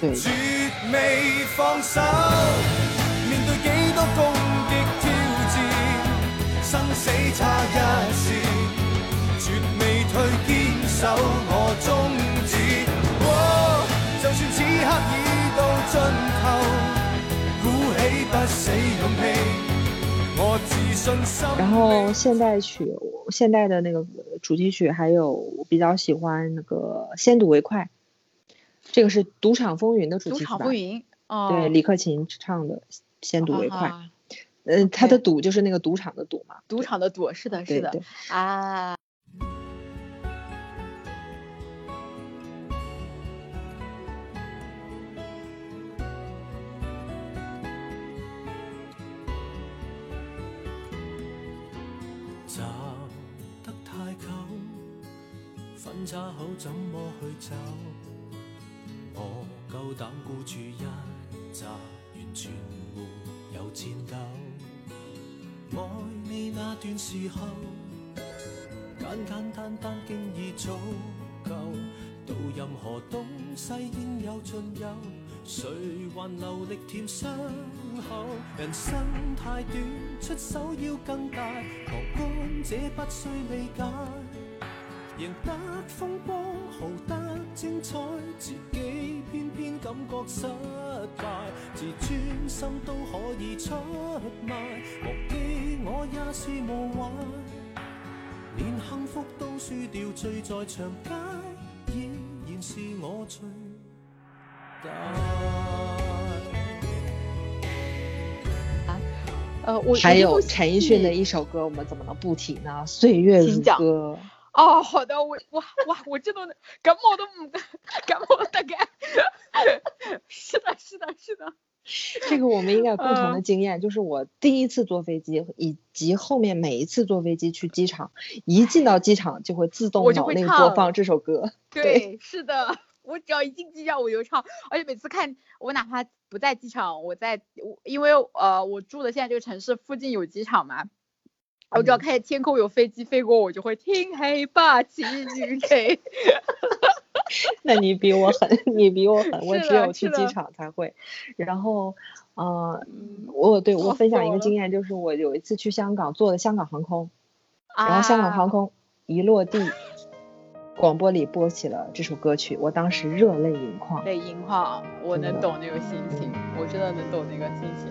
Speaker 1: 对，
Speaker 3: 絕未放手，面對幾多攻擊挑戰，生死差一線，絕未退，堅守我宗旨。哦就算此刻已到盡頭，鼓起不死勇氣，我自信心。
Speaker 1: 然後現代曲，現代的那個主題曲，還有我比較喜歡那個《先睹為快》，這個是《赌场风云》的主
Speaker 2: 賭
Speaker 1: 題曲吧？
Speaker 2: 場風雲，哦，
Speaker 1: 對，李克勤唱的《先睹为快》。
Speaker 2: 啊
Speaker 1: 嗯，他的赌就是那个赌场的赌嘛。
Speaker 2: 赌场的赌，是的，是的啊。
Speaker 3: 找得太久，分岔口怎么去走？我够膽孤注一掷，完全没有戰鬥。愛你那段時候，簡簡單單經已足夠，到任何東西應有盡有。誰還留力填傷口？人生太短，出手要更大，旁觀者不需理解。贏得風光，豪得精彩，自己偏偏感覺失敗，自尊心都可以出賣，忘記我也是無壞，連幸福都輸掉，醉在長街，依然是我最大。
Speaker 2: 呃，我
Speaker 1: 还有陈奕迅的一首歌，我们怎么能不提呢？《岁月如歌》。
Speaker 2: 哦，好的，我哇哇，我真的咁我都唔咁我得嘅，是的，是的，是的，
Speaker 1: 这个我们应该有共同的
Speaker 2: 嗯
Speaker 1: 经验，就是我第一次坐飞机，以及后面每一次坐飞机去机场，一进到机场就会自动脑内播放这首歌。
Speaker 2: 对，是的，我只要一进机场我就唱，而且每次看我哪怕不在机场，我在我因为呃我住的现在这个城市附近有机场嘛。我只要
Speaker 1: 嗯
Speaker 2: 看见天空有飞机飞过，我就会听黑霸气女 K。
Speaker 1: 那你比我狠，你比我狠，我只有去机场才会。然后，呃，
Speaker 2: 嗯
Speaker 1: 我对我分享一个经验，就是我有一次去香港坐的香港航空，然后
Speaker 2: 啊
Speaker 1: 香港航空一落地，广播里播起了这首歌曲，我当时热泪盈眶。
Speaker 2: 泪盈眶，我能懂那个心情，我真的能懂那个心情。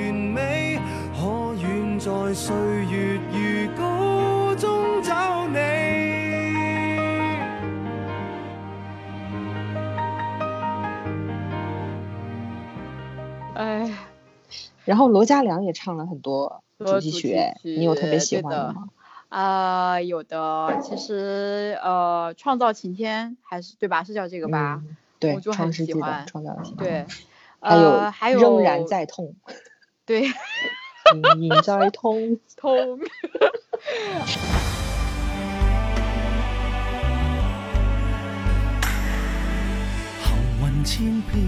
Speaker 3: 在岁月如歌中找你？
Speaker 2: 哎，
Speaker 1: 然后罗嘉良也唱了很多主题曲，你有特别喜欢的吗？
Speaker 2: 啊、有的，其实呃，创造晴天还是对吧？是叫这个吧？
Speaker 1: 嗯，对，
Speaker 2: 我就很喜欢
Speaker 1: 创造性。
Speaker 2: 对，
Speaker 1: 还有、
Speaker 2: 呃、还有
Speaker 1: 仍然在痛，
Speaker 2: 对
Speaker 1: 隐隐在痛。
Speaker 2: 痛。
Speaker 3: 行雲千遍，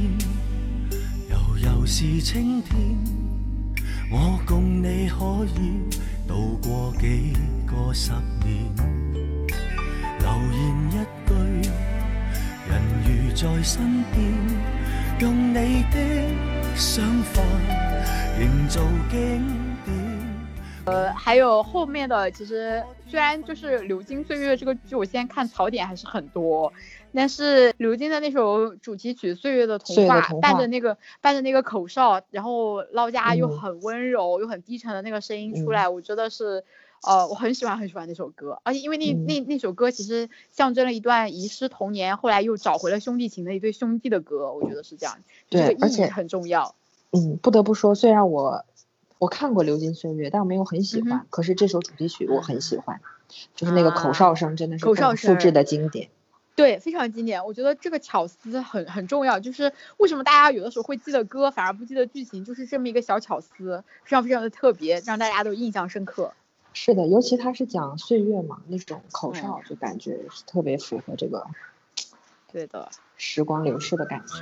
Speaker 3: 悠悠是青天。我共你可以度過幾個十年。留言一句，人如在身邊，用你的想法營造经典。
Speaker 2: 还有后面的，其实虽然就是《流金岁月》这个剧，我现在看槽点还是很多，但是刘金的那首主题曲《岁月的童話
Speaker 1: 歲月的》，童話
Speaker 2: 伴着那个伴着那个口哨，然後撈家又
Speaker 1: 嗯
Speaker 2: 很温柔、又很低沉的那个声音出来，我觉得是，呃，我很喜欢很喜欢那首歌，而且因为那、
Speaker 1: 嗯
Speaker 2: 那那首歌其实象征了一段遗失童年，后来又找回了兄弟情的一对兄弟的歌，我觉得是这样，就這
Speaker 1: 對而且
Speaker 2: 個意义很重要。
Speaker 1: 嗯，不得不说，虽然我我看过《流金岁月》，但我没有很喜欢。
Speaker 2: 嗯
Speaker 1: 可是这首主题曲我很喜欢，就是那个口哨声真的是不
Speaker 2: 口哨聲
Speaker 1: 可複製的经典。
Speaker 2: 对，非常经典。我觉得这个巧思很很重要，就是为什么大家有的时候会记得歌，反而不记得剧情，就是这么一个小巧思，非常非常的特别，让大家都印象深刻。
Speaker 1: 是的，尤其他是讲岁月嘛，那种口哨
Speaker 2: 嗯
Speaker 1: 就感觉是特别符合这个，
Speaker 2: 对的。
Speaker 1: 时光流逝的感覺。